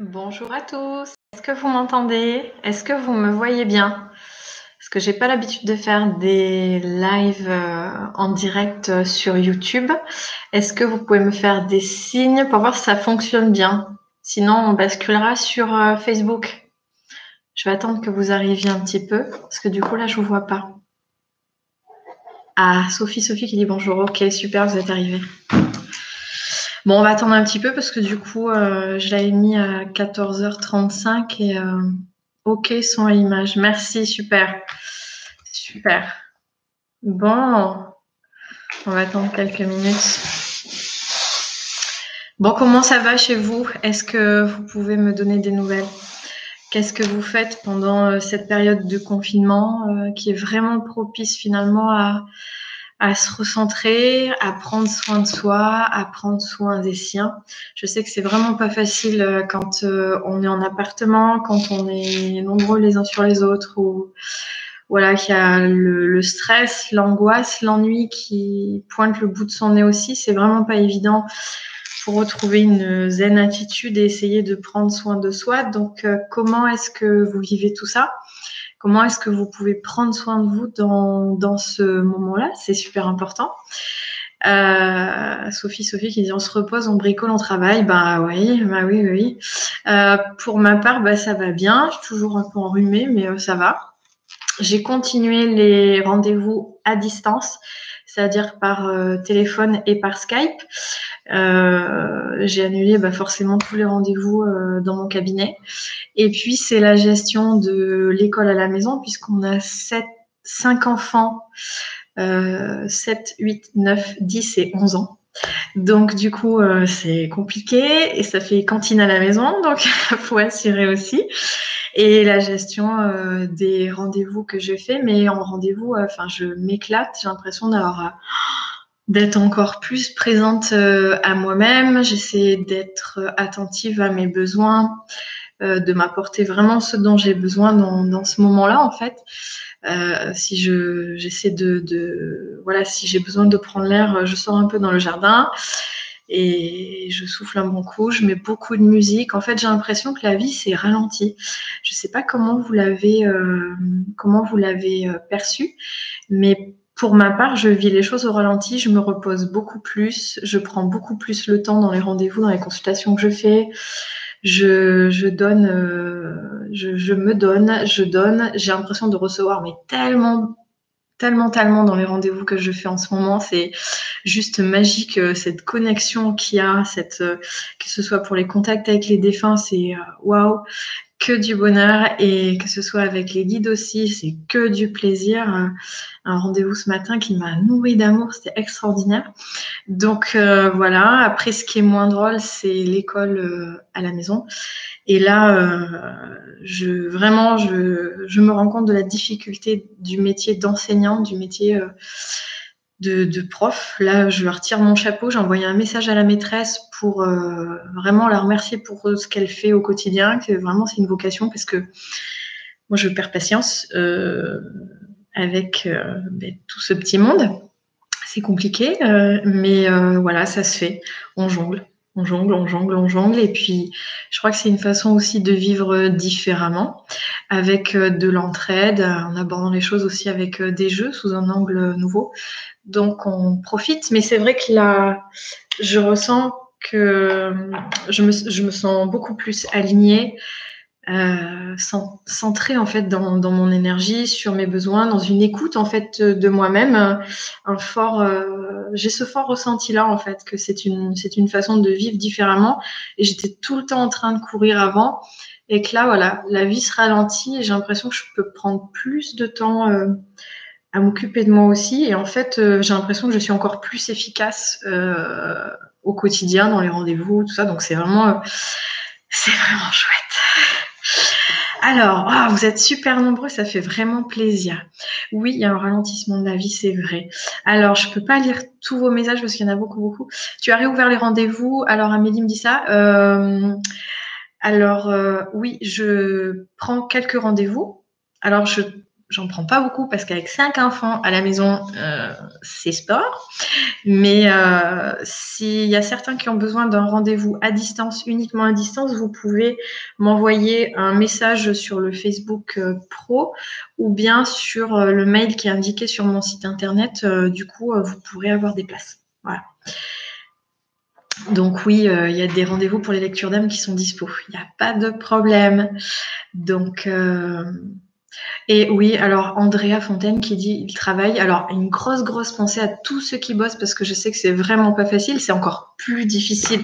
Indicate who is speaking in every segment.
Speaker 1: Bonjour à tous. Est-ce que vous m'entendez? Est-ce que vous me voyez bien? Parce que j'ai pas l'habitude de faire des lives euh, en direct euh, sur YouTube. Est-ce que vous pouvez me faire des signes pour voir si ça fonctionne bien? Sinon, on basculera sur euh, Facebook. Je vais attendre que vous arriviez un petit peu parce que du coup là, je vous vois pas. Ah, Sophie, Sophie qui dit bonjour. Ok, super, vous êtes arrivée. Bon, on va attendre un petit peu parce que du coup, euh, je l'avais mis à 14h35 et euh, OK son à image. Merci, super. Super. Bon, on va attendre quelques minutes. Bon, comment ça va chez vous? Est-ce que vous pouvez me donner des nouvelles? Qu'est-ce que vous faites pendant euh, cette période de confinement qui est vraiment propice finalement à, à se recentrer, à prendre soin de soi, à prendre soin des siens. Je sais que c'est vraiment pas facile euh, quand euh, on est en appartement, quand on est nombreux les uns sur les autres, ou voilà, qu'il y a le, stress, l'angoisse, l'ennui qui pointe le bout de son nez aussi. C'est vraiment pas évident pour retrouver une zen attitude et essayer de prendre soin de soi. Donc, euh, comment est-ce que vous vivez tout ça? Comment est-ce que vous pouvez prendre soin de vous dans, ce moment-là? C'est super important. Euh, Sophie, Sophie qui dit on se repose, on bricole, on travaille. Bah oui, bah oui, oui. Euh, pour ma part, bah, ça va bien. Je suis toujours un peu enrhumée, mais euh, ça va. J'ai continué les rendez-vous à distance c'est-à-dire par téléphone et par Skype. Euh, j'ai annulé bah, forcément tous les rendez-vous euh, dans mon cabinet. Et puis, c'est la gestion de l'école à la maison, puisqu'on a sept, cinq enfants, 7, 8, 9, 10 et 11 ans. Donc du coup, c'est compliqué et ça fait cantine à la maison, donc faut assurer aussi et la gestion euh, des rendez-vous que je fais. Mais en rendez-vous, euh, enfin, je m'éclate. J'ai l'impression d'avoir euh, d'être encore plus présente à moi-même. J'essaie d'être attentive à mes besoins, de m'apporter vraiment ce dont j'ai besoin dans, dans ce moment-là, en fait. Euh, si je j'essaie de, de, voilà si j'ai besoin de prendre l'air je sors un peu dans le jardin et je souffle un bon coup, je mets beaucoup de musique. En fait, j'ai l'impression que la vie s'est ralentie. Je sais pas comment vous l'avez euh, comment vous l'avez euh, perçu, mais pour ma part, je vis les choses au ralenti, je me repose beaucoup plus, je prends beaucoup plus le temps dans les rendez-vous, dans les consultations que je fais. Je, je donne, euh, je, je, me donne, je donne. J'ai l'impression de recevoir mais tellement tellement, tellement dans les rendez-vous que je fais en ce moment. C'est juste magique, euh, cette connexion qu'il y a, cette, euh, que ce soit pour les contacts avec les défunts, c'est waouh, que du bonheur. Et que ce soit avec les guides aussi, c'est que du plaisir. Un rendez-vous ce matin qui m'a nourri d'amour, c'était extraordinaire. Donc voilà, après ce qui est moins drôle, c'est l'école à la maison. Et là, euh, je, vraiment, je, je, me rends compte de la difficulté du métier d'enseignant, du métier euh, de, de, prof. Là, je retire mon chapeau. J'ai envoyé un message à la maîtresse pour euh, vraiment la remercier pour ce qu'elle fait au quotidien, que vraiment c'est une vocation parce que moi, je perds patience euh, avec euh, ben, tout ce petit monde. C'est compliqué, euh, mais voilà, ça se fait. On jongle on jongle, on jongle, on jongle. Et puis, je crois que c'est une façon aussi de vivre différemment, avec euh, de l'entraide, en abordant les choses aussi avec euh, des jeux sous un angle nouveau. Donc, on profite. Mais c'est vrai que là, je ressens que je me, je me sens beaucoup plus alignée euh, centré en fait dans, dans, mon énergie, sur mes besoins, dans une écoute en fait de moi-même, un fort, euh, j'ai ce fort ressenti là en fait que c'est une c'est une façon de vivre différemment. Et j'étais tout le temps en train de courir avant. Et que là voilà la vie se ralentit et j'ai l'impression que je peux prendre plus de temps euh, à m'occuper de moi aussi. Et en fait euh, j'ai l'impression que je suis encore plus efficace euh, au quotidien dans les rendez-vous tout ça. Donc c'est vraiment c'est vraiment chouette. Alors, ah, vous êtes super nombreux, ça fait vraiment plaisir. Oui, il y a un ralentissement de la vie, c'est vrai. Alors, je peux pas lire tous vos messages parce qu'il y en a beaucoup, beaucoup. Tu as réouvert les rendez-vous. Alors, Amélie me dit ça. Euh, alors, euh, oui, je prends quelques rendez-vous. Alors, je j'en prends pas beaucoup parce qu'avec cinq enfants à la maison, euh, c'est sport. Mais euh, s'il y a certains qui ont besoin d'un rendez-vous à distance, uniquement à distance, vous pouvez m'envoyer un message sur le Facebook euh, Pro ou bien sur le mail qui est indiqué sur mon site internet. du coup, vous pourrez avoir des places. Voilà. Donc oui, il y a des rendez-vous pour les lectures d'âme qui sont dispo. Il n'y a pas de problème. Donc et oui, alors Andrea Fontaine qui dit il travaille. Alors une grosse grosse pensée à tous ceux qui bossent parce que je sais que c'est vraiment pas facile. C'est encore plus difficile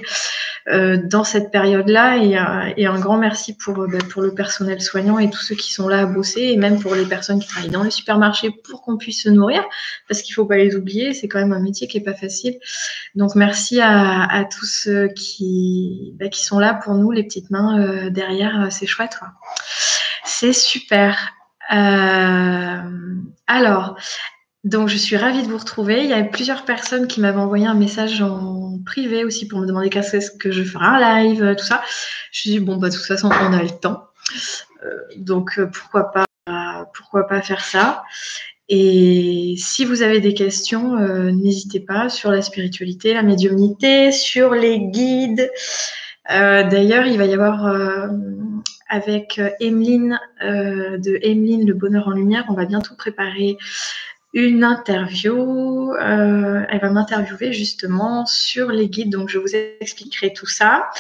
Speaker 1: euh, dans cette période-là. Et, euh, et, un grand merci pour bah, pour le personnel soignant et tous ceux qui sont là à bosser et même pour les personnes qui travaillent dans les supermarchés pour qu'on puisse se nourrir parce qu'il faut pas les oublier. C'est quand même un métier qui est pas facile. Donc merci à, tous ceux qui bah, qui sont là pour nous, les petites mains euh, derrière. C'est chouette. C'est super. Euh, alors, donc je suis ravie de vous retrouver. Il y a plusieurs personnes qui m'avaient envoyé un message en privé aussi pour me demander qu'est-ce que je ferai un live, tout ça. Je suis dit, bon, bah, de toute façon, on a le temps. Euh, donc, euh, pourquoi pas, pourquoi pas faire ça? Et si vous avez des questions, n'hésitez pas sur la spiritualité, la médiumnité, sur les guides. D'ailleurs, il va y avoir avec euh, Emeline euh, de Emeline Le Bonheur en Lumière. On va bientôt préparer une interview. Euh, elle va m'interviewer justement sur les guides, donc je vous expliquerai tout ça.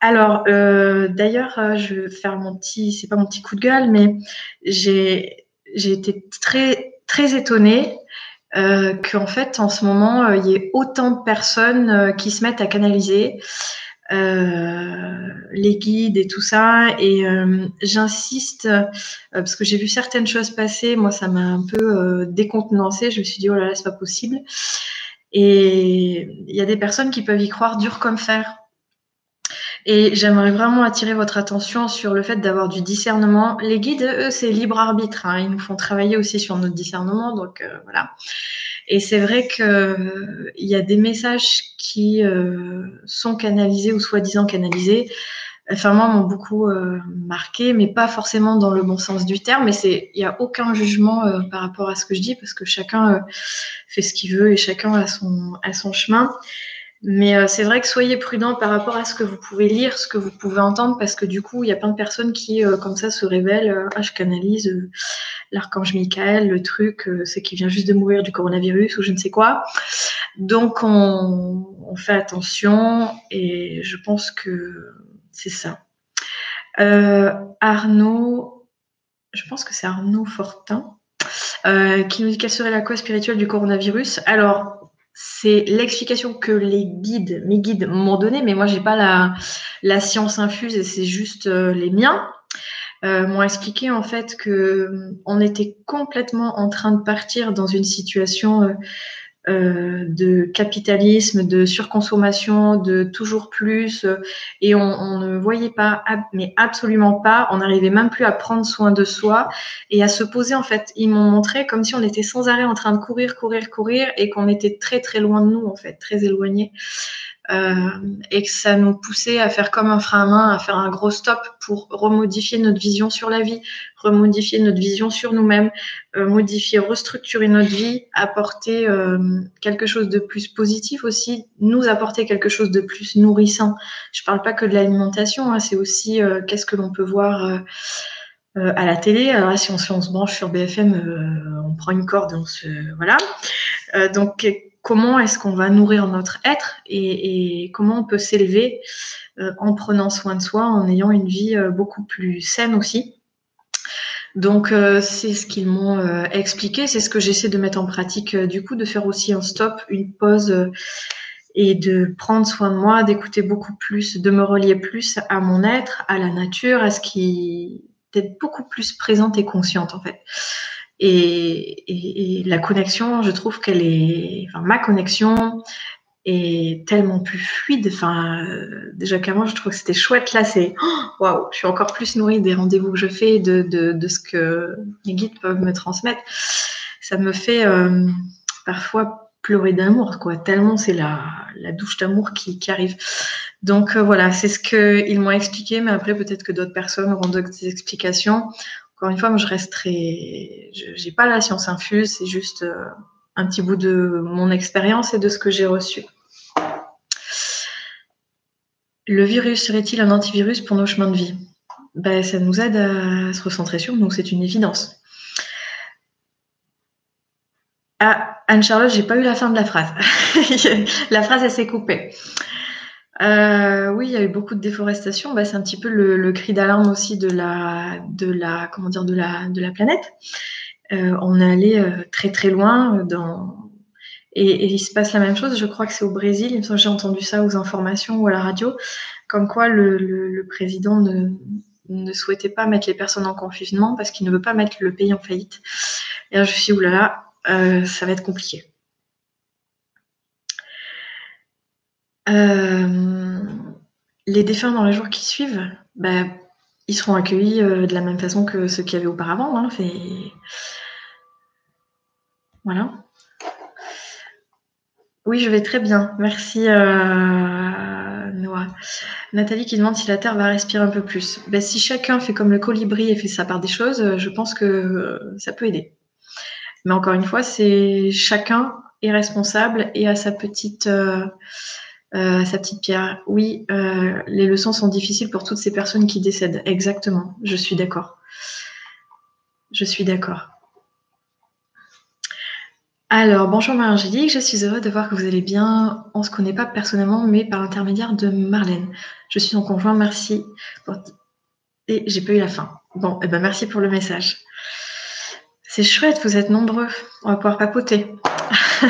Speaker 1: Alors, d'ailleurs, je vais faire mon petit, c'est pas mon petit coup de gueule, mais j'ai été très très étonnée qu'en fait, en ce moment, il y ait autant de personnes qui se mettent à canaliser. Euh, les guides et tout ça. Et euh, j'insiste euh, parce que j'ai vu certaines choses passer. Moi, ça m'a un peu décontenancée. Je me suis dit oh là là, c'est pas possible. Et il y a des personnes qui peuvent y croire dur comme fer. Et j'aimerais vraiment attirer votre attention sur le fait d'avoir du discernement. Les guides, eux, c'est libre arbitre. Hein. Ils nous font travailler aussi sur notre discernement. Donc voilà. Et c'est vrai qu'il euh, y a des messages qui euh, sont canalisés ou soi-disant canalisés. Enfin, moi, m'ont beaucoup euh, marqué, mais pas forcément dans le bon sens du terme. Mais c'est, il n'y a aucun jugement par rapport à ce que je dis, parce que chacun fait ce qu'il veut et chacun a son, a son chemin. Mais euh, c'est vrai que soyez prudent par rapport à ce que vous pouvez lire, ce que vous pouvez entendre, parce que du coup, il y a plein de personnes qui, euh, comme ça, se révèlent. Euh, ah, je canalise l'archange Michael, le truc, c'est qu'il vient juste de mourir du coronavirus ou je ne sais quoi. Donc, on, fait attention et je pense que c'est ça. Arnaud, je pense que c'est Arnaud Fortin, qui nous dit quelle serait la cause spirituelle du coronavirus. Alors, c'est l'explication que les guides, mes guides m'ont donnée, mais moi j'ai pas la, science infuse et c'est juste euh, les miens. Euh, m'ont expliqué en fait que euh, on était complètement en train de partir dans une situation euh, de capitalisme, de surconsommation, de toujours plus, euh, et on, ne voyait pas, mais absolument pas, on n'arrivait même plus à prendre soin de soi et à se poser en fait. Ils m'ont montré comme si on était sans arrêt en train de courir, courir, courir, et qu'on était très très loin de nous en fait, très éloigné. Euh, et que ça nous poussait à faire comme un frein à main, à faire un gros stop pour remodifier notre vision sur la vie, remodifier notre vision sur nous-mêmes, modifier, restructurer notre vie, apporter euh, quelque chose de plus positif aussi, nous apporter quelque chose de plus nourrissant. Je parle pas que de l'alimentation, hein, c'est aussi qu'est-ce que l'on peut voir. à la télé, alors si on, se branche sur BFM, on prend une corde, on se voilà. donc comment est-ce qu'on va nourrir notre être et, comment on peut s'élever euh, en prenant soin de soi, en ayant une vie euh, beaucoup plus saine aussi? Donc euh, c'est ce qu'ils m'ont expliqué, c'est ce que j'essaie de mettre en pratique du coup, de faire aussi un stop, une pause et de prendre soin de moi, d'écouter beaucoup plus, de me relier plus à mon être, à la nature, à ce qui d'être beaucoup plus présente et consciente en fait. Et, la connexion, je trouve qu'elle est, enfin, ma connexion est tellement plus fluide. Enfin, euh, déjà qu'avant, je trouve que c'était chouette. Là, c'est oh, waouh, je suis encore plus nourrie des rendez-vous que je fais, de, de, ce que les guides peuvent me transmettre. Ça me fait euh, parfois pleurer d'amour, quoi. Tellement c'est la, douche d'amour qui, arrive. Donc euh, voilà, c'est ce qu'ils m'ont expliqué, mais après peut-être que d'autres personnes auront d'autres explications Encore une fois, moi, je resterai. Je n'ai pas la science infuse, c'est juste euh, un petit bout de mon expérience et de ce que j'ai reçu. Le virus serait-il un antivirus pour nos chemins de vie? Ben, Ça nous aide à se recentrer sur nous, c'est une évidence. Ah, Anne-Charlotte, j'ai pas eu la fin de la phrase. la phrase, elle s'est coupée. Euh, oui, il y a eu beaucoup de déforestation. Bah, c'est un petit peu le, cri d'alarme aussi de la planète. Euh, on est allé euh, très très loin dans, et, il se passe la même chose. Je crois que c'est au Brésil. J'ai entendu ça aux informations ou à la radio, comme quoi le, président ne, souhaitait pas mettre les personnes en confinement parce qu'il ne veut pas mettre le pays en faillite. Et là, je me suis dit, oulala, euh, ça va être compliqué. Euh, les défunts dans les jours qui suivent, bah, ils seront accueillis euh, de la même façon que ceux qu'il y avait auparavant. Hein, voilà. Oui, je vais très bien. Merci, Noah. Nathalie qui demande si la Terre va respirer un peu plus. Ben, si chacun fait comme le colibri et fait sa part des choses, je pense que ça peut aider. Mais encore une fois, c'est chacun est responsable et a sa petite, euh, euh, sa petite pierre. Oui, euh, les leçons sont difficiles pour toutes ces personnes qui décèdent. Exactement, je suis d'accord. Je suis d'accord. Alors, bonjour Marie-Angélique, je suis heureuse de voir que vous allez bien. On ne se connaît pas personnellement, mais par l'intermédiaire de Marlène. Je suis son conjoint, merci. Et j'ai pas eu la fin. Bon, eh ben merci pour le message. C'est chouette, vous êtes nombreux. On va pouvoir papoter.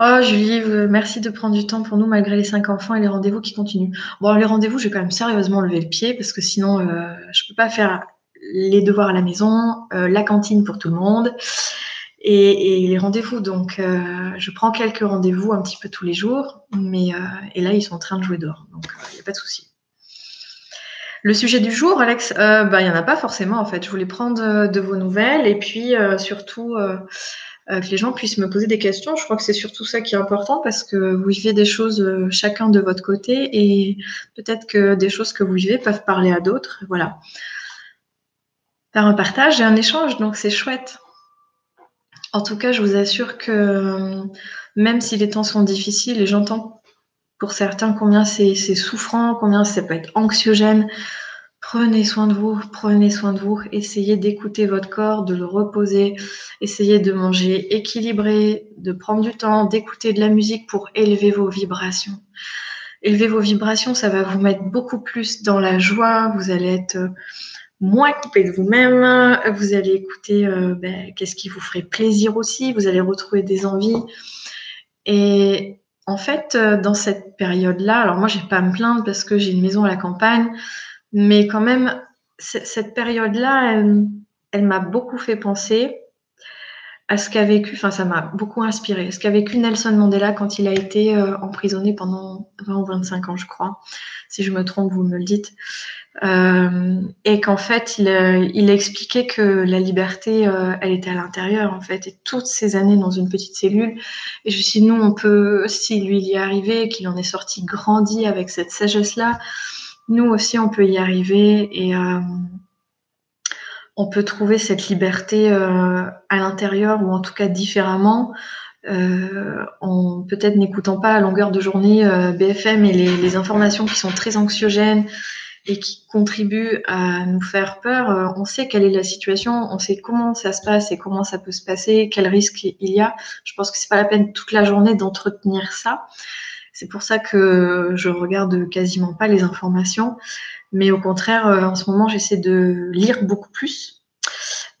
Speaker 1: oh, Julie, merci de prendre du temps pour nous malgré les cinq enfants et les rendez-vous qui continuent. Bon, les rendez-vous, je vais quand même sérieusement lever le pied parce que sinon, euh, je ne peux pas faire les devoirs à la maison, euh, la cantine pour tout le monde et, les rendez-vous. Donc, euh, je prends quelques rendez-vous un petit peu tous les jours, mais et là, ils sont en train de jouer dehors. Donc, il n'y a pas de souci. Le sujet du jour, Alex, euh, bah, il n'y en a pas forcément en fait. Je voulais prendre euh, de vos nouvelles et puis euh, surtout que les gens puissent me poser des questions. Je crois que c'est surtout ça qui est important parce que vous vivez des choses chacun de votre côté et peut-être que des choses que vous vivez peuvent parler à d'autres. Voilà. Faire un partage et un échange, donc c'est chouette. En tout cas, je vous assure que même si les temps sont difficiles, et j'entends pour certains combien c'est souffrant, combien ça peut être anxiogène. Prenez soin de vous, prenez soin de vous, essayez d'écouter votre corps, de le reposer, essayez de manger équilibré, de prendre du temps, d'écouter de la musique pour élever vos vibrations. Élever vos vibrations, ça va vous mettre beaucoup plus dans la joie, vous allez être moins coupé de vous-même, vous allez écouter euh, ben, qu'est-ce qui vous ferait plaisir aussi, vous allez retrouver des envies. Et en fait, euh, dans cette période-là, alors moi, j'ai pas à me plaindre parce que j'ai une maison à la campagne, mais quand même, cette période-là, elle, m'a beaucoup fait penser à ce qu'a vécu, enfin, ça m'a beaucoup inspiré, ce qu'a vécu Nelson Mandela quand il a été euh, emprisonné pendant 20 ou 25 ans, je crois. Si je me trompe, vous me le dites. Euh, et qu'en fait, il, euh, il, expliquait que la liberté, euh, elle était à l'intérieur, en fait, et toutes ces années dans une petite cellule. Et je me suis dit, nous, on peut, si lui y est arrivé, qu'il en est sorti grandi avec cette sagesse-là, nous aussi, on peut y arriver et on peut trouver cette liberté à l'intérieur ou en tout cas différemment. en peut-être n'écoutant pas à longueur de journée BFM et les informations qui sont très anxiogènes et qui contribue à nous faire peur. Euh, on sait quelle est la situation, on sait comment ça se passe et comment ça peut se passer, quel risque il y a. Je pense que c'est pas la peine toute la journée d'entretenir ça. C'est pour ça que je regarde quasiment pas les informations, mais au contraire, euh, en ce moment, j'essaie de lire beaucoup plus.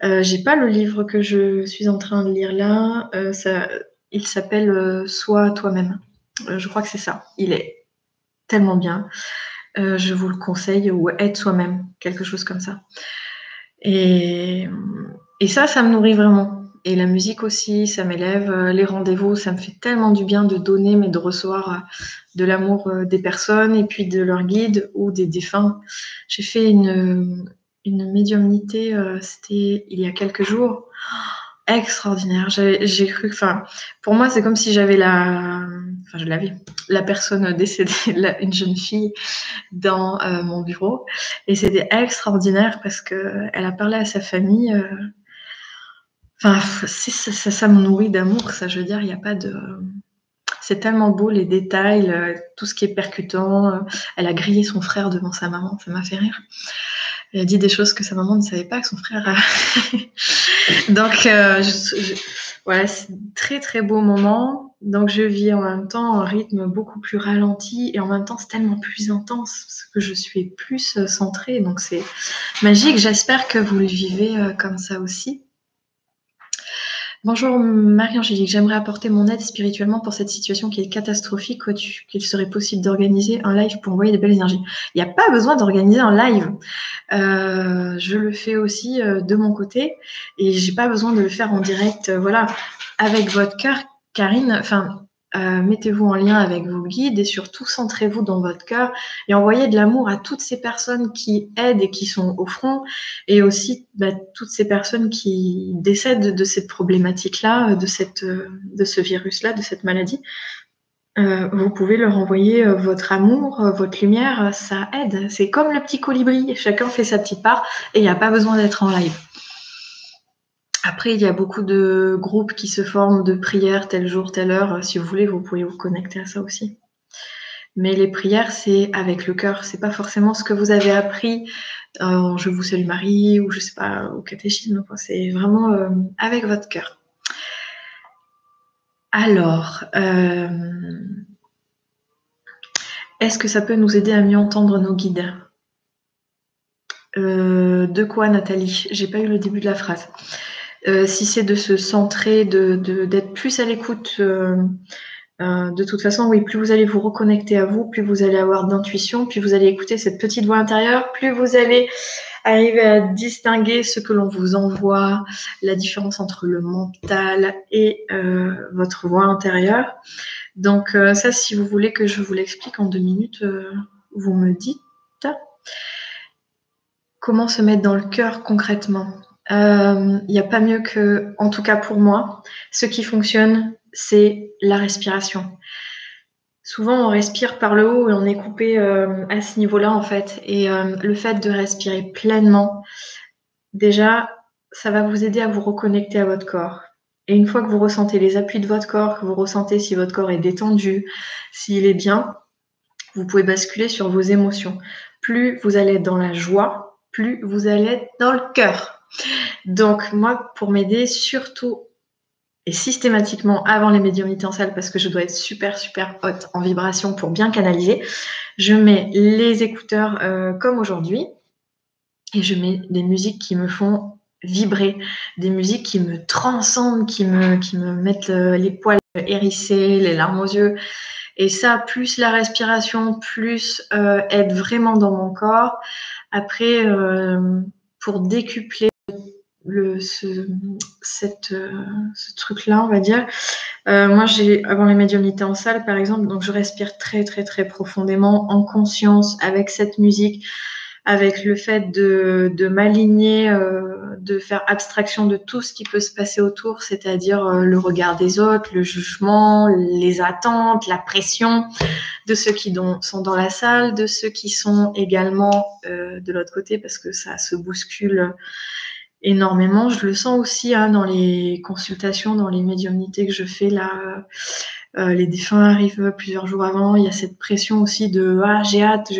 Speaker 1: Euh, J'ai pas le livre que je suis en train de lire là. Euh, ça, il s'appelle euh, Sois toi-même. je crois que c'est ça. Il est tellement bien. Euh, je vous le conseille, ou être soi-même, quelque chose comme ça. Et, et ça, ça me nourrit vraiment. Et la musique aussi, ça m'élève. Euh, les rendez-vous, ça me fait tellement du bien de donner, mais de recevoir euh, de l'amour des personnes et puis de leurs guides ou des défunts. J'ai fait une, une médiumnité, c'était il y a quelques jours. extraordinaire. J'ai cru, enfin, pour moi, c'est comme si j'avais la, enfin je l'avais, la personne décédée, une jeune fille dans euh, mon bureau. Et c'était extraordinaire parce que elle a parlé à sa famille. Euh, enfin, ça, ça, ça, me nourrit d'amour, ça. Je veux dire, il n'y a pas de. C'est tellement beau les détails, tout ce qui est percutant. Elle a grillé son frère devant sa maman, ça m'a fait rire. Elle a dit des choses que sa maman ne savait pas que son frère a. Donc, euh, je, voilà, c'est très très beau moment. Donc, je vis en même temps un rythme beaucoup plus ralenti et en même temps, c'est tellement plus intense parce que je suis plus euh, centrée. Donc, c'est magique. J'espère que vous le vivez euh, comme ça aussi. Bonjour Marie-Angélique, j'aimerais apporter mon aide spirituellement pour cette situation qui est catastrophique. Qu'il serait possible d'organiser un live pour envoyer des belles énergies? Il n'y a pas besoin d'organiser un live. Euh, je le fais aussi euh, de mon côté et j'ai pas besoin de le faire en direct. Euh, voilà, avec votre cœur, Karine. Enfin, euh, mettez-vous en lien avec vos guides et surtout centrez-vous dans votre cœur et envoyez de l'amour à toutes ces personnes qui aident et qui sont au front et aussi bah, toutes ces personnes qui décèdent de cette problématique-là, de, cette, de ce virus-là, de cette maladie. Euh, vous pouvez leur envoyer euh, votre amour, votre lumière, ça aide. C'est comme le petit colibri, chacun fait sa petite part et il n'y a pas besoin d'être en live. Après, il y a beaucoup de groupes qui se forment de prières tel jour, telle heure. Si vous voulez, vous pouvez vous connecter à ça aussi. Mais les prières, c'est avec le cœur. C'est pas forcément ce que vous avez appris en Je vous salue Marie ou je sais pas au catéchisme. C'est vraiment euh, avec votre cœur. Alors, euh, est-ce que ça peut nous aider à mieux entendre nos guides? Euh, De quoi, Nathalie? J'ai pas eu le début de la phrase. Euh, si c'est de se centrer, de, d'être plus à l'écoute, euh, euh, de toute façon, oui, plus vous allez vous reconnecter à vous, plus vous allez avoir d'intuition, plus vous allez écouter cette petite voix intérieure, plus vous allez arriver à distinguer ce que l'on vous envoie, la différence entre le mental et votre voix intérieure. Donc ça, si vous voulez que je vous l'explique en deux minutes, vous me dites. Comment se mettre dans le cœur concrètement il euh, n'y a pas mieux que, en tout cas pour moi, ce qui fonctionne, c'est la respiration. Souvent, on respire par le haut et on est coupé euh, à ce niveau-là, en fait. Et euh, le fait de respirer pleinement, déjà, ça va vous aider à vous reconnecter à votre corps. Et une fois que vous ressentez les appuis de votre corps, que vous ressentez si votre corps est détendu, s'il est bien, vous pouvez basculer sur vos émotions. Plus vous allez être dans la joie, plus vous allez être dans le cœur. Donc, moi, pour m'aider, surtout et systématiquement avant les médiumnités en salle, parce que je dois être super, super haute en vibration pour bien canaliser, je mets les écouteurs euh, comme aujourd'hui et je mets des musiques qui me font vibrer, des musiques qui me transcendent, qui me, qui me mettent euh, les poils hérissés, les larmes aux yeux. Et ça, plus la respiration, plus euh, être vraiment dans mon corps. Après, pour décupler euh, ce truc-là, on va dire. Euh, moi, j'ai avant les médiumnités en salle, par exemple, donc je respire très, très, très profondément, en conscience, avec cette musique, avec le fait de, m'aligner, euh, de faire abstraction de tout ce qui peut se passer autour, c'est-à-dire le regard des autres, le jugement, les attentes, la pression de ceux qui sont dans la salle, de ceux qui sont également de l'autre côté, parce que ça se bouscule énormément. Je le sens aussi hein, dans les consultations, dans les médiumnités que je fais là. Euh, les défunts arrivent plusieurs jours avant. Il y a cette pression aussi de ah j'ai hâte.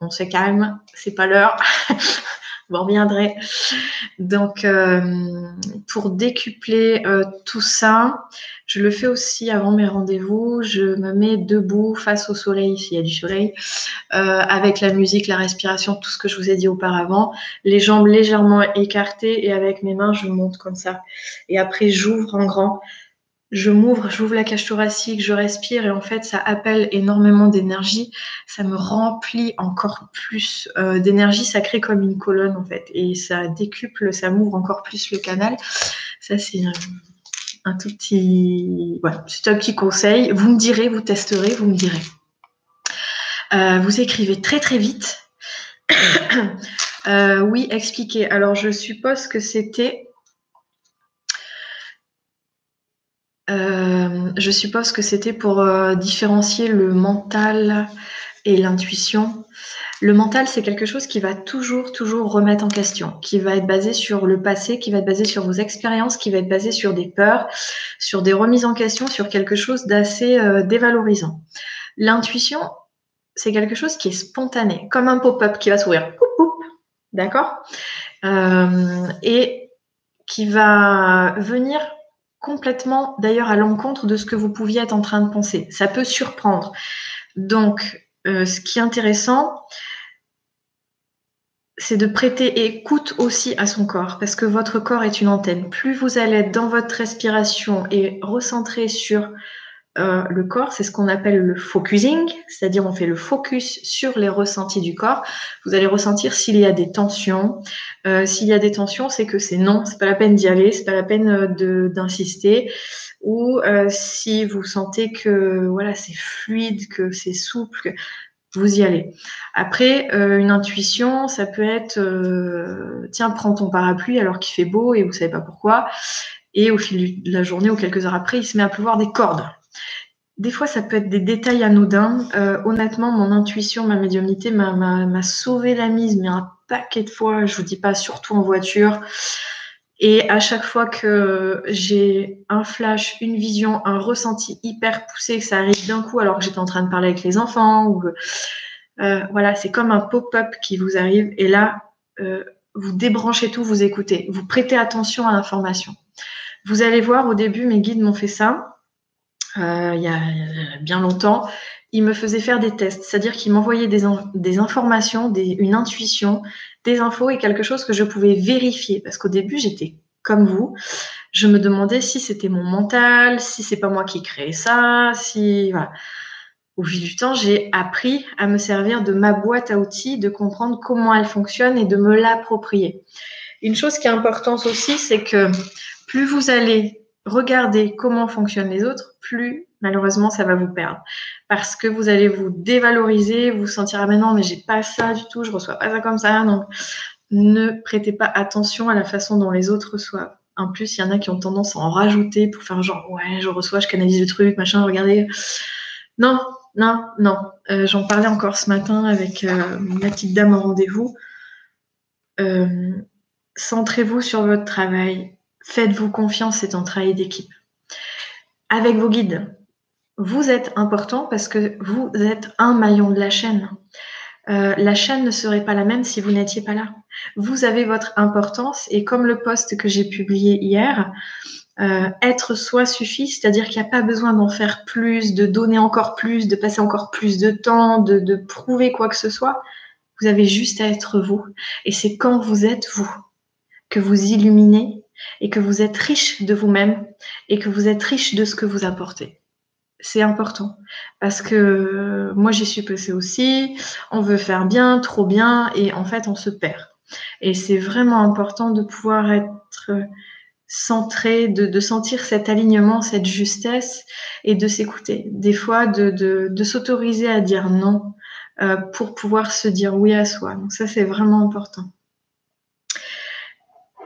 Speaker 1: On se calme, c'est pas l'heure. vous reviendrez. Donc, euh, pour décupler euh, tout ça, je le fais aussi avant mes rendez-vous. Je me mets debout face au soleil, s'il y a du soleil, euh, avec la musique, la respiration, tout ce que je vous ai dit auparavant. Les jambes légèrement écartées et avec mes mains, je monte comme ça. Et après, j'ouvre en grand je m'ouvre, j'ouvre la cage thoracique, je respire et en fait ça appelle énormément d'énergie, ça me remplit encore plus euh, d'énergie, ça crée comme une colonne en fait et ça décuple, ça m'ouvre encore plus le canal. Ça c'est un, tout petit, voilà, c'est un petit conseil. Vous me direz, vous testerez, vous me direz. Euh, vous écrivez très très vite. Euh, oui, expliquez. Alors je suppose que c'était je suppose que c'était pour différencier le mental et l'intuition. Le mental, c'est quelque chose qui va toujours, toujours remettre en question, qui va être basé sur le passé, qui va être basé sur vos expériences, qui va être basé sur des peurs, sur des remises en question, sur quelque chose d'assez euh, dévalorisant. L'intuition, c'est quelque chose qui est spontané, comme un pop-up qui va s'ouvrir. D'accord? Euh, Et qui va venir complètement, d'ailleurs, à l'encontre de ce que vous pouviez être en train de penser. Ça peut surprendre. Donc, euh, ce qui est intéressant, c'est de prêter écoute aussi à son corps, parce que votre corps est une antenne. Plus vous allez être dans votre respiration et recentrer sur euh, le corps, c'est ce qu'on appelle le focusing, c'est-à-dire on fait le focus sur les ressentis du corps. Vous allez ressentir s'il y a des tensions. Euh, s'il y a des tensions, c'est que c'est non, c'est pas la peine d'y aller, c'est pas la peine d'insister. Ou si vous sentez que voilà c'est fluide, que c'est souple, vous y allez. Après, euh, une intuition, ça peut être euh, tiens, prends ton parapluie alors qu'il fait beau et vous savez pas pourquoi. Et au fil de la journée ou quelques heures après, il se met à pleuvoir des cordes. Des fois, ça peut être des détails anodins. Euh, honnêtement, mon intuition, ma médiumnité m'a sauvé la mise, mais un paquet de fois. Je vous dis pas, surtout en voiture. Et à chaque fois que j'ai un flash, une vision, un ressenti hyper poussé, que ça arrive d'un coup alors que j'étais en train de parler avec les enfants, ou euh, voilà, c'est comme un pop-up qui vous arrive. Et là, euh, vous débranchez tout, vous écoutez, vous prêtez attention à l'information. Vous allez voir, au début, mes guides m'ont fait ça, euh, il, y a, bien longtemps. Ils me faisaient faire des tests, c'est-à-dire qu'ils m'envoyaient des, informations, une intuition, des infos et quelque chose que je pouvais vérifier. Parce qu'au début, j'étais comme vous. Je me demandais si c'était mon mental, si c'est pas moi qui créais ça, si. Au fil du temps, j'ai appris à me servir de ma boîte à outils, de comprendre comment elle fonctionne et de me l'approprier. Une chose qui est importante aussi, c'est que plus vous allez regarder comment fonctionnent les autres, plus malheureusement ça va vous perdre. Parce que vous allez vous dévaloriser, vous sentir ah mais non mais j'ai pas ça du tout, je reçois pas ça comme ça. Donc ne prêtez pas attention à la façon dont les autres reçoivent. En plus, il y en a qui ont tendance à en rajouter pour faire genre ouais je reçois, je canalise le truc, machin, regardez. Non, non, non. Euh, j'en parlais encore ce matin avec euh, ma petite dame en rendez-vous. Euh, centrez-vous sur votre travail, Faites-vous confiance, c'est un travail d'équipe. Avec vos guides, vous êtes important parce que vous êtes un maillon de la chaîne. Euh, la chaîne ne serait pas la même si vous n'étiez pas là. Vous avez votre importance et comme le poste que j'ai publié hier, euh, être soi suffit, c'est-à-dire qu'il n'y a pas besoin d'en faire plus, de donner encore plus, de passer encore plus de temps, de prouver quoi que ce soit. Vous avez juste à être vous. Et c'est quand vous êtes vous que vous illuminez et que vous êtes riche de vous-même et que vous êtes riche de ce que vous apportez. C'est important parce que moi j'y suis passée aussi, on veut faire bien, trop bien et en fait on se perd. Et c'est vraiment important de pouvoir être centré, de, sentir cet alignement, cette justesse et de s'écouter. Des fois de, de, s'autoriser à dire non euh, pour pouvoir se dire oui à soi. Donc ça c'est vraiment important.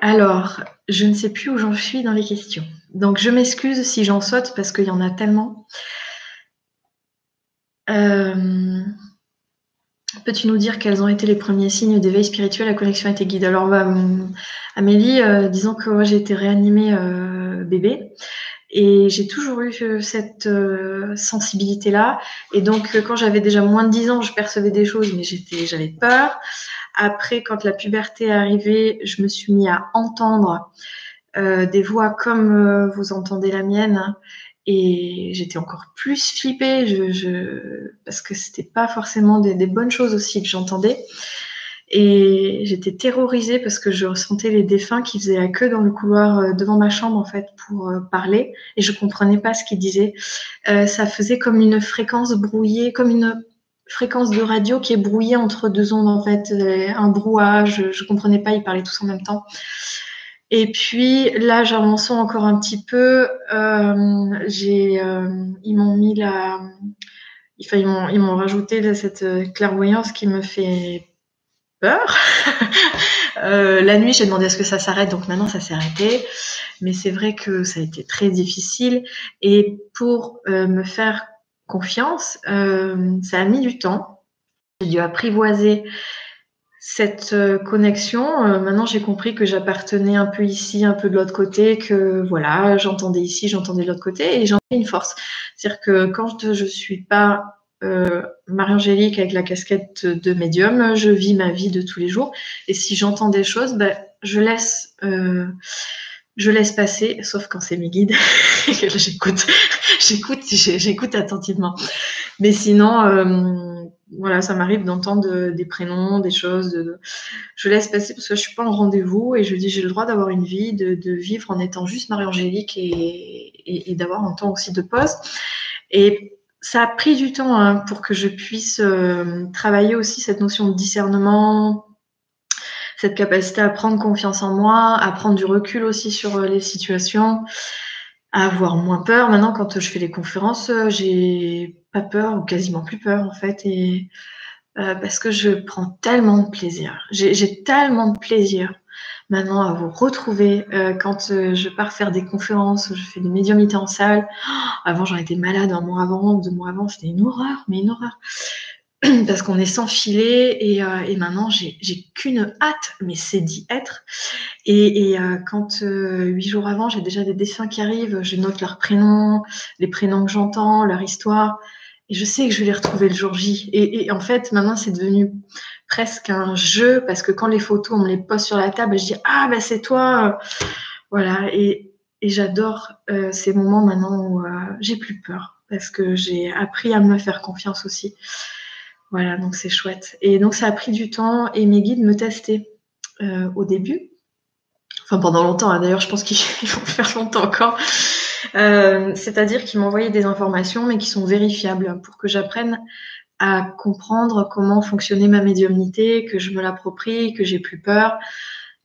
Speaker 1: Alors, je ne sais plus où j'en suis dans les questions. Donc, je m'excuse si j'en saute parce qu'il y en a tellement. Euh, peux-tu nous dire quels ont été les premiers signes d'éveil spirituel à connexion avec tes guides Alors, bah, Amélie, euh, disons que moi j'ai été réanimée euh, bébé et j'ai toujours eu cette sensibilité-là. Et donc, quand j'avais déjà moins de 10 ans, je percevais des choses, mais j'avais peur. Après, quand la puberté est arrivée, je me suis mis à entendre euh, des voix comme euh, vous entendez la mienne. Et j'étais encore plus flippée je, parce que c'était pas forcément des, bonnes choses aussi que j'entendais. Et j'étais terrorisée parce que je ressentais les défunts qui faisaient la queue dans le couloir euh, devant ma chambre en fait pour parler et je comprenais pas ce qu'ils disaient. ça faisait comme une fréquence brouillée, comme une fréquence de radio qui est brouillée entre deux ondes en fait, euh, un brouhaha, je comprenais pas, ils parlaient tous en même temps. Et puis là, j'avançons encore un petit peu. Euh, j'ai, euh, ils m'ont mis la, enfin, ils m'ont, ils m'ont rajouté cette clairvoyance qui me fait peur. Euh, la nuit, j'ai demandé à ce que ça s'arrête, donc maintenant ça s'est arrêté. Mais c'est vrai que ça a été très difficile. Et pour euh, me faire confiance, euh, ça a mis du temps. J'ai dû apprivoiser cette connexion. maintenant, j'ai compris que j'appartenais un peu ici, un peu de l'autre côté, que voilà, j'entendais ici, j'entendais de l'autre côté, et j'en ai une force. C'est-à-dire que quand je suis pas euh, Marie-Angélique avec la casquette de médium, je vis ma vie de tous les jours. Et si j'entends des choses, ben, je laisse, euh, je laisse passer, sauf quand c'est mes guides. j'écoute, j'écoute, j'écoute attentivement. Mais sinon, euh, voilà, ça m'arrive d'entendre des prénoms, des choses. Je laisse passer parce que je suis pas en rendez-vous et je dis j'ai le droit d'avoir une vie, de, de, vivre en étant juste Marie-Angélique et, d'avoir un temps aussi de pause. Ça a pris du temps hein, pour que je puisse euh, travailler aussi cette notion de discernement, cette capacité à prendre confiance en moi, à prendre du recul aussi sur euh, les situations, à avoir moins peur. Maintenant, quand je fais les conférences, euh, j'ai pas peur ou quasiment plus peur en fait, et parce que je prends tellement de plaisir. J'ai tellement de plaisir maintenant à vous retrouver. Euh, quand euh, je pars faire des conférences, je fais des médiumités en salle. avant, j'en étais malade un mois avant, deux mois avant, c'était une horreur, mais une horreur. Parce qu'on est sans filet et, euh, maintenant j'ai qu'une hâte, mais c'est d'y être. Et, et quand huit jours avant, j'ai déjà des dessins qui arrivent, je note leurs prénoms, les prénoms que j'entends, leur histoire. Et je sais que je vais les retrouver le jour J. Et, et en fait, maintenant, c'est devenu presque un jeu parce que quand les photos, on me les pose sur la table, je dis ah ben c'est toi, voilà. Et, et j'adore euh, ces moments maintenant où euh, j'ai plus peur parce que j'ai appris à me faire confiance aussi. Voilà, donc c'est chouette. Et donc ça a pris du temps et mes guides me testaient euh, au début. Enfin pendant longtemps, hein. d'ailleurs je pense qu'ils vont faire longtemps encore. C'est-à-dire qu'ils m'envoyaient des informations mais qui sont vérifiables pour que j'apprenne à comprendre comment fonctionnait ma médiumnité, que je me l'approprie, que j'ai plus peur.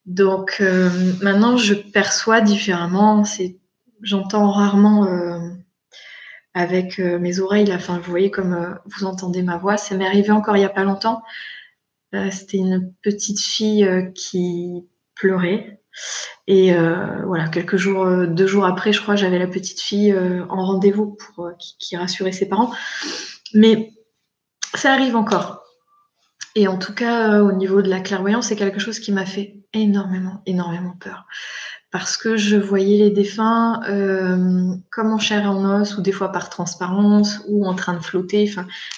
Speaker 1: Donc euh, maintenant, je perçois différemment. J'entends rarement euh, avec euh, mes oreilles. Enfin, vous voyez comme vous entendez ma voix. Ça m'est arrivé encore il y a pas longtemps. c'était une petite fille qui pleurait. Et voilà, quelques jours, deux jours après, je crois, j'avais la petite fille en rendez-vous pour qui, qui rassurait ses parents. Mais ça arrive encore. Et en tout cas, euh, au niveau de la clairvoyance, c'est quelque chose qui m'a fait énormément, énormément peur. Parce que je voyais les défunts euh, comme en chair et en os, ou des fois par transparence, ou en train de flotter.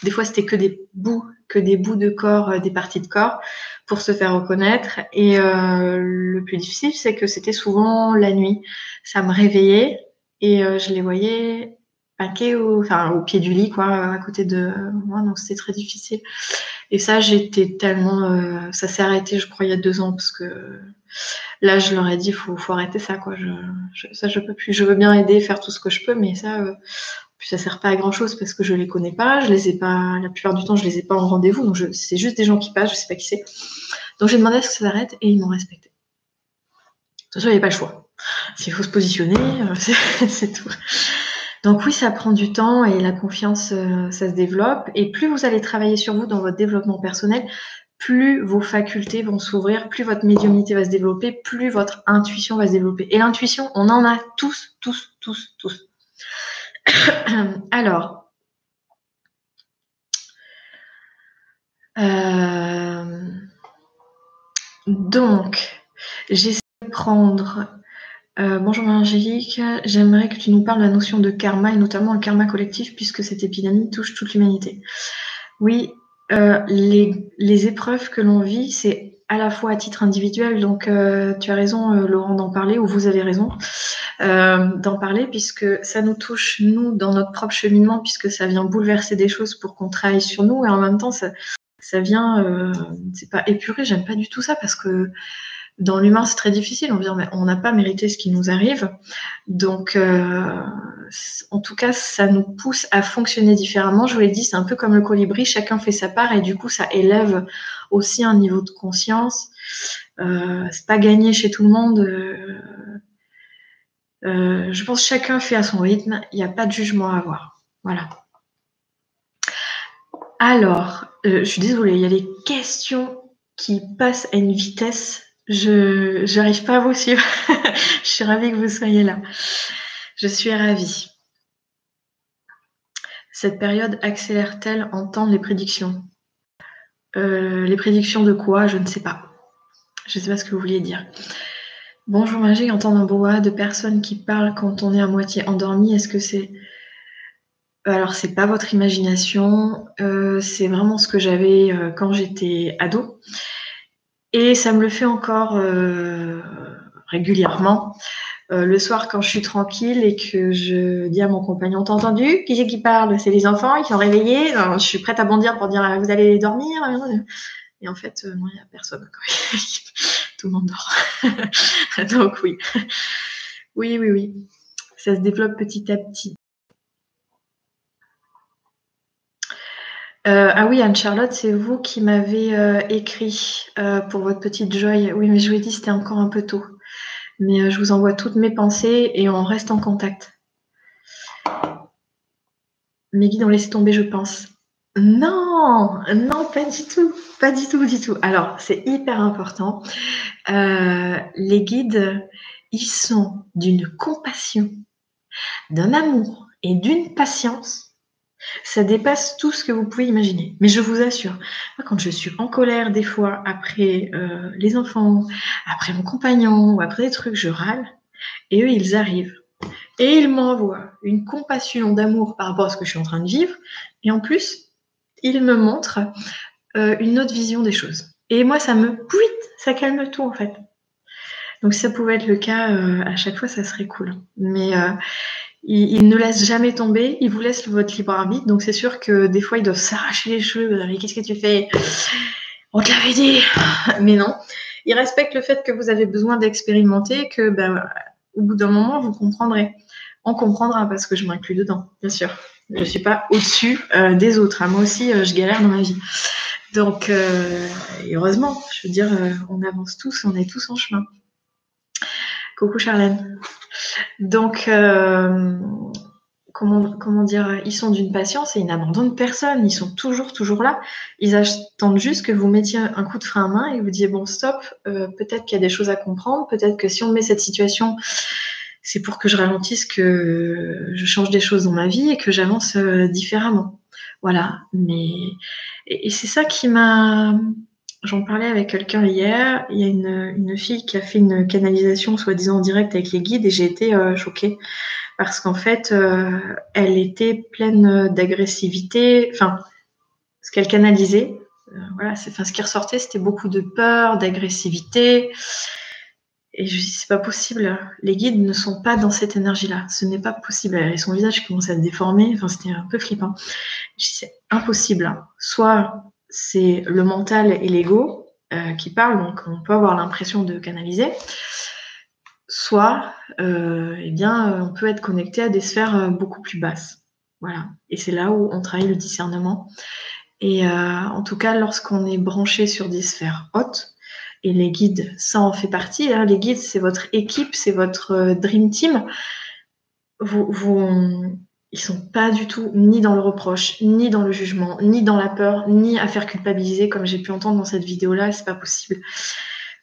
Speaker 1: Des fois, c'était que des bouts, que des bouts de corps, euh, des parties de corps, pour se faire reconnaître. Et le plus difficile, c'est que c'était souvent la nuit. Ça me réveillait et je les voyais paquet au, pied du lit, quoi, à côté de moi. Donc c'était très difficile. Et ça, j'étais tellement, euh, ça s'est arrêté, je crois, il y a deux ans, parce que là, je leur ai dit, faut, faut arrêter ça, quoi. Je, ça, je peux plus. Je veux bien aider, faire tout ce que je peux, mais ça, euh, ça sert pas à grand chose parce que je les connais pas, je les ai pas, la plupart du temps, je les ai pas en rendez-vous, donc c'est juste des gens qui passent, je sais pas qui c'est. Donc j'ai demandé à ce que ça s'arrête et ils m'ont respecté. De toute façon, il n'y avait pas le choix. S'il faut se positionner, euh, c'est tout. Donc oui, ça prend du temps et la confiance, euh, ça se développe. Et plus vous allez travailler sur vous dans votre développement personnel, plus vos facultés vont s'ouvrir, plus votre médiumnité va se développer, plus votre intuition va se développer. Et l'intuition, on en a tous, tous, tous, tous. Alors, euh, donc, j'essaie de prendre euh, bonjour Angélique, j'aimerais que tu nous parles de la notion de karma et notamment le karma collectif puisque cette épidémie touche toute l'humanité. Oui, euh, les, épreuves que l'on vit, c'est à la fois à titre individuel, donc euh, tu as raison Laurent d'en parler, ou vous avez raison d'en parler, puisque ça nous touche, nous, dans notre propre cheminement, puisque ça vient bouleverser des choses pour qu'on travaille sur nous, et en même temps, ça, ça vient, c'est pas épuré, j'aime pas du tout ça, parce que dans l'humain, c'est très difficile. On n'a pas mérité ce qui nous arrive. Donc, euh, en tout cas, ça nous pousse à fonctionner différemment. Je vous l'ai dit, c'est un peu comme le colibri. Chacun fait sa part et du coup, ça élève aussi un niveau de conscience. Euh, c'est pas gagné chez tout le monde. Euh, euh, je pense que chacun fait à son rythme. Il n'y a pas de jugement à avoir. Voilà. Alors, je suis désolée, il y a des questions qui passent à une vitesse Je n'arrive pas à vous suivre. je suis ravie que vous soyez là. Je suis ravie. Cette période accélère-t-elle en les prédictions? Euh, Les prédictions de quoi? Je ne sais pas. Je ne sais pas ce que vous vouliez dire. Bonjour Magie, entendre un boa de personnes qui parlent quand on est à moitié endormi. Est-ce que c'est alors, c'est pas votre imagination, euh, c'est vraiment ce que j'avais euh, quand j'étais ado. Et ça me le fait encore euh, régulièrement. le soir, quand je suis tranquille et que je dis à mon compagnon, t'as entendu? Qui c'est qui parle? C'est les enfants, ils sont réveillés. je suis prête à bondir pour dire, vous allez dormir Et en fait, non, il n'y a personne. Tout le monde dort. Donc oui. Oui, oui, oui. Ça se développe petit à petit. Euh, ah oui, Anne-Charlotte, c'est vous qui m'avez euh, écrit euh, pour votre petite Joy. Oui, mais je vous ai dit, c'était encore un peu tôt. Mais je vous envoie toutes mes pensées et on reste en contact. Mes guides ont laissé tomber, je pense. Non, non, pas du tout, pas du tout, du tout. Alors, c'est hyper important. les guides, ils sont d'une compassion, d'un amour et d'une patience ça dépasse tout ce que vous pouvez imaginer. Mais je vous assure, quand je suis en colère des fois après euh, les enfants, après mon compagnon ou après des trucs, je râle. Et eux, ils arrivent. Et ils m'envoient une compassion d'amour par rapport à ce que je suis en train de vivre. Et en plus, ils me montrent euh, une autre vision des choses. Et moi, ça me pouite, ça calme tout en fait. Donc si ça pouvait être le cas euh, à chaque fois, ça serait cool. Mais il, ne laisse jamais tomber, il vous laisse votre libre arbitre. Donc c'est sûr que des fois, ils doivent s'arracher les cheveux. Mais qu'est-ce que tu fais? On te l'avait dit Mais non. Il respecte le fait que vous avez besoin d'expérimenter, que ben, au bout d'un moment, vous comprendrez. On comprendra parce que je m'inclus dedans, bien sûr. Je ne suis pas au-dessus euh, des autres. Moi aussi, euh, je galère dans ma vie. Donc, euh, heureusement, je veux dire, on avance tous, on est tous en chemin. Coucou Charlène. Donc, euh, comment, comment dire, ils sont d'une patience et ils n'abandonnent personne. Ils sont toujours, toujours là. Ils attendent juste que vous mettiez un coup de frein à main et vous disiez, bon, stop, euh, peut-être qu'il y a des choses à comprendre. Peut-être que si on met cette situation, c'est pour que je ralentisse, que je change des choses dans ma vie et que j'avance euh, différemment. Voilà. Mais, et c'est ça qui m'a J'en parlais avec quelqu'un hier. Il y a une, fille qui a fait une canalisation, soi-disant en direct avec les guides, et j'ai été euh, choquée parce qu'en fait, euh, elle était pleine d'agressivité. Enfin, ce qu'elle canalisait, euh, voilà, enfin, ce qui ressortait, c'était beaucoup de peur, d'agressivité. Et je dis, c'est pas possible. Les guides ne sont pas dans cette énergie-là. Ce n'est pas possible. Et son visage commençait à se déformer. Enfin, c'était un peu flippant. Je dis, c'est impossible. Soit c'est le mental et l'ego euh, qui parlent, donc on peut avoir l'impression de canaliser. Soit, euh, eh bien, on peut être connecté à des sphères euh, beaucoup plus basses. Voilà. Et c'est là où on travaille le discernement. Et en tout cas, lorsqu'on est branché sur des sphères hautes, et les guides, ça en fait partie. Hein, les guides, c'est votre équipe, c'est votre dream team. Vous, ils sont pas du tout ni dans le reproche, ni dans le jugement, ni dans la peur, ni à faire culpabiliser, comme j'ai pu entendre dans cette vidéo-là, c'est pas possible.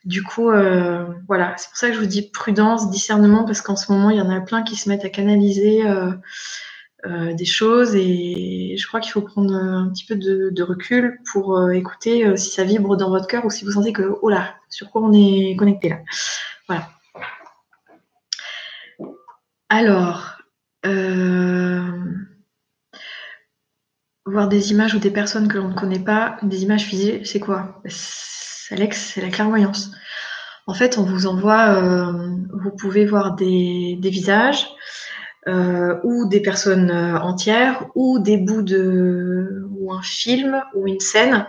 Speaker 1: Du coup, euh, voilà, c'est pour ça que je vous dis prudence, discernement, parce qu'en ce moment, il y en a plein qui se mettent à canaliser euh, euh, des choses et je crois qu'il faut prendre un petit peu de, recul pour écouter si ça vibre dans votre cœur ou si vous sentez que, oh là, sur quoi on est connecté là. Voilà. Alors, euh, voir des images ou des personnes que l'on ne connaît pas, des images physiques, c'est quoi Alex, c'est la clairvoyance. En fait, on vous envoie, euh, vous pouvez voir des, visages euh, ou des personnes entières ou des bouts de ou un film ou une scène.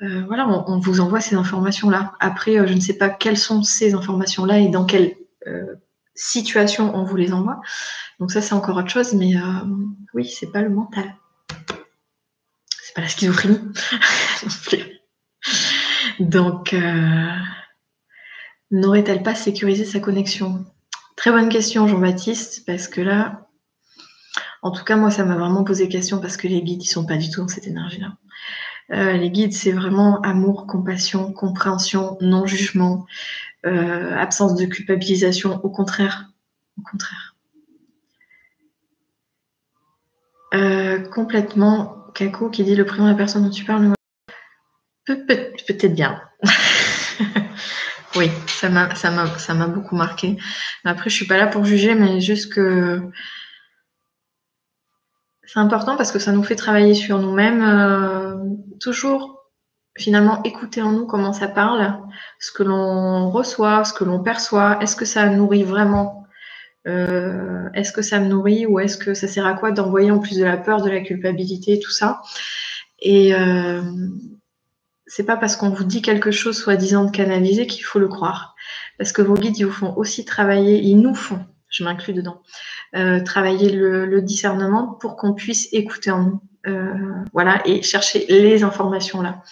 Speaker 1: voilà, on, vous envoie ces informations-là. Après, je ne sais pas quelles sont ces informations-là et dans quelle situation on vous les envoie. Donc ça, c'est encore autre chose, mais euh, oui, c'est pas le mental. C'est pas la schizophrénie. Donc, euh, n'aurait-elle pas sécurisé sa connexion? Très bonne question, Jean-Baptiste, parce que là, en tout cas, moi, ça m'a vraiment posé question parce que les guides, ils sont pas du tout dans cette énergie-là. Euh, les guides, c'est vraiment amour, compassion, compréhension, non-jugement, euh, absence de culpabilisation. Au contraire, au contraire. complètement, Kako qui dit le prénom de la personne dont tu parles. Peut-être bien. oui, ça m'a beaucoup marqué. Après, je suis pas là pour juger, mais juste que c'est important parce que ça nous fait travailler sur nous-mêmes. Euh, toujours, finalement, écouter en nous comment ça parle, ce que l'on reçoit, ce que l'on perçoit. Est-ce que ça nourrit vraiment euh, Est-ce que ça me nourrit ou est-ce que ça sert à quoi d'envoyer en plus de la peur, de la culpabilité, tout ça Et euh, c'est pas parce qu'on vous dit quelque chose soi-disant de canaliser qu'il faut le croire. Parce que vos guides, ils vous font aussi travailler, ils nous font je m'inclus dedans, euh, travailler le, discernement pour qu'on puisse écouter en nous, euh, voilà, et chercher les informations là.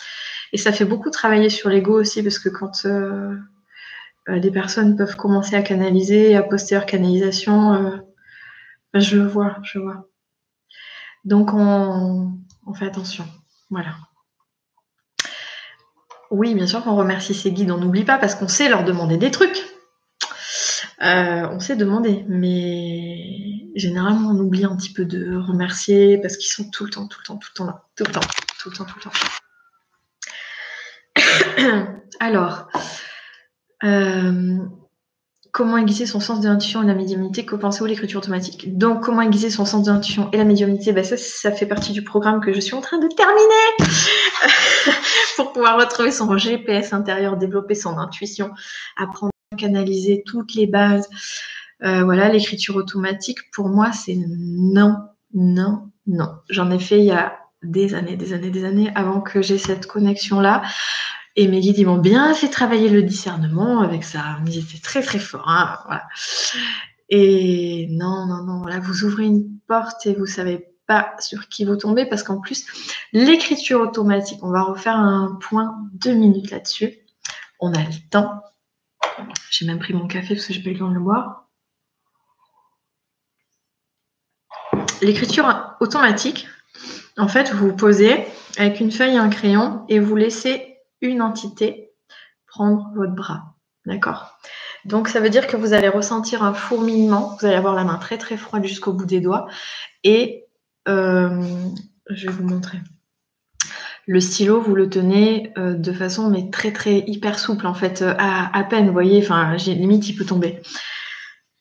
Speaker 1: Et ça fait beaucoup travailler sur l'ego aussi, parce que quand euh, des personnes peuvent commencer à canaliser, à poster leur canalisation, ben, je le vois, je vois. Donc on, fait attention, voilà. Oui, bien sûr qu'on remercie ces guides, on n'oublie pas parce qu'on sait leur demander des trucs. Euh, on s'est demandé, mais généralement on oublie un petit peu de remercier parce qu'ils sont tout le temps, tout le temps, tout le temps là, tout le temps, tout le temps, tout le temps. Alors, euh, comment aiguiser son sens de l'intuition et la médiumnité? Que pensez-vous l'écriture automatique? Donc, comment aiguiser son sens de l'intuition et la médiumnité? Ben ça, ça fait partie du programme que je suis en train de terminer pour pouvoir retrouver son GPS intérieur, développer son intuition, apprendre canaliser toutes les bases. Euh, voilà, l'écriture automatique, pour moi, c'est non, non, non. J'en ai fait il y a des années, des années, des années avant que j'ai cette connexion-là. Et mes guides, ils m'ont bien fait travailler le discernement avec ça. Ils étaient très, très forts. Hein, et non, non, non. Là, vous ouvrez une porte et vous savez pas sur qui vous tombez parce qu'en plus, l'écriture automatique, on va refaire un point deux minutes là-dessus. On a le temps. J'ai même pris mon café parce que j'ai pas eu le temps de le boire. L'écriture automatique, en fait, vous vous posez avec une feuille et un crayon et vous laissez une entité prendre votre bras. D'accord? Donc, ça veut dire que vous allez ressentir un fourmillement. Vous allez avoir la main très très froide jusqu'au bout des doigts. Et euh, je vais vous montrer. Le stylo, vous le tenez euh, de façon mais très très hyper souple en fait, euh, à, peine, vous voyez, enfin j'ai limite il peut tomber.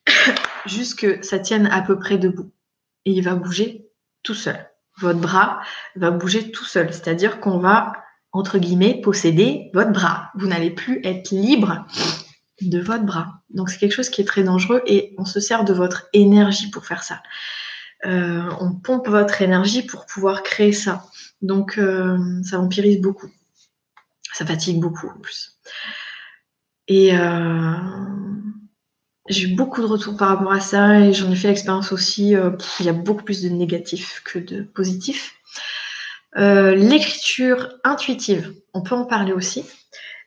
Speaker 1: Juste que ça tienne à peu près debout. Et il va bouger tout seul. Votre bras va bouger tout seul. C'est-à-dire qu'on va, entre guillemets, posséder votre bras. Vous n'allez plus être libre de votre bras. Donc c'est quelque chose qui est très dangereux et on se sert de votre énergie pour faire ça. Euh, on pompe votre énergie pour pouvoir créer ça. Donc, euh, ça empirise beaucoup. Ça fatigue beaucoup en plus. Et euh, j'ai eu beaucoup de retours par rapport à ça et j'en ai fait l'expérience aussi. Il y a beaucoup plus de négatifs que de positifs. L'écriture intuitive, on peut en parler aussi.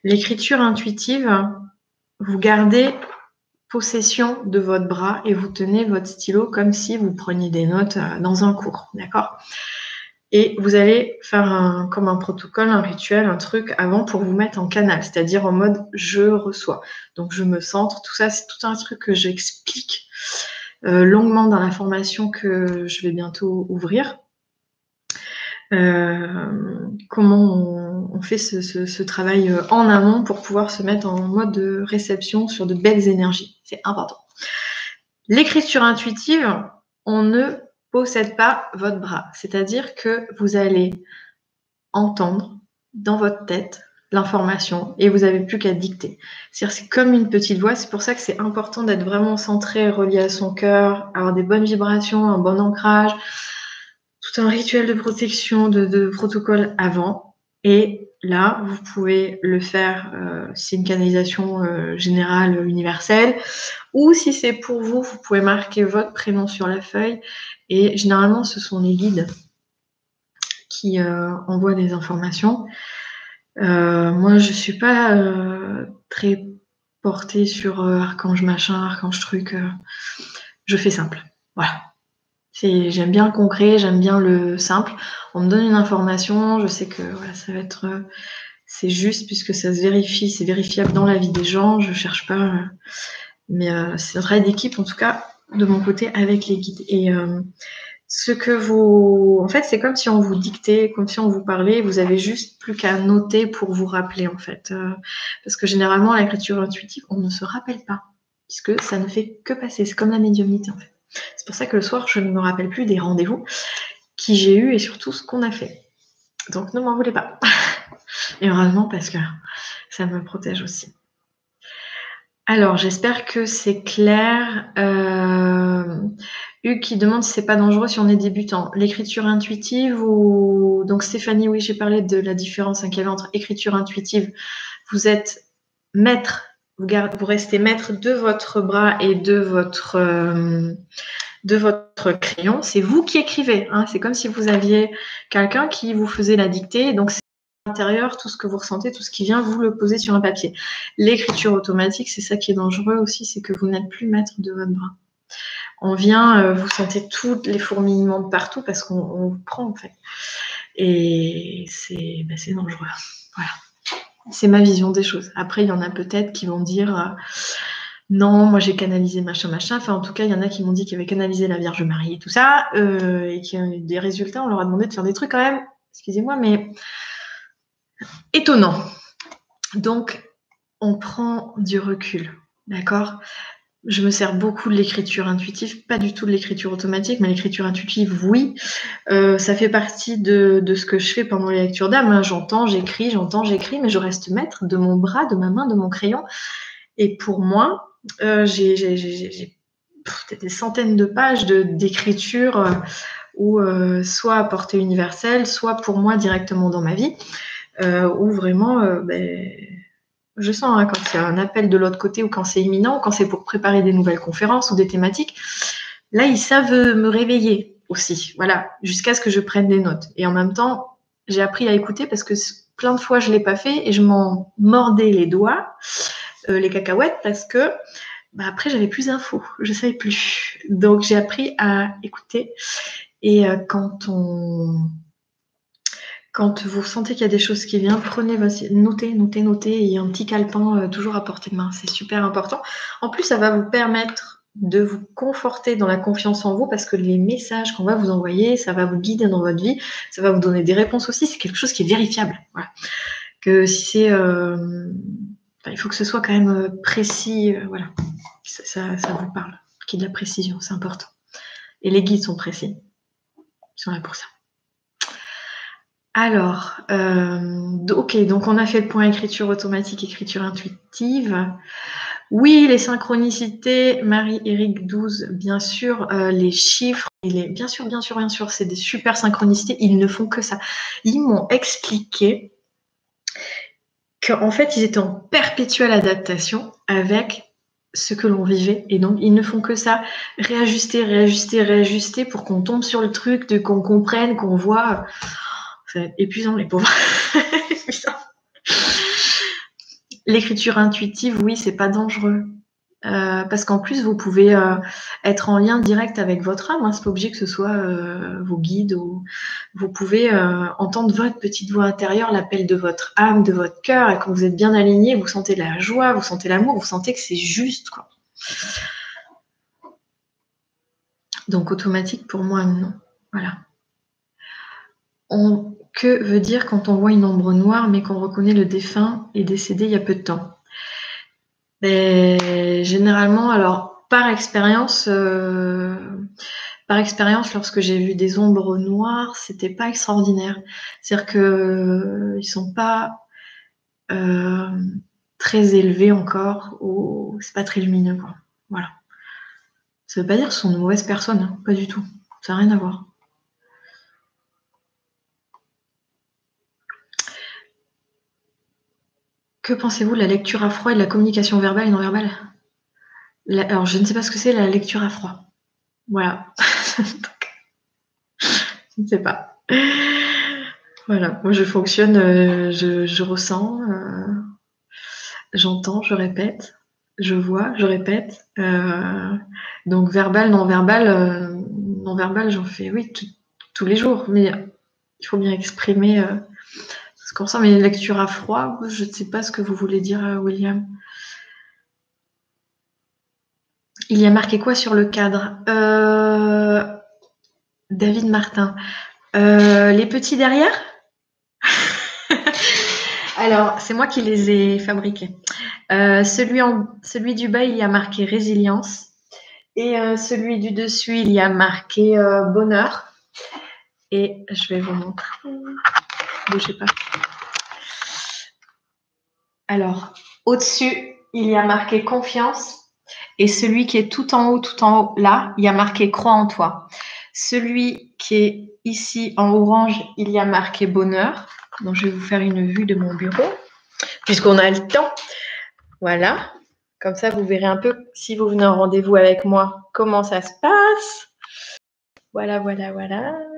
Speaker 1: L'écriture intuitive, vous gardez possession de votre bras et vous tenez votre stylo comme si vous preniez des notes dans un cours, d'accord? Et vous allez faire comme un protocole, un rituel, un truc avant pour vous mettre en canal, c'est-à-dire en mode je reçois. Donc je me centre, tout ça, c'est tout un truc que j'explique euh, longuement dans la formation que je vais bientôt ouvrir. Euh, comment on, fait ce, travail euh, en amont pour pouvoir se mettre en mode de réception sur de belles énergies. C'est important. L'écriture intuitive, on ne possède pas votre bras. C'est-à-dire que vous allez entendre dans votre tête l'information et vous n'avez plus qu'à dicter. C'est comme une petite voix. C'est pour ça que c'est important d'être vraiment centré, relié à son cœur, avoir des bonnes vibrations, un bon ancrage, tout un rituel de protection, de, protocole avant. Et là, vous pouvez le faire euh, si c'est une canalisation euh, générale universelle ou si c'est pour vous, vous pouvez marquer votre prénom sur la feuille et généralement, ce sont les guides qui euh, envoient des informations. Euh, moi, je ne suis pas très portée sur archange machin, archange truc. je fais simple. Voilà. J'aime bien le concret, j'aime bien le simple. On me donne une information, je sais que voilà, ça va être c'est juste puisque ça se vérifie, c'est vérifiable dans la vie des gens. Je cherche pas, mais euh, c'est un travail d'équipe en tout cas de mon côté avec les guides. Et euh, ce que vous, en fait, c'est comme si on vous dictait, comme si on vous parlait. Vous avez juste plus qu'à noter pour vous rappeler en fait, euh, parce que généralement l'écriture intuitive, on ne se rappelle pas puisque ça ne fait que passer. C'est comme la médiumnité en fait. C'est pour ça que le soir, je ne me rappelle plus des rendez-vous qui j'ai eu et surtout ce qu'on a fait. Donc ne m'en voulez pas. Et heureusement parce que ça me protège aussi. Alors, j'espère que c'est clair. Euh, Hugues qui demande si c'est pas dangereux si on est débutant. L'écriture intuitive ou donc Stéphanie, oui, j'ai parlé de la différence qu'il y avait entre écriture intuitive. Vous êtes maître, vous, restez maître de votre bras et de votre euh, de votre crayon. C'est vous qui écrivez. Hein. C'est comme si vous aviez quelqu'un qui vous faisait la dictée. Donc intérieur, tout ce que vous ressentez, tout ce qui vient, vous le posez sur un papier. L'écriture automatique, c'est ça qui est dangereux aussi, c'est que vous n'êtes plus maître de votre bras. On vient, euh, vous sentez tous les fourmillements de partout parce qu'on vous prend en fait. Et c'est bah, dangereux. Voilà. C'est ma vision des choses. Après, il y en a peut-être qui vont dire euh, non, moi j'ai canalisé machin machin. Enfin, en tout cas, il y en a qui m'ont dit qu'ils avaient canalisé la Vierge Marie et tout ça, euh, et qui ont eu des résultats. On leur a demandé de faire des trucs quand même. Excusez-moi, mais étonnant. Donc, on prend du recul, d'accord? Je me sers beaucoup de l'écriture intuitive, pas du tout de l'écriture automatique, mais l'écriture intuitive, oui. Euh, ça fait partie de, ce que je fais pendant les lectures d'âme. Hein. J'entends, j'écris, j'entends, j'écris, mais je reste maître de mon bras, de ma main, de mon crayon. Et pour moi, euh, j'ai des centaines de pages d'écriture euh, ou soit à portée universelle, soit pour moi directement dans ma vie. Euh, où vraiment, euh, ben, je sens hein, quand il y a un appel de l'autre côté ou quand c'est imminent, quand c'est pour préparer des nouvelles conférences ou des thématiques, là, ils savent me réveiller aussi, voilà, jusqu'à ce que je prenne des notes. Et en même temps, j'ai appris à écouter parce que plein de fois, je ne l'ai pas fait et je m'en mordais les doigts, euh, les cacahuètes, parce que bah, après, j'avais plus d'infos, je ne savais plus. Donc, j'ai appris à écouter. Et quand on quand vous sentez qu'il y a des choses qui viennent, prenez, notez, notez, notez. A un petit calepin euh, toujours à portée de main. C'est super important. En plus, ça va vous permettre de vous conforter dans la confiance en vous parce que les messages qu'on va vous envoyer, ça va vous guider dans votre vie. Ça va vous donner des réponses aussi. C'est quelque chose qui est vérifiable. Que si c'est. Euh, il faut que ce soit quand même euh, précis. voilà. Ça, ça, ça vous parle. Qu'il y ait de la précision. C'est important. Et les guides sont précis. Ils sont là pour ça. Alors, euh, ok, donc on a fait le point écriture automatique, écriture intuitive. Oui, les synchronicités, Marie-Éric 12, bien sûr, euh, les chiffres, les, bien sûr, bien sûr, bien sûr, c'est des super synchronicités, ils ne font que ça. Ils m'ont expliqué qu'en fait, ils étaient en perpétuelle adaptation avec ce que l'on vivait. Et donc, ils ne font que ça, réajuster, réajuster, réajuster pour qu'on tombe sur le truc, qu'on comprenne, qu'on voit. C'est épuisant, les pauvres. L'écriture intuitive, oui, c'est pas dangereux. Euh, parce qu'en plus, vous pouvez euh, être en lien direct avec votre âme. Hein. C'est pas obligé que ce soit euh, vos guides. Ou... Vous pouvez entendre votre petite voix intérieure, l'appel de votre âme, de votre cœur. Et quand vous êtes bien aligné, vous sentez la joie, vous sentez l'amour, vous sentez que c'est juste. Quoi. Donc automatique, pour moi, non. Voilà. On, que veut dire quand on voit une ombre noire mais qu'on reconnaît le défunt est décédé il y a peu de temps ben, Généralement, alors par expérience, euh, par expérience, lorsque j'ai vu des ombres noires, c'était pas extraordinaire. C'est-à-dire qu'ils euh, ils sont pas euh, très élevés encore, ou c'est pas très lumineux. Voilà. Ça veut pas dire que ce sont de mauvaises personnes, hein. pas du tout. Ça n'a rien à voir. Que pensez-vous de la lecture à froid et de la communication verbale et non verbale? Alors, je ne sais pas ce que c'est la lecture à froid. Voilà. je ne sais pas. Voilà, moi je fonctionne, euh, je, ressens, euh, j'entends, je répète, je vois, je répète. Euh, donc verbal, non verbal, non verbal, j'en fais, oui, tous les jours, mais il faut bien exprimer euh, ce qu'on sent. Mais lecture à froid, je ne sais pas ce que vous voulez dire, euh, William. Il y a marqué quoi sur le cadre? Euh, David Martin. les petits derrière? Alors, c'est moi qui les ai fabriqués. celui, en, celui du bas, il y a marqué résilience. Et euh, celui du dessus, il y a marqué euh, bonheur. Et je vais vous montrer. Alors, au-dessus, il y a marqué confiance. Et celui qui est tout en haut, tout en haut, là, il y a marqué crois en toi. Celui qui est ici en orange, il y a marqué bonheur. Donc, je vais vous faire une vue de mon bureau, puisqu'on a le temps. Voilà. Comme ça, vous verrez un peu, si vous venez en rendez-vous avec moi, comment ça se passe. Voilà, voilà, voilà.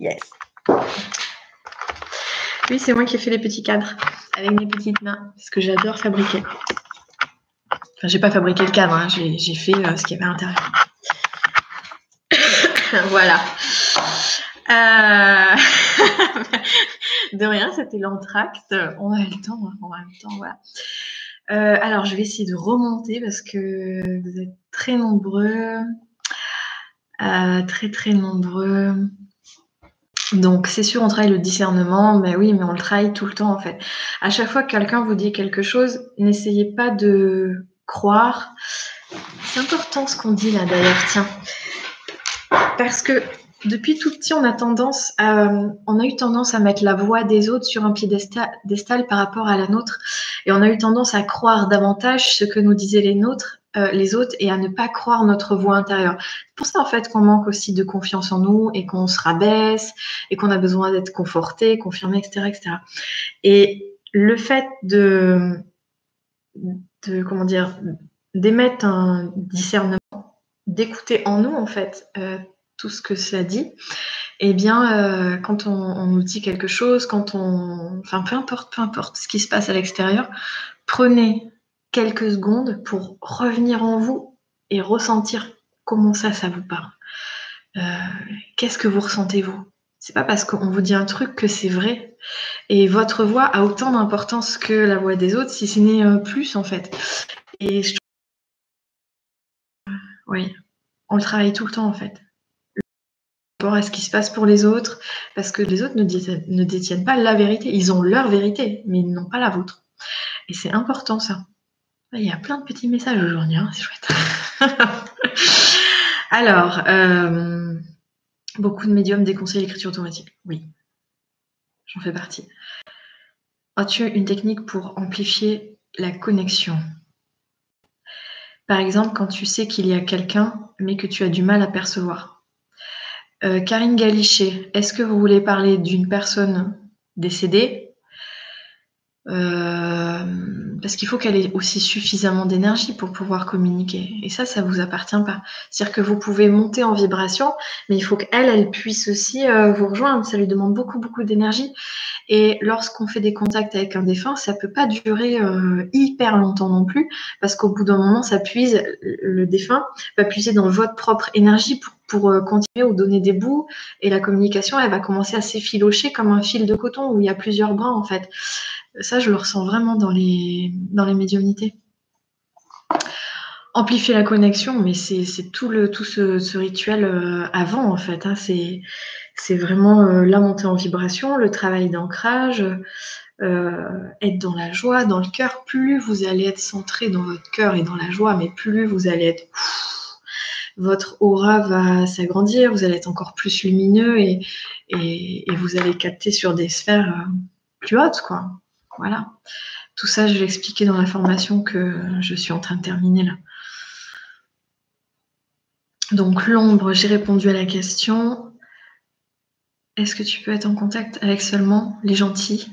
Speaker 1: Yes. Oui, c'est moi qui ai fait les petits cadres avec mes petites mains, parce que j'adore fabriquer. Enfin, j'ai pas fabriqué le cadre, hein. j'ai fait euh, ce qu'il y avait à l'intérieur. voilà. Euh... de rien, c'était l'entracte. On a le temps, hein, on a le temps, voilà. Euh, alors, je vais essayer de remonter parce que vous êtes très nombreux. Très, très nombreux. Donc, c'est sûr, on travaille le discernement, mais oui, mais on le travaille tout le temps, en fait. À chaque fois que quelqu'un vous dit quelque chose, n'essayez pas de croire. C'est important ce qu'on dit là, d'ailleurs, tiens. Parce que depuis tout petit, on a tendance à, on a eu tendance à mettre la voix des autres sur un piédestal par rapport à la nôtre, et on a eu tendance à croire davantage ce que nous disaient les nôtres, euh, les autres, et à ne pas croire notre voix intérieure. C'est pour ça en fait qu'on manque aussi de confiance en nous et qu'on se rabaisse et qu'on a besoin d'être conforté, confirmé, etc., etc. Et le fait de, de comment dire, d'émettre un discernement, d'écouter en nous en fait. Euh, tout ce que cela dit, eh bien, euh, quand on, nous dit quelque chose, quand on, enfin, peu importe, peu importe ce qui se passe à l'extérieur, prenez quelques secondes pour revenir en vous et ressentir comment ça, ça vous parle. Euh, qu'est-ce que vous ressentez vous? C'est pas parce qu'on vous dit un truc que c'est vrai. Et votre voix a autant d'importance que la voix des autres, si ce n'est euh, plus en fait. Oui, on le travaille tout le temps en fait rapport à ce qui se passe pour les autres, parce que les autres ne ne détiennent pas la vérité. Ils ont leur vérité, mais ils n'ont pas la vôtre. Et c'est important ça. Il y a plein de petits messages aujourd'hui, hein, c'est chouette. Alors, euh, beaucoup de médiums déconseillent l'écriture automatique. Oui, j'en fais partie. As-tu une technique pour amplifier la connexion Par exemple, quand tu sais qu'il y a quelqu'un, mais que tu as du mal à percevoir. Euh, Karine Galichet, est-ce que vous voulez parler d'une personne décédée? Euh, parce qu'il faut qu'elle ait aussi suffisamment d'énergie pour pouvoir communiquer. Et ça, ça vous appartient pas. C'est-à-dire que vous pouvez monter en vibration, mais il faut qu'elle, elle puisse aussi euh, vous rejoindre. Ça lui demande beaucoup, beaucoup d'énergie. Et lorsqu'on fait des contacts avec un défunt, ça peut pas durer hyper longtemps non plus, parce qu'au bout d'un moment, ça puise, le défunt va puiser dans votre propre énergie pour pour euh, continuer ou donner des bouts. Et la communication, elle va commencer à s'effilocher comme un fil de coton où il y a plusieurs brins, en fait. Ça, je le ressens vraiment dans les, dans les médiumnités. Amplifier la connexion, mais c'est tout, le, tout ce, rituel euh, avant, en fait. Hein. C'est vraiment euh, la montée en vibration, le travail d'ancrage, être dans la joie, dans le cœur. Plus vous allez être centré dans votre cœur et dans la joie, mais plus vous allez être votre aura va s'agrandir, vous allez être encore plus lumineux et, vous allez capter sur des sphères euh, plus hautes, quoi. Voilà. Tout ça, je vais expliquer dans la formation que je suis en train de terminer là. Donc l'ombre, j'ai répondu à la question. Est-ce que tu peux être en contact avec seulement les gentils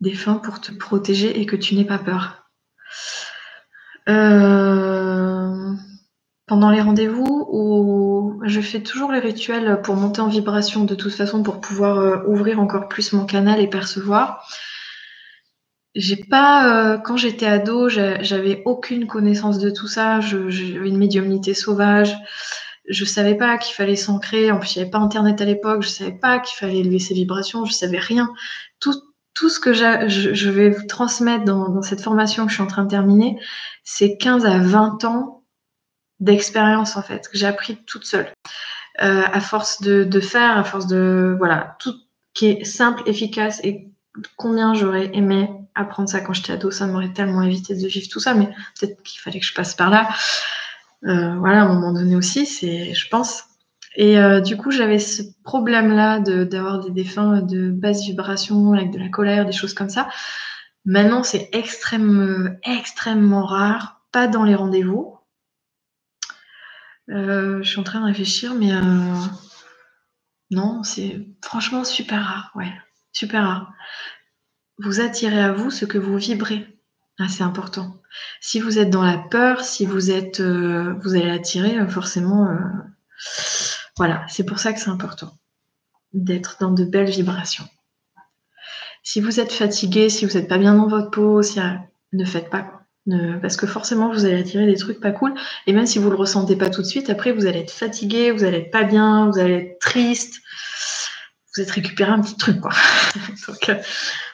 Speaker 1: défunts pour te protéger et que tu n'aies pas peur? Euh pendant les rendez-vous où je fais toujours les rituels pour monter en vibration de toute façon pour pouvoir euh, ouvrir encore plus mon canal et percevoir. j'ai pas, quand j'étais ado, j'avais aucune connaissance de tout ça. J'avais une médiumnité sauvage. Je savais pas qu'il fallait s'ancrer. En plus, il n'y avait pas Internet à l'époque. Je savais pas qu'il fallait élever ses vibrations. Je savais rien. Tout, tout ce que je, vais vous transmettre dans, cette formation que je suis en train de terminer, c'est 15 à 20 ans d'expérience en fait, que j'ai appris toute seule. Euh, à force de, faire, à force de... Voilà, tout qui est simple, efficace et combien j'aurais aimé apprendre ça quand j'étais ado, ça m'aurait tellement évité de vivre tout ça, mais peut-être qu'il fallait que je passe par là. Euh, voilà, à un moment donné aussi, c'est, je pense, et euh, du coup, j'avais ce problème-là d'avoir des défunts de basse vibration, avec de la colère, des choses comme ça. Maintenant, c'est extrêmement, extrêmement rare, pas dans les rendez-vous. Euh, je suis en train de réfléchir, mais euh, non, c'est franchement super rare, ouais, super rare. Vous attirez à vous ce que vous vibrez. Ah, c'est important. Si vous êtes dans la peur, si vous êtes, vous allez attirer forcément voilà, c'est pour ça que c'est important d'être dans de belles vibrations. Si vous êtes fatigué, si vous n'êtes pas bien dans votre peau, ne faites pas. Parce que forcément, vous allez attirer des trucs pas cool. Et même si vous le ressentez pas tout de suite, après, vous allez être fatigué, vous allez être pas bien, vous allez être triste. Vous êtes récupéré un petit truc, quoi. Donc, euh,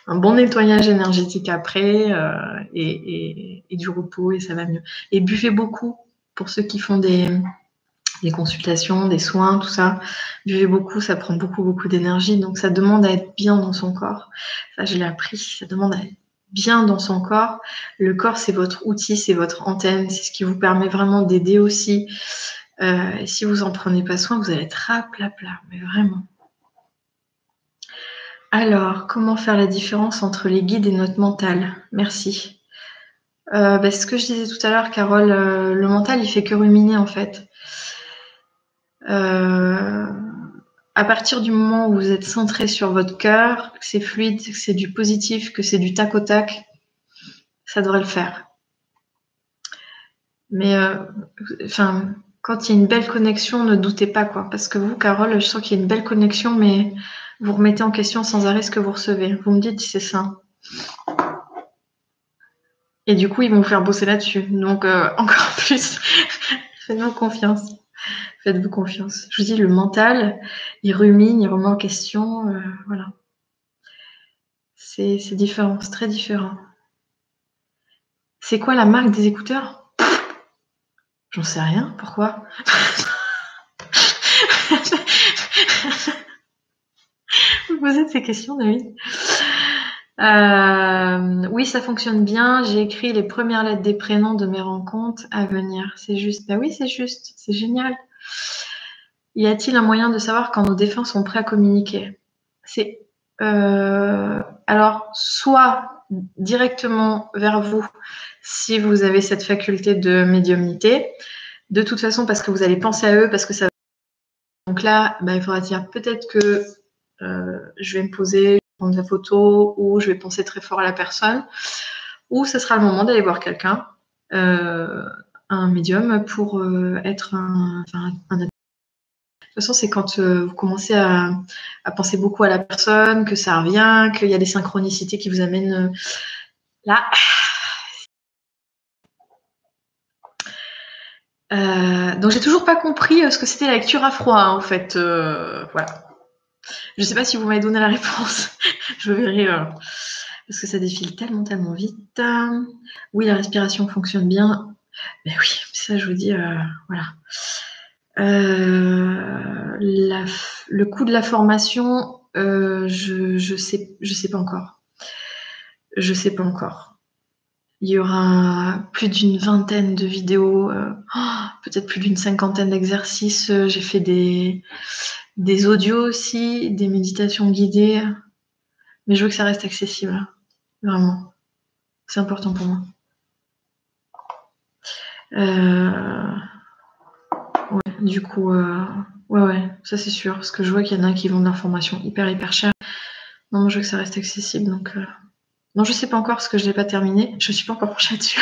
Speaker 1: un bon nettoyage énergétique après euh, et du repos et ça va mieux. Et buvez beaucoup pour ceux qui font des, des consultations, des soins, tout ça. Buvez beaucoup, ça prend beaucoup, beaucoup d'énergie. Donc, ça demande à être bien dans son corps. Ça, je l'ai appris. Ça demande à être bien dans son corps. Le corps, c'est votre outil, c'est votre antenne. C'est ce qui vous permet vraiment d'aider aussi. Euh, et si vous en prenez pas soin, vous allez être raplapla, mais vraiment. Alors, comment faire la différence entre les guides et notre mental? Merci. Euh, bah, ce que je disais tout à l'heure, Carole, euh, le mental, il fait que ruminer en fait. Euh, à partir du moment où vous êtes centré sur votre cœur, que c'est fluide, que c'est du positif, que c'est du tac au tac, ça devrait le faire. Mais euh, enfin, quand il y a une belle connexion, ne doutez pas quoi. Parce que vous, Carole, je sens qu'il y a une belle connexion, mais vous remettez en question sans arrêt ce que vous recevez. Vous me dites c'est ça. Et du coup, ils vont vous faire bosser là-dessus. Donc, euh, encore plus, faites-moi confiance. Faites-vous confiance. Je vous dis, le mental, il rumine, il remet en question. Euh, voilà. C'est différent, c'est très différent. C'est quoi la marque des écouteurs? J'en sais rien. Pourquoi? Vous posez ces questions, David? Euh, oui, ça fonctionne bien. J'ai écrit les premières lettres des prénoms de mes rencontres à venir. C'est juste. Ben oui, c'est juste. C'est génial. Y a-t-il un moyen de savoir quand nos défunts sont prêts à communiquer? C'est euh, alors soit directement vers vous si vous avez cette faculté de médiumnité. De toute façon, parce que vous allez penser à eux, parce que ça. Donc là, ben, il faudra dire peut-être que euh, je vais me poser, prendre la photo, ou je vais penser très fort à la personne, ou ce sera le moment d'aller voir quelqu'un, euh, un médium, pour euh, être un, enfin. De toute façon, c'est quand euh, vous commencez à, penser beaucoup à la personne, que ça revient, qu'il y a des synchronicités qui vous amènent là. donc j'ai toujours pas compris ce que c'était la lecture à froid en fait. voilà. Je sais pas si vous m'avez donné la réponse. je verrai euh, parce que ça défile tellement, tellement vite. Oui, la respiration fonctionne bien. Mais oui, ça, je vous dis, euh, voilà. Euh, le coût de la formation, je je sais, je sais pas encore. Je sais pas encore. Il y aura plus d'une vingtaine de vidéos, oh, peut-être plus d'une cinquantaine d'exercices. J'ai fait des, des audios aussi, des méditations guidées. Mais je veux que ça reste accessible. Vraiment. C'est important pour moi. Euh, ouais, du coup, euh, ouais, ouais, ça c'est sûr. Parce que je vois qu'il y en a qui vendent leur formation hyper, hyper cher. Non, je veux que ça reste accessible. Donc, euh, non, je sais pas encore parce que je l'ai pas terminé. Je suis pas encore penchée dessus.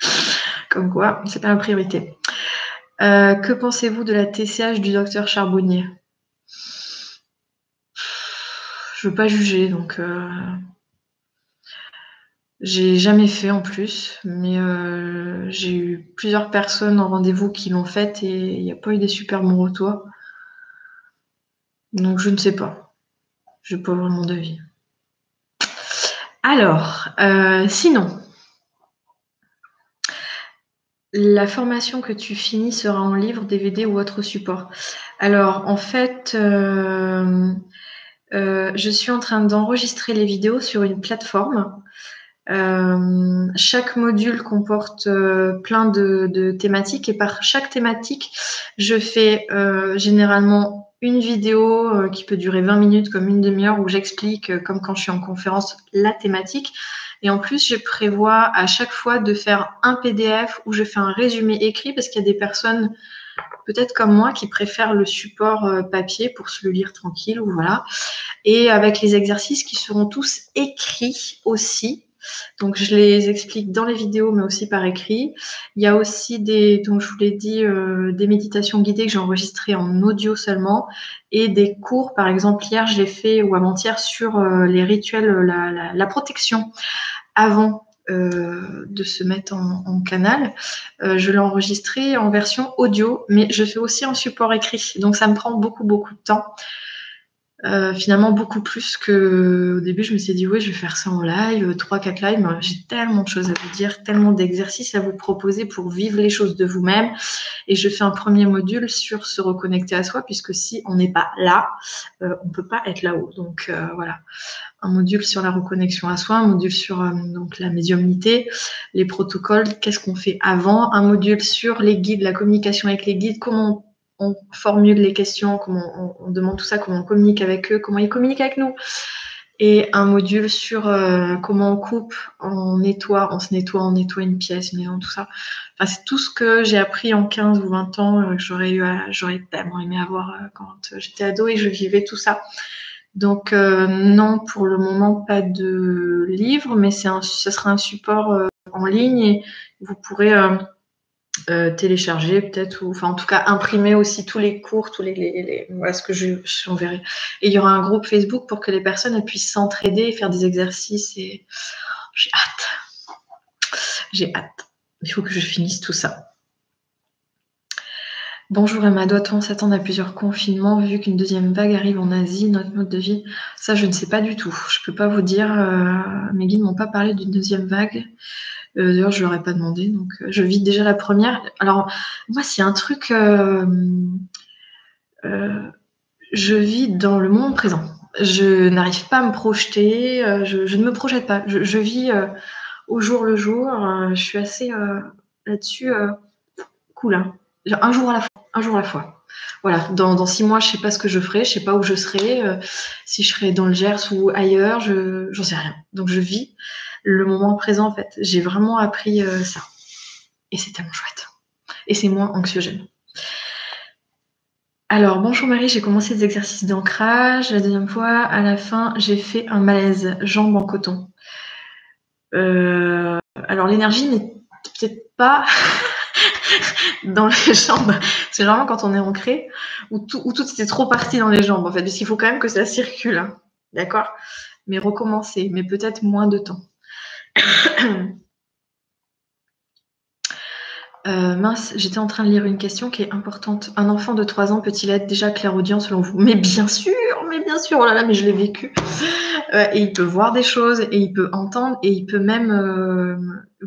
Speaker 1: Comme quoi, c'est pas la priorité. que pensez-vous de la TCH du docteur Charbonnier? Je veux pas juger, donc. Euh, J'ai jamais fait en plus, mais euh, j'ai eu plusieurs personnes en rendez-vous qui l'ont fait et il n'y a pas eu des super bons retours. Donc je ne sais pas. Je n'ai pas vraiment d'avis. Alors, euh, sinon, la formation que tu finis sera en livre, DVD ou autre support. Alors, en fait, euh, je suis en train d'enregistrer les vidéos sur une plateforme. Chaque module comporte plein de, thématiques et par chaque thématique, je fais généralement une vidéo euh, qui peut durer 20 minutes comme une demi-heure où j'explique, euh, comme quand je suis en conférence, la thématique. Et en plus, je prévois à chaque fois de faire un PDF où je fais un résumé écrit parce qu'il y a des personnes, peut-être comme moi, qui préfèrent le support euh, papier pour se le lire tranquille ou voilà. Et avec les exercices qui seront tous écrits aussi. Donc, je les explique dans les vidéos, mais aussi par écrit. Il y a aussi des, je vous l'ai dit, euh, des méditations guidées que j'ai enregistrées en audio seulement et des cours. Par exemple, hier, je l'ai fait ou avant-hier sur euh, les rituels, la, la, protection avant euh, de se mettre en, canal. Euh, je l'ai enregistré en version audio, mais je fais aussi en support écrit. Donc, ça me prend beaucoup, beaucoup de temps. Euh, finalement beaucoup plus que au début je me suis dit oui je vais faire ça en live, 3-4 lives, j'ai tellement de choses à vous dire, tellement d'exercices à vous proposer pour vivre les choses de vous-même. Et je fais un premier module sur se reconnecter à soi, puisque si on n'est pas là, euh, on peut pas être là-haut. Donc euh, voilà, un module sur la reconnexion à soi, un module sur donc la médiumnité, les protocoles, qu'est-ce qu'on fait avant, un module sur les guides, la communication avec les guides, comment on formule les questions, comment on, demande tout ça, comment on communique avec eux, comment ils communiquent avec nous. Et un module sur euh, comment on coupe, on nettoie, on se nettoie, on nettoie une pièce, une maison, tout ça. Enfin, c'est tout ce que j'ai appris en 15 ou 20 ans, euh, j'aurais eu j'aurais tellement aimé avoir euh, quand j'étais ado et je vivais tout ça. Donc non, pour le moment, pas de livre, mais c'est ce sera un support en ligne et vous pourrez euh, télécharger peut-être ou enfin en tout cas imprimer aussi tous les cours tous les, voilà ce que je j'enverrai et il y aura un groupe Facebook pour que les personnes puissent s'entraider faire des exercices et j'ai hâte j'ai hâte il faut que je finisse tout ça Bonjour Emma, doit-on s'attendre à plusieurs confinements vu qu'une deuxième vague arrive en Asie, notre mode de vie? Ça, je ne sais pas du tout. Je ne peux pas vous dire. Euh, mes guides m'ont pas parlé d'une deuxième vague. Euh, d'ailleurs, je leur ai pas demandé, donc euh, je vis déjà la première. Alors, moi, c'est un truc, euh, je vis dans le moment présent. Je n'arrive pas à me projeter, je, ne me projette pas. Je, vis au jour le jour. je suis assez là-dessus cool. Hein. Un jour à la fois. Un jour à la fois. Voilà, dans, six mois, je sais pas ce que je ferai, je sais pas où je serai, si je serai dans le Gers ou ailleurs, je j'en sais rien. Donc je vis le moment présent, en fait. J'ai vraiment appris euh, ça. Et c'est tellement chouette. Et c'est moins anxiogène. Alors, bonjour Marie, j'ai commencé des exercices d'ancrage. La deuxième fois, à la fin, j'ai fait un malaise, jambes en coton. Euh, alors, l'énergie n'est peut-être pas dans les jambes. C'est vraiment quand on est ancré, où tout, où tout était trop parti dans les jambes, en fait. Parce qu'il faut quand même que ça circule. Hein. D'accord? Mais recommencer, mais peut-être moins de temps. Euh, mince, j'étais en train de lire une question qui est importante. Un enfant de 3 ans peut-il être déjà clairaudient selon vous? Mais bien sûr, mais bien sûr, oh là là, mais je l'ai vécu. Euh, et il peut voir des choses, et il peut entendre, et il peut même, euh,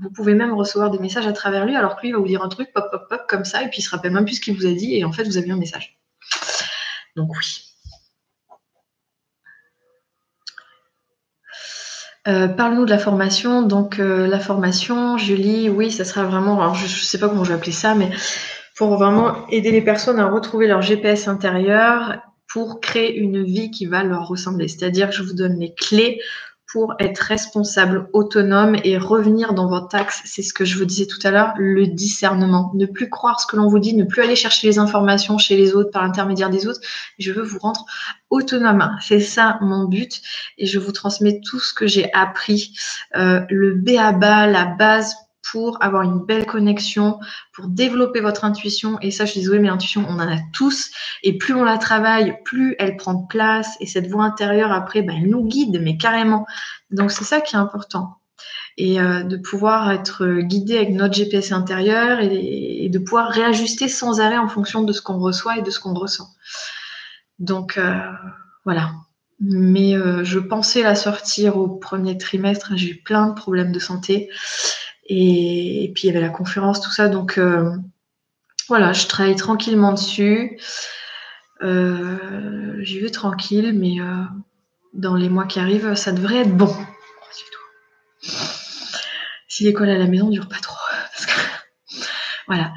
Speaker 1: vous pouvez même recevoir des messages à travers lui, alors que lui il va vous dire un truc, pop, pop, pop, comme ça, et puis il se rappelle même plus ce qu'il vous a dit, et en fait vous avez eu un message. Donc oui. Euh, parle-nous de la formation. Donc euh, la formation, Julie, oui, ça sera vraiment, alors je ne sais pas comment je vais appeler ça, mais pour vraiment aider les personnes à retrouver leur GPS intérieur pour créer une vie qui va leur ressembler. C'est-à-dire que je vous donne les clés pour être responsable, autonome et revenir dans votre axe. C'est ce que je vous disais tout à l'heure, le discernement. Ne plus croire ce que l'on vous dit, ne plus aller chercher les informations chez les autres par l'intermédiaire des autres. Je veux vous rendre autonome. C'est ça mon but et je vous transmets tout ce que j'ai appris, euh, le B à bas, la base pour avoir une belle connexion, pour développer votre intuition. Et ça, je suis désolée, mais l'intuition, on en a tous. Et plus on la travaille, plus elle prend place. Et cette voix intérieure, après, ben, elle nous guide, mais carrément. Donc, c'est ça qui est important. et euh, de pouvoir être guidé avec notre GPS intérieur et, de pouvoir réajuster sans arrêt en fonction de ce qu'on reçoit et de ce qu'on ressent. Donc euh, voilà. Mais euh, je pensais la sortir au premier trimestre. J'ai eu plein de problèmes de santé. Et, puis il y avait la conférence, tout ça. Donc voilà, je travaille tranquillement dessus. J'y vais tranquille, mais dans les mois qui arrivent, ça devrait être bon. Si l'école à la maison dure pas trop. voilà.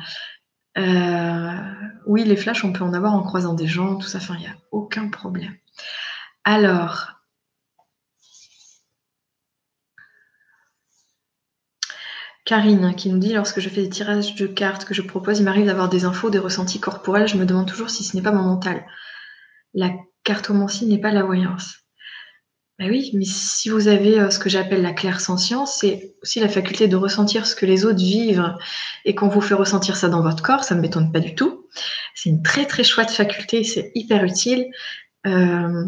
Speaker 1: Euh, oui, les flashs, on peut en avoir en croisant des gens, tout ça, enfin, il n'y a aucun problème. Alors, Karine qui nous dit lorsque je fais des tirages de cartes que je propose, il m'arrive d'avoir des infos, des ressentis corporels. Je me demande toujours si ce n'est pas mon mental. La cartomancie n'est pas la voyance. Bah oui, mais si vous avez euh, ce que j'appelle la clair-sentience, c'est aussi la faculté de ressentir ce que les autres vivent et qu'on vous fait ressentir ça dans votre corps, ça ne m'étonne pas du tout. C'est une très très chouette faculté, c'est hyper utile. Euh,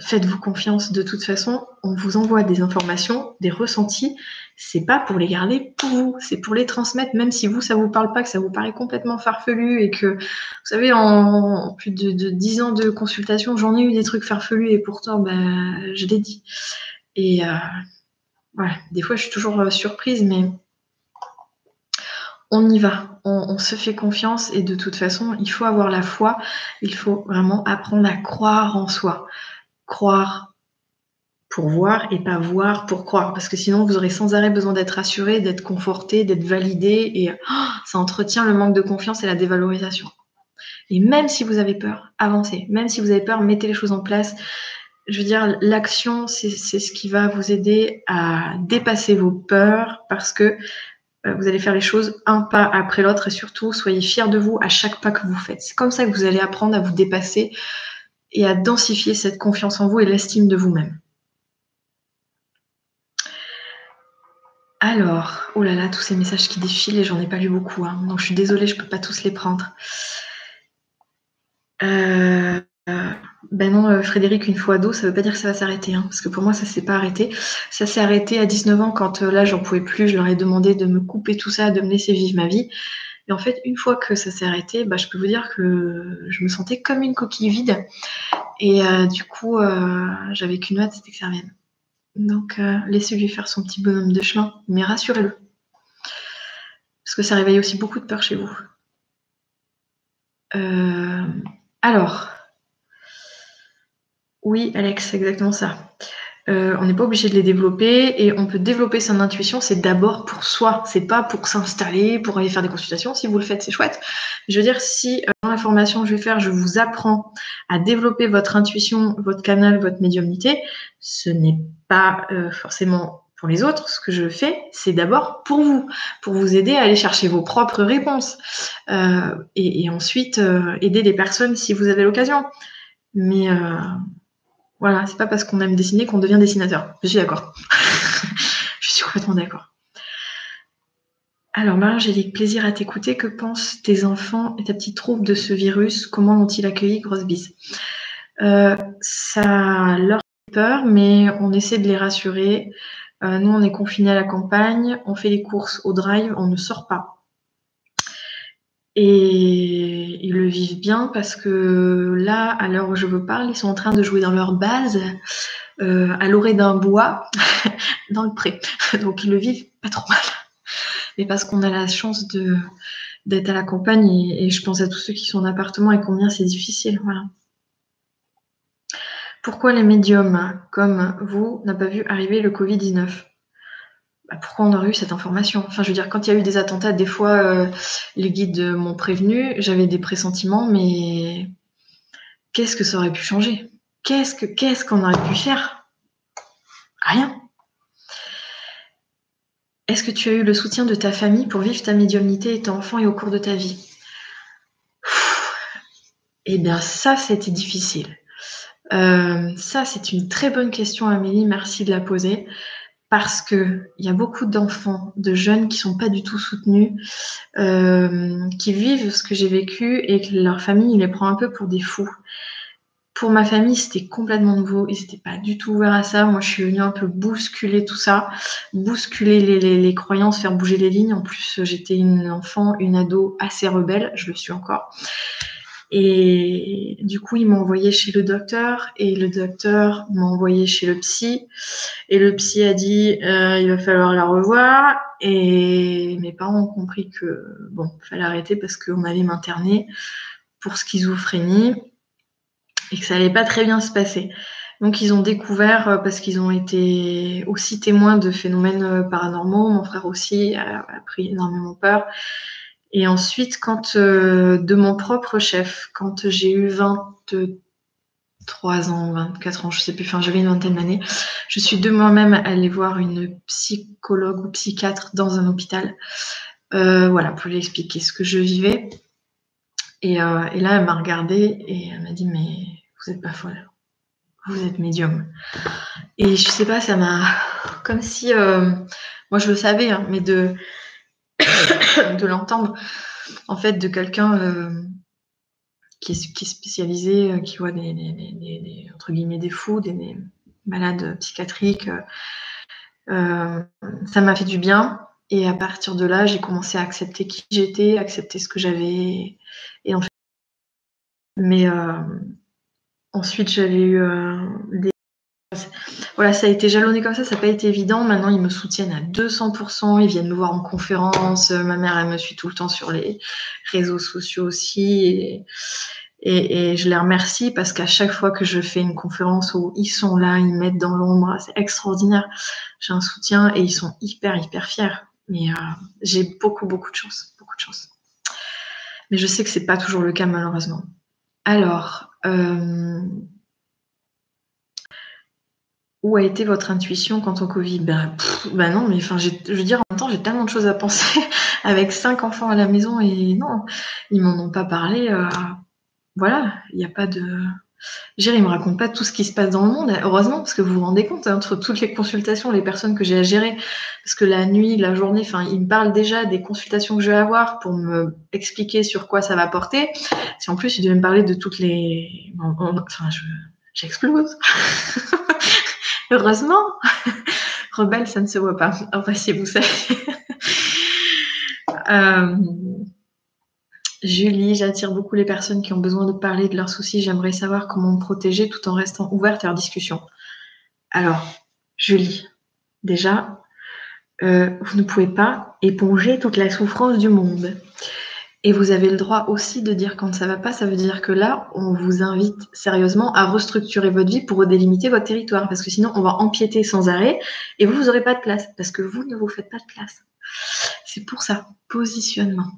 Speaker 1: faites-vous confiance de toute façon, on vous envoie des informations, des ressentis, c'est pas pour les garder pour vous, c'est pour les transmettre, même si vous, ça vous parle pas, que ça vous paraît complètement farfelu et que, vous savez, en, plus de, dix 10 ans de consultation, j'en ai eu des trucs farfelus et pourtant, ben, je l'ai dit. Et euh, voilà, des fois, je suis toujours euh, surprise, mais on y va, on, se fait confiance et de toute façon, il faut avoir la foi, il faut vraiment apprendre à croire en soi croire pour voir et pas voir pour croire. Parce que sinon, vous aurez sans arrêt besoin d'être rassuré, d'être conforté, d'être validé. Et oh, ça entretient le manque de confiance et la dévalorisation. Et même si vous avez peur, avancez. Même si vous avez peur, mettez les choses en place. Je veux dire, l'action, c'est ce qui va vous aider à dépasser vos peurs parce que euh, vous allez faire les choses un pas après l'autre et surtout, soyez fiers de vous à chaque pas que vous faites. C'est comme ça que vous allez apprendre à vous dépasser et à densifier cette confiance en vous et l'estime de vous-même. Alors, oh là là, tous ces messages qui défilent et j'en ai pas lu beaucoup, hein, donc je suis désolée, je ne peux pas tous les prendre. Euh, ben non, euh, Frédéric, une fois ado, ça ne veut pas dire que ça va s'arrêter, hein, parce que pour moi, ça ne s'est pas arrêté. Ça s'est arrêté à 19 ans quand euh, là, j'en pouvais plus, je leur ai demandé de me couper tout ça, de me laisser vivre ma vie. Et en fait, une fois que ça s'est arrêté, bah, je peux vous dire que je me sentais comme une coquille vide. Et euh, du coup, euh, j'avais qu'une hâte, c'était que ça revienne. Donc, euh, laissez-lui faire son petit bonhomme de chemin, mais rassurez-le. Parce que ça réveille aussi beaucoup de peur chez vous. alors, oui, Alex, c'est exactement ça. Euh, on n'est pas obligé de les développer et on peut développer son intuition, c'est d'abord pour soi, c'est pas pour s'installer, pour aller faire des consultations. Si vous le faites, c'est chouette. Je veux dire, si euh, dans la formation que je vais faire, je vous apprends à développer votre intuition, votre canal, votre médiumnité, ce n'est pas euh, forcément pour les autres. Ce que je fais, c'est d'abord pour vous, pour vous aider à aller chercher vos propres réponses et, et, ensuite aider les personnes si vous avez l'occasion. Mais voilà, c'est pas parce qu'on aime dessiner qu'on devient dessinateur. Je suis d'accord. je suis complètement d'accord. Alors, Marie-Angélique, plaisir à t'écouter. Que pensent tes enfants et ta petite troupe de ce virus? Comment l'ont-ils accueilli Grosse bise. Euh, ça leur fait peur, mais on essaie de les rassurer. Euh, nous, on est confinés à la campagne, on fait les courses au drive, on ne sort pas. Et ils le vivent bien parce que là, à l'heure où je vous parle, ils sont en train de jouer dans leur base euh, à l'orée d'un bois dans le pré. Donc ils le vivent pas trop mal. Mais parce qu'on a la chance d'être à la campagne et, je pense à tous ceux qui sont en appartement et combien c'est difficile. Pourquoi les médiums comme vous n'ont pas vu arriver le Covid-19 bah, pourquoi on aurait eu cette information? Enfin, je veux dire, quand il y a eu des attentats, des fois, euh, les guides m'ont prévenu, j'avais des pressentiments, mais qu'est-ce que ça aurait pu changer? Qu'est-ce que qu'est-ce qu'on aurait pu faire? Rien. Est-ce que tu as eu le soutien de ta famille pour vivre ta médiumnité étant enfant et au cours de ta vie? Eh bien, ça, c'était difficile. Euh, ça, c'est une très bonne question, Amélie. Merci de la poser parce qu'il y a beaucoup d'enfants, de jeunes qui sont pas du tout soutenus, euh, qui vivent ce que j'ai vécu et que leur famille les prend un peu pour des fous. Pour ma famille, c'était complètement nouveau. Ils n'étaient pas du tout ouverts à ça. Moi, je suis venue un peu bousculer tout ça, bousculer les, croyances, faire bouger les lignes. En plus, j'étais une enfant, une ado assez rebelle. Je le suis encore. Et du coup, ils m'ont envoyé chez le docteur et le docteur m'a envoyé chez le psy. Et le psy a dit euh, il va falloir la revoir. Et mes parents ont compris que bon, fallait arrêter parce qu'on allait m'interner pour schizophrénie et que ça allait pas très bien se passer. Donc ils ont découvert, euh, parce qu'ils ont été aussi témoins de phénomènes euh, paranormaux, mon frère aussi a, pris énormément peur. Et ensuite, quand euh, de mon propre chef, quand j'ai eu 23 ans, 24 ans, je sais plus, enfin j'avais une vingtaine d'années, je suis de moi-même allée voir une psychologue ou psychiatre dans un hôpital, voilà, pour lui expliquer ce que je vivais. Et, et là, elle m'a regardée et elle m'a dit, mais vous n'êtes pas folle. Vous êtes médium. Et je sais pas, ça m'a. Comme si. Euh, moi, je le savais, hein, mais de, de l'entendre, en fait, de quelqu'un euh, qui, est, spécialisé, euh, qui voit des, entre guillemets, des fous, des, malades psychiatriques. ça m'a fait du bien. Et à partir de là, j'ai commencé à accepter qui j'étais, accepter ce que j'avais. Et en fait. Mais Ensuite, j'avais eu euh, des. Voilà, ça a été jalonné comme ça, ça n'a pas été évident. Maintenant, ils me soutiennent à 200%, ils viennent me voir en conférence. Ma mère, elle me suit tout le temps sur les réseaux sociaux aussi. Et, je les remercie parce qu'à chaque fois que je fais une conférence où ils sont là, ils mettent dans l'ombre, c'est extraordinaire. J'ai un soutien et ils sont hyper, hyper fiers. Mais euh, j'ai beaucoup, beaucoup de chance, beaucoup de chance. Mais je sais que c'est pas toujours le cas malheureusement. Alors, euh, où a été votre intuition quant au Covid? Ben, ben, non, mais enfin, je veux dire, en même temps, j'ai tellement de choses à penser avec cinq enfants à la maison et non, ils m'en ont pas parlé. Euh, voilà, il n'y a pas de. Gérer, il me raconte pas tout ce qui se passe dans le monde, heureusement, parce que vous vous rendez compte, hein, entre toutes les consultations, les personnes que j'ai à gérer, parce que la nuit, la journée, enfin, il me parle déjà des consultations que je vais avoir pour me expliquer sur quoi ça va porter. Si en plus, il devait me parler de toutes les. Enfin, j'explose. heureusement. Rebelle, ça ne se voit pas. Enfin, si vous savez. euh... Julie, j'attire beaucoup les personnes qui ont besoin de parler de leurs soucis. J'aimerais savoir comment me protéger tout en restant ouverte à leur discussion. Alors, Julie, déjà, euh, vous ne pouvez pas éponger toute la souffrance du monde. Et vous avez le droit aussi de dire quand ça va pas, ça veut dire que là, on vous invite sérieusement à restructurer votre vie pour délimiter votre territoire. Parce que sinon, on va empiéter sans arrêt et vous, vous n'aurez pas de place. Parce que vous ne vous faites pas de place. C'est pour ça, positionnement.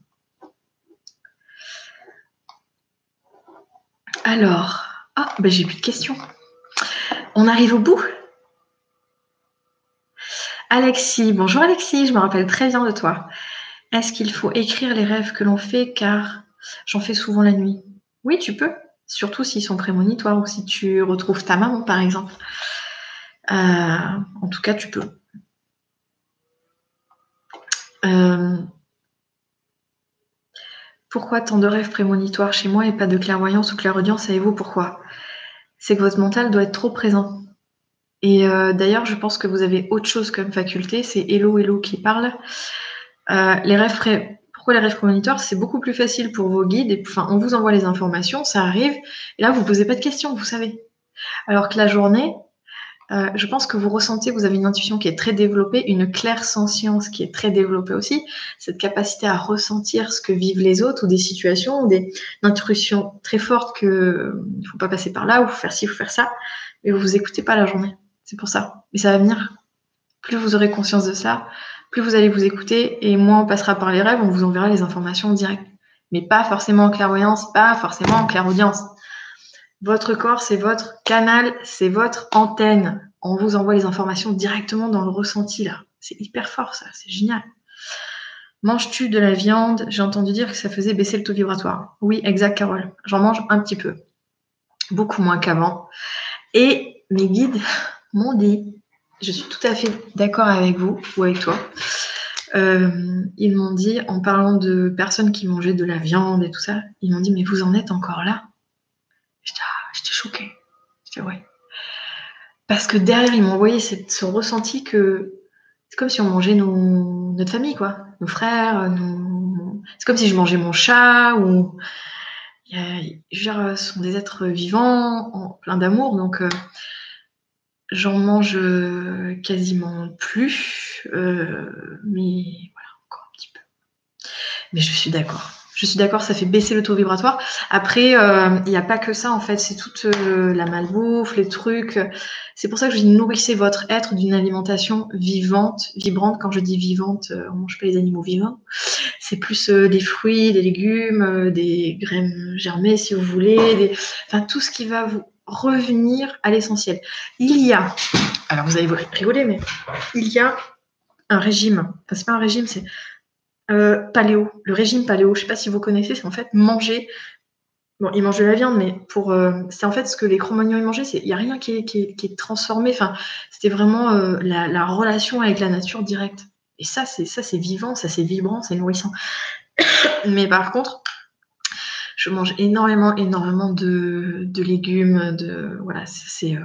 Speaker 1: Alors, ah, ben j'ai plus de questions. On arrive au bout. Alexis, bonjour Alexis, je me rappelle très bien de toi. Est-ce qu'il faut écrire les rêves que l'on fait? Car j'en fais souvent la nuit Oui, tu peux, surtout s'ils sont prémonitoires ou si tu retrouves ta maman par exemple. Euh, en tout cas, tu peux. Euh, pourquoi tant de rêves prémonitoires chez moi et pas de clairvoyance ou clairaudience? Savez-vous pourquoi? C'est que votre mental doit être trop présent. Et euh, d'ailleurs, je pense que vous avez autre chose comme faculté, c'est Hello Hello qui parle. Euh, les rêves Pourquoi les rêves prémonitoires C'est beaucoup plus facile pour vos guides. Et, enfin, on vous envoie les informations, ça arrive, et là, vous ne posez pas de questions, vous savez. Alors que la journée, euh, je pense que vous ressentez, vous avez une intuition qui est très développée, une claire science qui est très développée aussi, cette capacité à ressentir ce que vivent les autres ou des situations, ou des intuitions très fortes que ne faut pas passer par là ou faire ci ou faire ça, mais vous vous écoutez pas la journée. C'est pour ça. Mais ça va venir. Plus vous aurez conscience de ça, plus vous allez vous écouter et moins on passera par les rêves, on vous enverra les informations en direct. Mais pas forcément en clairvoyance, pas forcément en clairaudience. Votre corps, c'est votre canal, c'est votre antenne. On vous envoie les informations directement dans le ressenti là. C'est hyper fort ça, c'est génial. Manges-tu de la viande? J'ai entendu dire que ça faisait baisser le taux vibratoire. Oui, exact, Carole. J'en mange un petit peu. Beaucoup moins qu'avant. Et mes guides m'ont dit, je suis tout à fait d'accord avec vous ou avec toi. Euh, ils m'ont dit, en parlant de personnes qui mangeaient de la viande et tout ça, ils m'ont dit, mais vous en êtes encore là? Choquée. C'est vrai. Parce que derrière, ils m'ont envoyé ce ressenti que c'est comme si on mangeait notre famille, quoi. Nos frères, c'est comme si je mangeais mon chat ou. je veux ce sont des êtres vivants, plein d'amour, donc euh, j'en mange euh, quasiment plus, euh, mais voilà, encore un petit peu. Mais je suis d'accord. Je suis d'accord, ça fait baisser le taux vibratoire. Après, euh, il n'y a pas que ça, en fait. C'est toute la malbouffe, les trucs. C'est pour ça que je dis nourrissez votre être d'une alimentation vivante, vibrante. Quand je dis vivante, on mange pas les animaux vivants. C'est plus des fruits, des légumes, des graines germées, si vous voulez. Enfin, tout ce qui va vous revenir à l'essentiel. Il y a, alors vous allez rigoler, mais il y a un régime. Enfin, c'est pas un régime, c'est euh, paléo, le régime paléo, je sais pas si vous connaissez, c'est en fait manger. Bon, ils mangent de la viande, mais pour euh, c'est en fait ce que les Cro-Magnons mangeaient, il n'y a rien qui est, transformé. Enfin, c'était vraiment euh, la, relation avec la nature directe. Et ça, c'est ça, c'est vivant, ça, c'est vibrant, c'est nourrissant. mais par contre, je mange énormément, énormément de, légumes, de voilà, c'est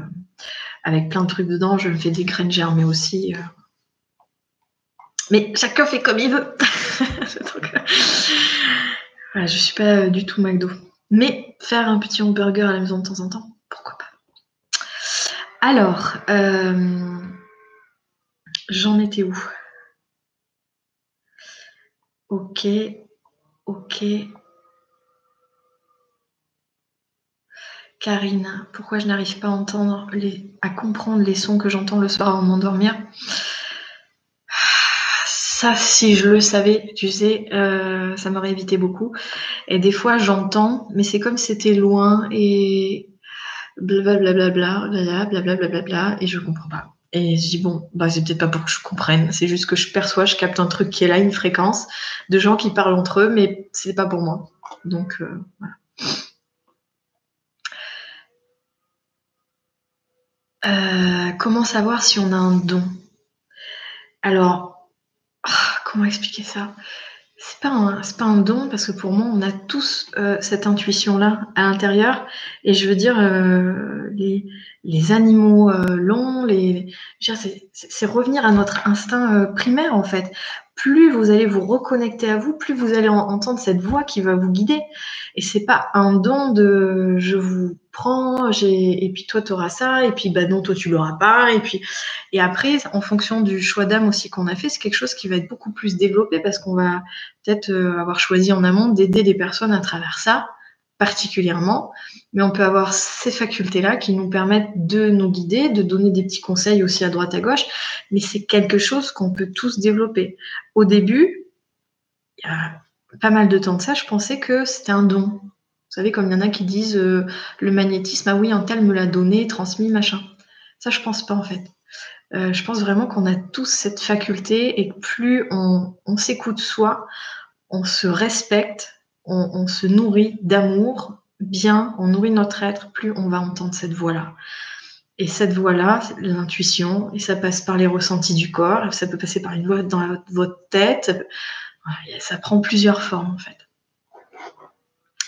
Speaker 1: avec plein de trucs dedans. Je me fais des graines germées aussi. Mais chacun fait comme il veut. voilà, je suis pas du tout McDo. Mais faire un petit hamburger à la maison de temps en temps, pourquoi pas. Alors, euh, j'en étais où? Ok, ok. Karine, pourquoi je n'arrive pas à entendre les, à comprendre les sons que j'entends le soir avant de m'endormir? Ça, si je le savais, tu sais, euh, ça m'aurait évité beaucoup. Et des fois, j'entends, mais c'est comme si c'était loin et blablabla, blablabla, blablabla, et je comprends pas. Et je dis, bon, bah, c'est peut-être pas pour que je comprenne, c'est juste que je perçois, je capte un truc qui est là, une fréquence de gens qui parlent entre eux, mais c'est pas pour moi. Donc, euh, voilà. Euh, comment savoir si on a un don? Alors, comment expliquer ça? C'est pas un pas un don parce que pour moi on a tous euh, cette intuition là à l'intérieur. Et je veux dire euh, les, animaux longs c'est revenir à notre instinct primaire en fait plus vous allez vous reconnecter à vous plus vous allez entendre cette voix qui va vous guider. Et c'est pas un don de je vous prends, et puis toi tu auras ça, et puis bah non toi tu l'auras pas, et puis et après en fonction du choix d'âme aussi qu'on a fait, c'est quelque chose qui va être beaucoup plus développé parce qu'on va peut-être euh, avoir choisi en amont d'aider des personnes à travers ça particulièrement, mais on peut avoir ces facultés-là qui nous permettent de nous guider, de donner des petits conseils aussi à droite à gauche, mais c'est quelque chose qu'on peut tous développer. Au début, il y a pas mal de temps de ça, je pensais que c'était un don. Vous savez, comme il y en a qui disent euh, le magnétisme, ah oui, un tel me l'a donné, transmis, machin. Ça, je pense pas en fait. Euh, je pense vraiment qu'on a tous cette faculté et que plus on, s'écoute soi, on se respecte, on, se nourrit d'amour, bien, on nourrit notre être, plus on va entendre cette voix-là. Et cette voix-là, l'intuition, et ça passe par les ressentis du corps, ça peut passer par une voix dans votre tête, ça prend plusieurs formes en fait.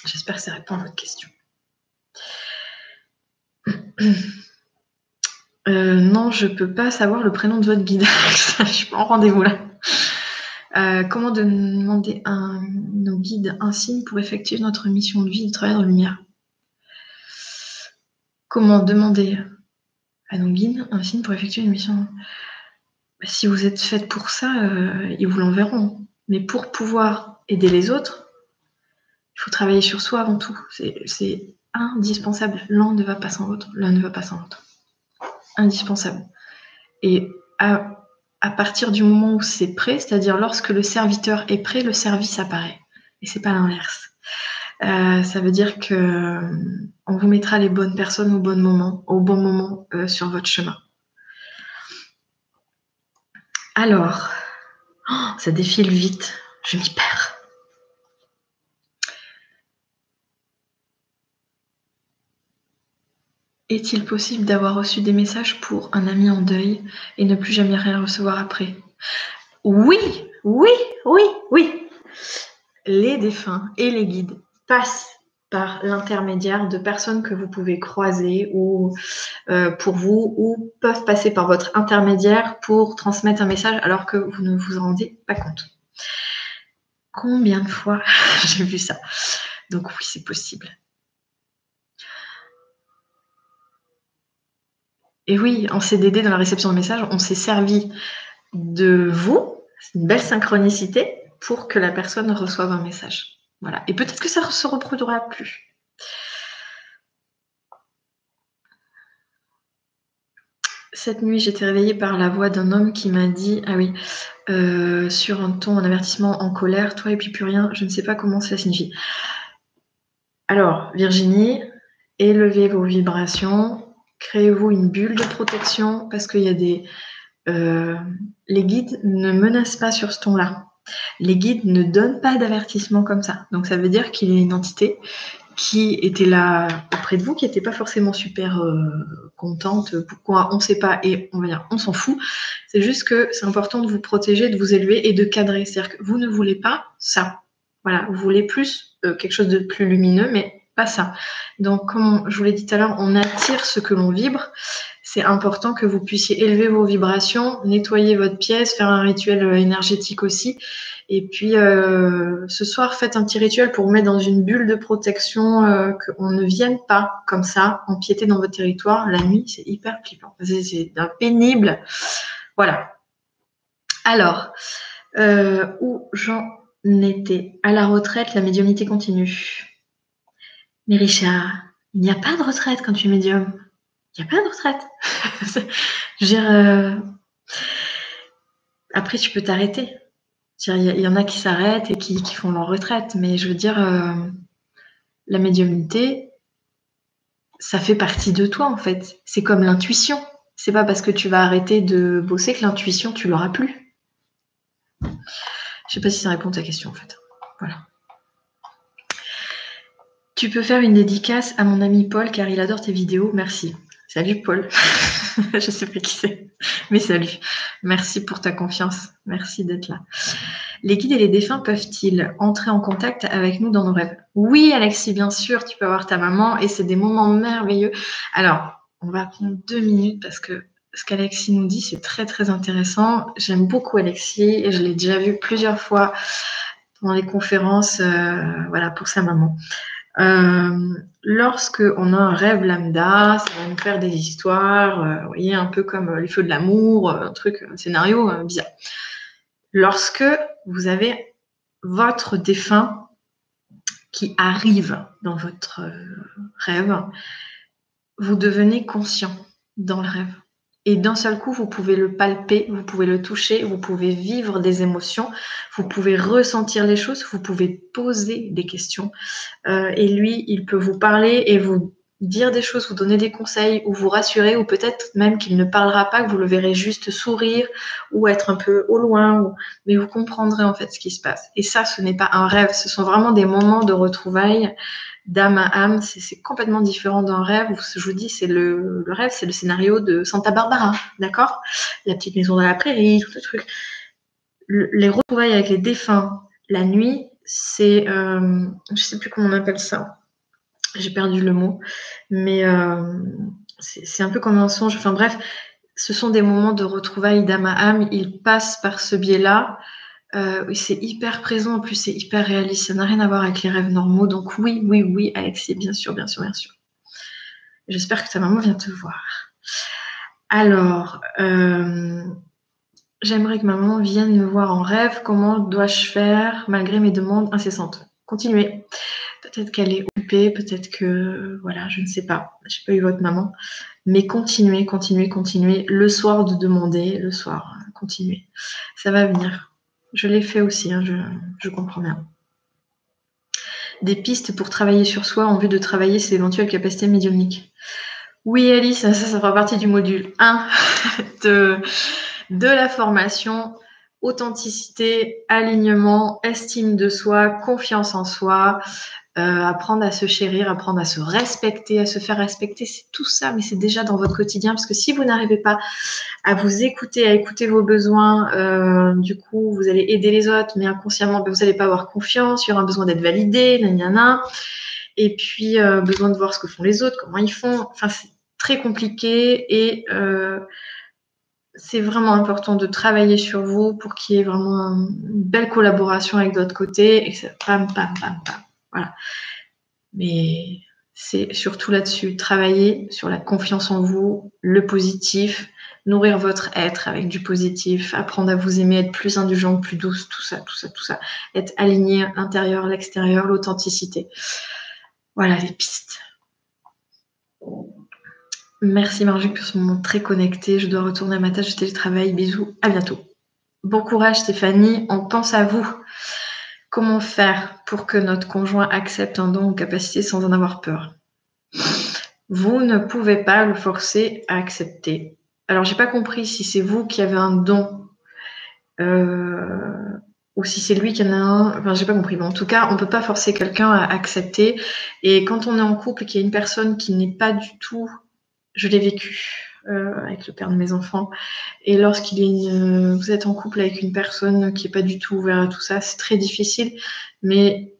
Speaker 1: J'espère que ça répond à votre question. Euh, non, je ne peux pas savoir le prénom de votre guide. je suis pas en rendez-vous là. Euh, comment demander à nos guides un signe pour effectuer notre mission de vie de travail la lumière? Comment demander à nos guides un signe pour effectuer une mission? Bah, Si vous êtes faite pour ça, euh, ils vous l'enverront. Mais pour pouvoir aider les autres, il faut travailler sur soi avant tout. C'est indispensable. L'un ne va pas sans l'autre. L'un ne va pas sans l'autre. Indispensable. Et à, partir du moment où c'est prêt, c'est-à-dire lorsque le serviteur est prêt, le service apparaît. Et c'est pas l'inverse. Euh, ça veut dire que euh, on vous mettra les bonnes personnes au bon moment, au bon moment euh, sur votre chemin. Alors, oh, ça défile vite. Je m'y perds. Est-il possible d'avoir reçu des messages pour un ami en deuil et ne plus jamais rien recevoir après? Oui, oui, oui, oui. Les défunts et les guides passent par l'intermédiaire de personnes que vous pouvez croiser ou euh, pour vous ou peuvent passer par votre intermédiaire pour transmettre un message alors que vous ne vous en rendez pas compte. Combien de fois j'ai vu ça? Donc oui, c'est possible. Et oui, en CDD, dans la réception de messages, on s'est servi de vous, une belle synchronicité, pour que la personne reçoive un message. Voilà. Et peut-être que ça ne se reproduira plus. Cette nuit, j'étais réveillée par la voix d'un homme qui m'a dit Ah oui, euh, sur un ton, un avertissement en colère, toi et puis plus rien, je ne sais pas comment cela signifie. Alors, Virginie, élevez vos vibrations, créez-vous une bulle de protection parce qu'il y a des. Euh, les guides ne menacent pas sur ce ton-là. Les guides ne donnent pas d'avertissement comme ça. Donc ça veut dire qu'il y a une entité qui était là auprès de vous, qui n'était pas forcément super euh, contente. Pourquoi On ne sait pas et on va dire on s'en fout. C'est juste que c'est important de vous protéger, de vous élever et de cadrer. C'est-à-dire que vous ne voulez pas ça. Voilà, vous voulez plus euh, quelque chose de plus lumineux, mais pas ça. Donc, comme je vous l'ai dit tout à l'heure, on attire ce que l'on vibre. C'est important que vous puissiez élever vos vibrations, nettoyer votre pièce, faire un rituel euh, énergétique aussi. Et puis, euh, ce soir, faites un petit rituel pour mettre dans une bulle de protection, euh, qu'on ne vienne pas comme ça empiéter dans votre territoire. La nuit, c'est hyper flippant. C'est pénible. Voilà. Alors, où j'en étais? À la retraite, la médiumnité continue. Mais Richard, il n'y a pas de retraite quand tu es médium. Il n'y a pas de retraite. je veux dire, euh, après, tu peux t'arrêter. Il y, en a qui s'arrêtent et qui, font leur retraite. Mais je veux dire, euh, la médiumnité, ça fait partie de toi, en fait. C'est comme l'intuition. C'est pas parce que tu vas arrêter de bosser que l'intuition, tu l'auras plus. Je sais pas si ça répond à ta question, en fait. Voilà. Tu peux faire une dédicace à mon ami Paul car il adore tes vidéos. Merci. Salut Paul. je sais plus qui c'est, mais salut. Merci pour ta confiance. Merci d'être là. Les guides et les défunts peuvent-ils entrer en contact avec nous dans nos rêves? Oui, Alexis, bien sûr. Tu peux avoir ta maman et c'est des moments merveilleux. Alors, on va prendre deux minutes parce que ce qu'Alexis nous dit, c'est très très intéressant. J'aime beaucoup Alexis et je l'ai déjà vu plusieurs fois dans les conférences, euh, voilà, pour sa maman. Euh, lorsque on a un rêve lambda, ça va nous faire des histoires, euh, vous voyez, un peu comme les feux de l'amour, un truc, un scénario euh, bizarre. Lorsque vous avez votre défunt qui arrive dans votre rêve, vous devenez conscient dans le rêve. Et d'un seul coup, vous pouvez le palper, vous pouvez le toucher, vous pouvez vivre des émotions, vous pouvez ressentir les choses, vous pouvez poser des questions. Euh, et lui, il peut vous parler et vous dire des choses, vous donner des conseils ou vous rassurer, ou peut-être même qu'il ne parlera pas, que vous le verrez juste sourire ou être un peu au loin, mais vous comprendrez en fait ce qui se passe. Et ça, ce n'est pas un rêve, ce sont vraiment des moments de retrouvailles d'âme à âme. C'est complètement différent d'un rêve. Je vous dis, c'est le, rêve, c'est le scénario de Santa Barbara, d'accord? La petite maison dans la prairie, tout ce truc. les retrouvailles avec les défunts la nuit, c'est, euh, je sais plus comment on appelle ça. J'ai perdu le mot, mais euh, c'est un peu comme un songe. Enfin bref, ce sont des moments de retrouvailles d'âme à âme. Ils passent par ce biais-là. Euh, c'est hyper présent, en plus c'est hyper réaliste, ça n'a rien à voir avec les rêves normaux. Donc oui, oui, oui, Alexis, bien sûr, bien sûr, bien sûr. J'espère que ta maman vient te voir. Alors, euh, j'aimerais que maman vienne me voir en rêve. Comment dois-je faire malgré mes demandes incessantes? Continuez. Peut-être qu'elle est occupée, peut-être que, voilà, je ne sais pas. Je n'ai pas eu votre maman. Mais continuez, continuez, continuez. Le soir de demander, le soir, continuez. Ça va venir. Je l'ai fait aussi, hein, je, comprends bien. Des pistes pour travailler sur soi en vue de travailler ses éventuelles capacités médiumniques. Oui, Alice, ça, fera partie du module 1 de, de la formation. Authenticité, alignement, estime de soi, confiance en soi, euh, apprendre à se chérir, apprendre à se respecter, à se faire respecter, c'est tout ça, mais c'est déjà dans votre quotidien, parce que si vous n'arrivez pas à vous écouter, à écouter vos besoins, euh, du coup, vous allez aider les autres, mais inconsciemment, ben, vous n'allez pas avoir confiance, il y aura besoin d'être validé, nanana. Et puis, besoin de voir ce que font les autres, comment ils font. Enfin, c'est très compliqué et c'est vraiment important de travailler sur vous pour qu'il y ait vraiment une belle collaboration avec d'autres côtés et ça pam, pam, pam, pam. Voilà. Mais c'est surtout là-dessus, travailler sur la confiance en vous, le positif, nourrir votre être avec du positif, apprendre à vous aimer, être plus indulgente, plus douce, tout ça, tout ça, tout ça. Être aligné l'intérieur, l'extérieur, l'authenticité. Voilà les pistes. Merci Marjuc pour ce moment très connecté. Je dois retourner à ma tâche de télétravail. Bisous, à bientôt. Bon courage Stéphanie, on pense à vous. Comment faire pour que notre conjoint accepte un don ou capacité sans en avoir peur? Vous ne pouvez pas le forcer à accepter. Alors, j'ai pas compris si c'est vous qui avez un don euh, ou si c'est lui qui en a un. Enfin, j'ai pas compris. Mais en tout cas, on peut pas forcer quelqu'un à accepter. Et quand on est en couple et qu'il y a une personne qui n'est pas du tout je l'ai vécu euh, avec le père de mes enfants. Et lorsqu'il est vous êtes en couple avec une personne qui n'est pas du tout ouverte à tout ça, c'est très difficile. Mais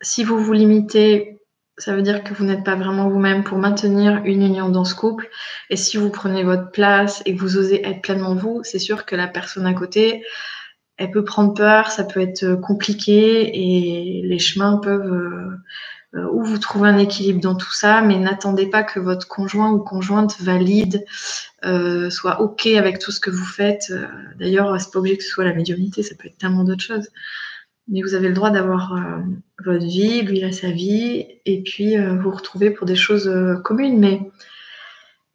Speaker 1: si vous vous limitez, ça veut dire que vous n'êtes pas vraiment vous-même pour maintenir une union dans ce couple. Et si vous prenez votre place et que vous osez être pleinement vous, c'est sûr que la personne à côté, elle peut prendre peur, ça peut être compliqué et les chemins peuvent euh, où vous trouvez un équilibre dans tout ça, mais n'attendez pas que votre conjoint ou conjointe valide, euh, soit OK avec tout ce que vous faites. Euh, d'ailleurs, c'est pas obligé que ce soit la médiumnité, ça peut être tellement d'autres choses. Mais vous avez le droit d'avoir votre vie, lui il a sa vie, et puis vous retrouver pour des choses communes. Mais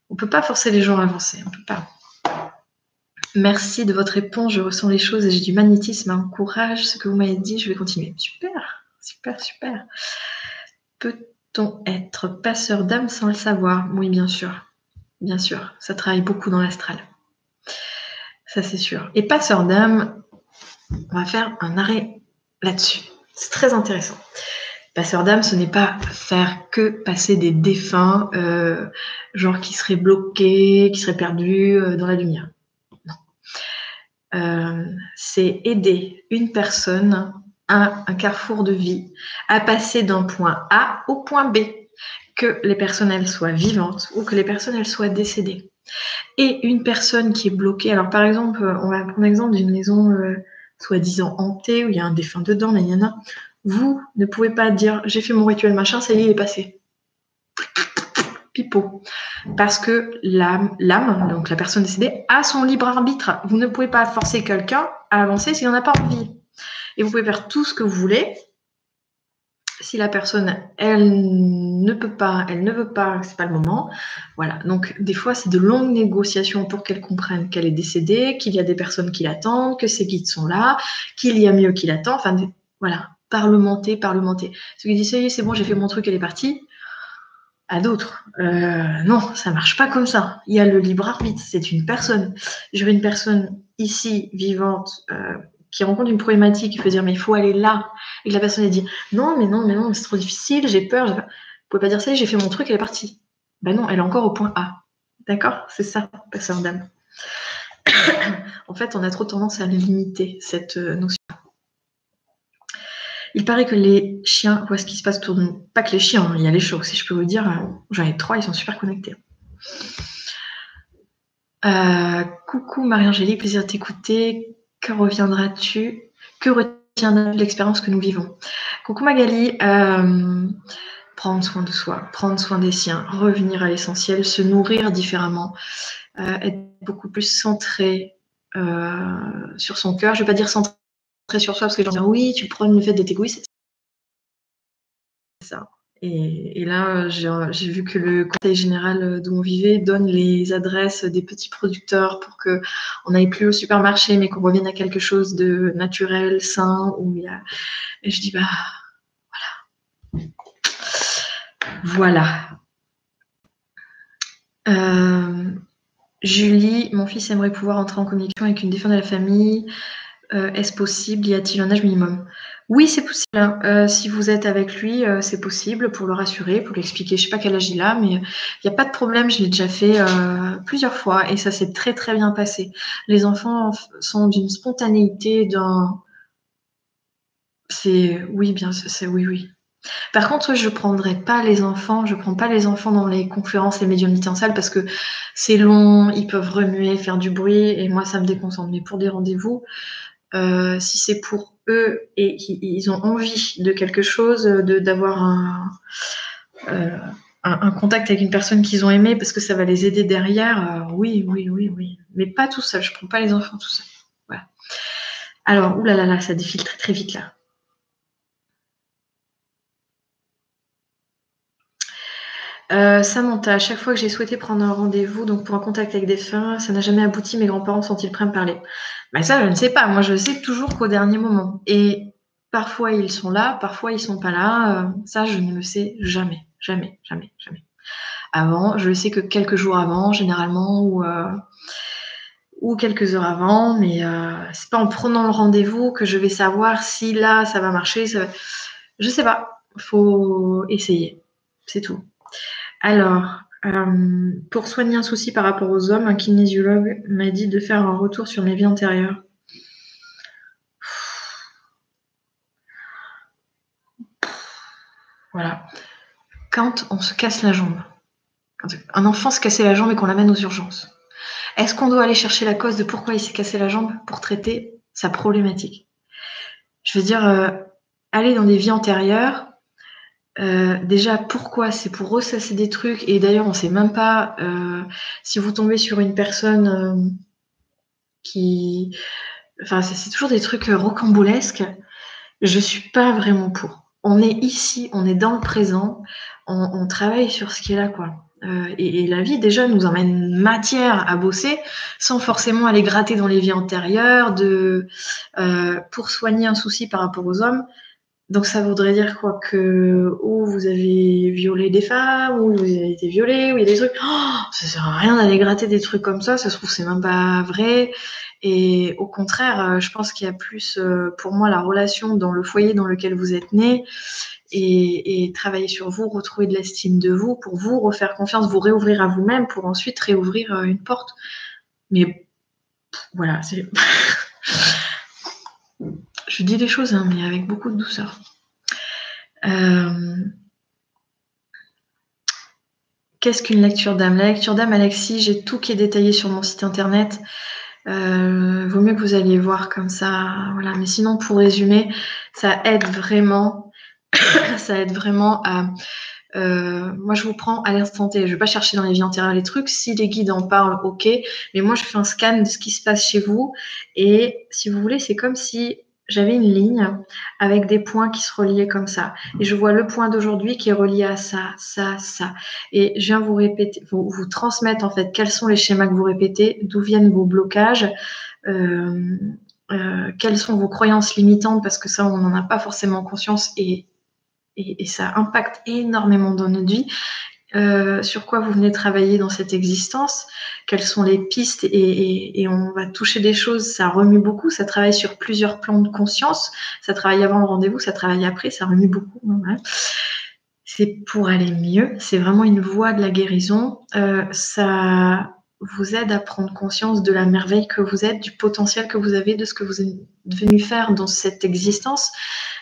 Speaker 1: on peut pas forcer les gens à avancer, on peut pas. Merci de votre réponse, je ressens les choses et j'ai du magnétisme, un courage, ce que vous m'avez dit, je vais continuer. Super, super, super. Peut-on être passeur d'âme sans le savoir? Oui, bien sûr. Bien sûr, ça travaille beaucoup dans l'astral. Ça, c'est sûr. Et passeur d'âme, on va faire un arrêt là-dessus. C'est très intéressant. Passeur d'âme, ce n'est pas faire que passer des défunts, euh, genre qui seraient bloqués, qui seraient perdus euh, dans la lumière. Non. Euh, c'est aider une personne un, carrefour de vie, à passer d'un point A au point B, que les personnes soient vivantes ou que les personnes soient décédées. Et une personne qui est bloquée, alors par exemple, on va prendre l'exemple d'une maison euh, soi-disant hantée où il y a un défunt dedans, il y en a. Vous ne pouvez pas dire j'ai fait mon rituel machin, ça y est, il est passé. Pipeau. Parce que l'âme, donc la personne décédée, a son libre arbitre. Vous ne pouvez pas forcer quelqu'un à avancer s'il n'en a pas envie. Et vous pouvez faire tout ce que vous voulez. Si la personne, elle ne peut pas, elle ne veut pas, c'est pas le moment. Voilà. Donc, des fois, c'est de longues négociations pour qu'elle comprenne qu'elle est décédée, qu'il y a des personnes qui l'attendent, que ses guides sont là, qu'il y a mieux qui l'attend. Enfin, voilà. Parlementer, parlementer. Ce qui dit, ça y est, c'est bon, j'ai fait mon truc, elle est partie à d'autres. Euh, non, ça marche pas comme ça. Il y a le libre arbitre, c'est une personne. Je veux une personne ici vivante euh, qui rencontre une problématique, il faut dire mais il faut aller là, et que la personne elle dit non mais non mais non c'est trop difficile, j'ai peur, vous pouvez pas dire ça, j'ai fait mon truc, elle est partie. Ben non, elle est encore au point A. D'accord? C'est ça, passeur d'âme. en fait, on a trop tendance à limiter cette euh, notion. Il paraît que les chiens voient ce qui se passe autour nous. Pas que les chiens, hein, il y a les chats aussi, je peux vous dire. Euh, j'en ai trois, ils sont super connectés. Euh, coucou Marie-Angélique, plaisir de t'écouter. Que reviendras-tu? Que retiendras-tu de l'expérience que nous vivons? Coucou Magali, euh, prendre soin de soi, prendre soin des siens, revenir à l'essentiel, se nourrir différemment, euh, être beaucoup plus centré euh, sur son cœur. Je ne vais pas dire centré sur soi parce que je vais dire oui, tu prends le fait d'être égoïste. Et, là, j'ai vu que le Conseil général d'où on vivait donne les adresses des petits producteurs pour que on n'aille plus au supermarché, mais qu'on revienne à quelque chose de naturel, sain. Où il a... Et je dis, bah, voilà. Voilà. Euh, Julie, mon fils aimerait pouvoir entrer en connexion avec une défunte de la famille. Euh, est-ce possible? Y a-t-il un âge minimum? Oui, c'est possible. Hein. Euh, si vous êtes avec lui, euh, c'est possible pour le rassurer, pour lui expliquer. Je ne sais pas quel âge il a, mais il n'y a pas de problème. Je l'ai déjà fait plusieurs fois et ça s'est très très bien passé. Les enfants sont d'une spontanéité, d'un. C'est oui, bien, c'est oui, oui. Par contre, je ne prendrai pas les enfants, je prends pas les enfants dans les conférences, les médiumnités en salle parce que c'est long, ils peuvent remuer, faire du bruit et moi ça me déconcentre. Mais pour des rendez-vous, euh, si c'est pour eux et qu'ils ont envie de quelque chose, d'avoir un, euh, un, contact avec une personne qu'ils ont aimée parce que ça va les aider derrière, euh, oui, oui, oui, oui. Mais pas tout seul, je prends pas les enfants tout seul. Voilà. Alors, oulala, ça défile très très vite là. Euh, Samantha, à chaque fois que j'ai souhaité prendre un rendez-vous, donc pour un contact avec des fins, ça n'a jamais abouti. Mes grands-parents sont-ils prêts à me parler? Ben Ça, je ne sais pas. Moi, je sais toujours qu'au dernier moment. Et parfois, ils sont là, parfois, ils sont pas là. Euh, ça, je ne le sais jamais. Jamais, jamais, jamais. Avant, je le sais que quelques jours avant, généralement, ou, euh, quelques heures avant, mais euh, c'est pas en prenant le rendez-vous que je vais savoir si là, ça va marcher. Je sais pas. Faut essayer. C'est tout. Alors, euh, pour soigner un souci par rapport aux hommes, un kinésiologue m'a dit de faire un retour sur mes vies antérieures. Voilà. Quand on se casse la jambe, quand un enfant se cassait la jambe et qu'on l'amène aux urgences, est-ce qu'on doit aller chercher la cause de pourquoi il s'est cassé la jambe pour traiter sa problématique? Je veux dire, euh, aller dans des vies antérieures, euh, déjà, pourquoi C'est pour ressasser des trucs. Et d'ailleurs, on sait même pas euh, si vous tombez sur une personne euh, qui. Enfin, c'est toujours des trucs rocambolesques. Je suis pas vraiment pour. On est ici, on est dans le présent, on, on travaille sur ce qui est là, quoi. Et, et, la vie déjà nous emmène matière à bosser sans forcément aller gratter dans les vies antérieures de pour soigner un souci par rapport aux hommes donc ça voudrait dire quoi? Que ou vous avez violé des femmes, ou vous avez été violé, ou il y a des trucs. Oh, ça sert à rien d'aller gratter des trucs comme ça. Ça se trouve c'est même pas vrai. Et au contraire, euh, je pense qu'il y a plus euh, pour moi la relation dans le foyer dans lequel vous êtes né et, travailler sur vous, retrouver de l'estime de vous pour vous refaire confiance, vous réouvrir à vous-même pour ensuite réouvrir euh, une porte. Mais voilà, c'est Je dis les choses, hein, mais avec beaucoup de douceur. Euh, qu'est-ce qu'une lecture d'âme? La lecture d'âme, Alexis, j'ai tout qui est détaillé sur mon site internet. Euh, vaut mieux que vous alliez voir comme ça. Voilà. Mais sinon, pour résumer, ça aide vraiment. ça aide vraiment à. Euh, moi, je vous prends à l'instant T. Je ne vais pas chercher dans les vies antérieures les trucs. Si les guides en parlent, ok. Mais moi, je fais un scan de ce qui se passe chez vous. Et si vous voulez, c'est comme si j'avais une ligne avec des points qui se reliaient comme ça. Et je vois le point d'aujourd'hui qui est relié à ça, ça, ça. Et je viens vous répéter, vous, transmettre en fait quels sont les schémas que vous répétez, d'où viennent vos blocages, euh, euh, quelles sont vos croyances limitantes, parce que ça, on n'en a pas forcément conscience et, et, ça impacte énormément dans notre vie. Euh, sur quoi vous venez travailler dans cette existence, quelles sont les pistes et, on va toucher des choses, ça remue beaucoup, ça travaille sur plusieurs plans de conscience, ça travaille avant le rendez-vous, ça travaille après, ça remue beaucoup. C'est pour aller mieux, c'est vraiment une voie de la guérison, euh, ça vous aide à prendre conscience de la merveille que vous êtes, du potentiel que vous avez, de ce que vous êtes venu faire dans cette existence,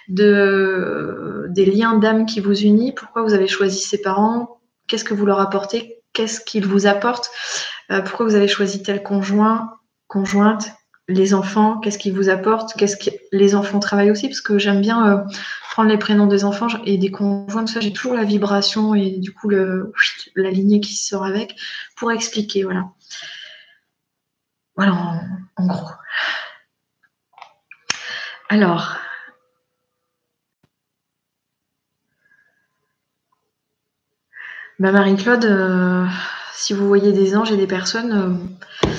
Speaker 1: de, des liens d'âme qui vous unissent, pourquoi vous avez choisi ses parents, Qu'est-ce que vous leur apportez Qu'est-ce qu'ils vous apportent euh, Pourquoi vous avez choisi tel conjoint, conjointe Les enfants, qu'est-ce qu'ils vous apportent Qu'est-ce que les enfants travaillent aussi Parce que j'aime bien euh, prendre les prénoms des enfants et des conjoints. Ça, j'ai toujours la vibration et du coup la lignée qui sort avec pour expliquer. Voilà. Voilà en gros. Alors, Bah, Marie-Claude, euh, si vous voyez des anges et des personnes, euh,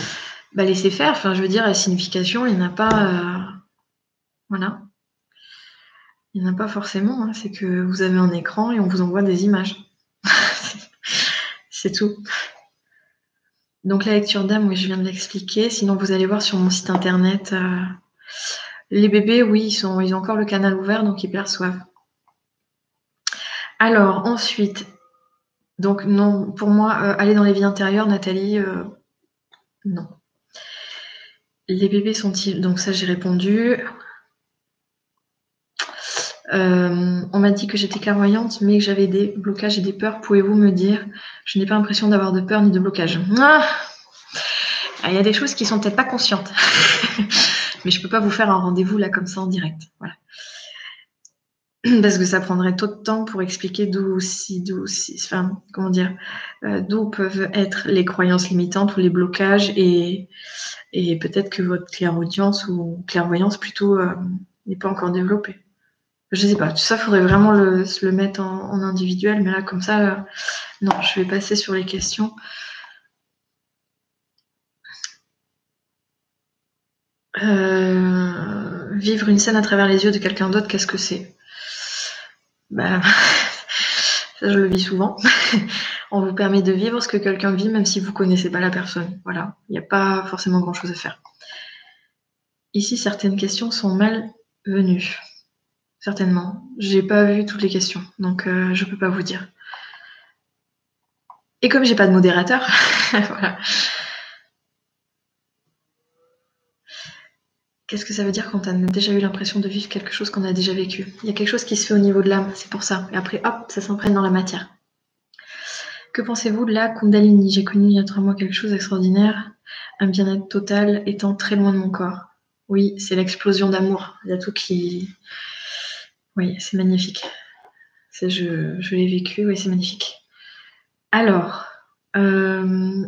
Speaker 1: bah, laissez faire. Enfin, je veux dire, la signification, il n'y en a pas. Euh, voilà. Il n'y pas forcément. Hein. C'est que vous avez un écran et on vous envoie des images. C'est tout. Donc la lecture d'âme, oui, je viens de l'expliquer. Sinon, vous allez voir sur mon site internet. les bébés, oui, sont, ils ont encore le canal ouvert, donc ils perçoivent. Alors, ensuite, donc non, pour moi, euh, aller dans les vies intérieures, Nathalie, euh, non. Les bébés sont-ils... Donc ça, j'ai répondu. Euh, on m'a dit que j'étais clairvoyante, mais que j'avais des blocages et des peurs. Pouvez-vous me dire? Je n'ai pas l'impression d'avoir de peur ni de blocage. Ah il y a des choses qui sont peut-être pas conscientes. mais je peux pas vous faire un rendez-vous là comme ça en direct. Voilà. Parce que ça prendrait trop de temps pour expliquer d'où si, d'où comment euh, d'où peuvent être les croyances limitantes ou les blocages et, peut-être que votre clairaudience ou clairvoyance plutôt euh, n'est pas encore développée. Je sais pas, tout ça faudrait vraiment le, le mettre en, individuel, mais là comme ça, euh, non, je vais passer sur les questions. vivre une scène à travers les yeux de quelqu'un d'autre, qu'est-ce que c'est? Bah, ça, je le vis souvent. On vous permet de vivre ce que quelqu'un vit, même si vous connaissez pas la personne. Voilà, il n'y a pas forcément grand-chose à faire. Ici, certaines questions sont mal venues. Certainement. J'ai pas vu toutes les questions, donc euh, je peux pas vous dire. Et comme j'ai pas de modérateur, voilà. Qu'est-ce que ça veut dire quand on a déjà eu l'impression de vivre quelque chose qu'on a déjà vécu? Il y a quelque chose qui se fait au niveau de l'âme, c'est pour ça. Et après, hop, ça s'imprègne dans la matière. Que pensez-vous de la Kundalini? J'ai connu il y a trois mois quelque chose d'extraordinaire, un bien-être total étant très loin de mon corps. Oui, c'est l'explosion d'amour. Il y a tout qui. Oui, c'est magnifique. Je, je l'ai vécu, oui, c'est magnifique. Alors, euh...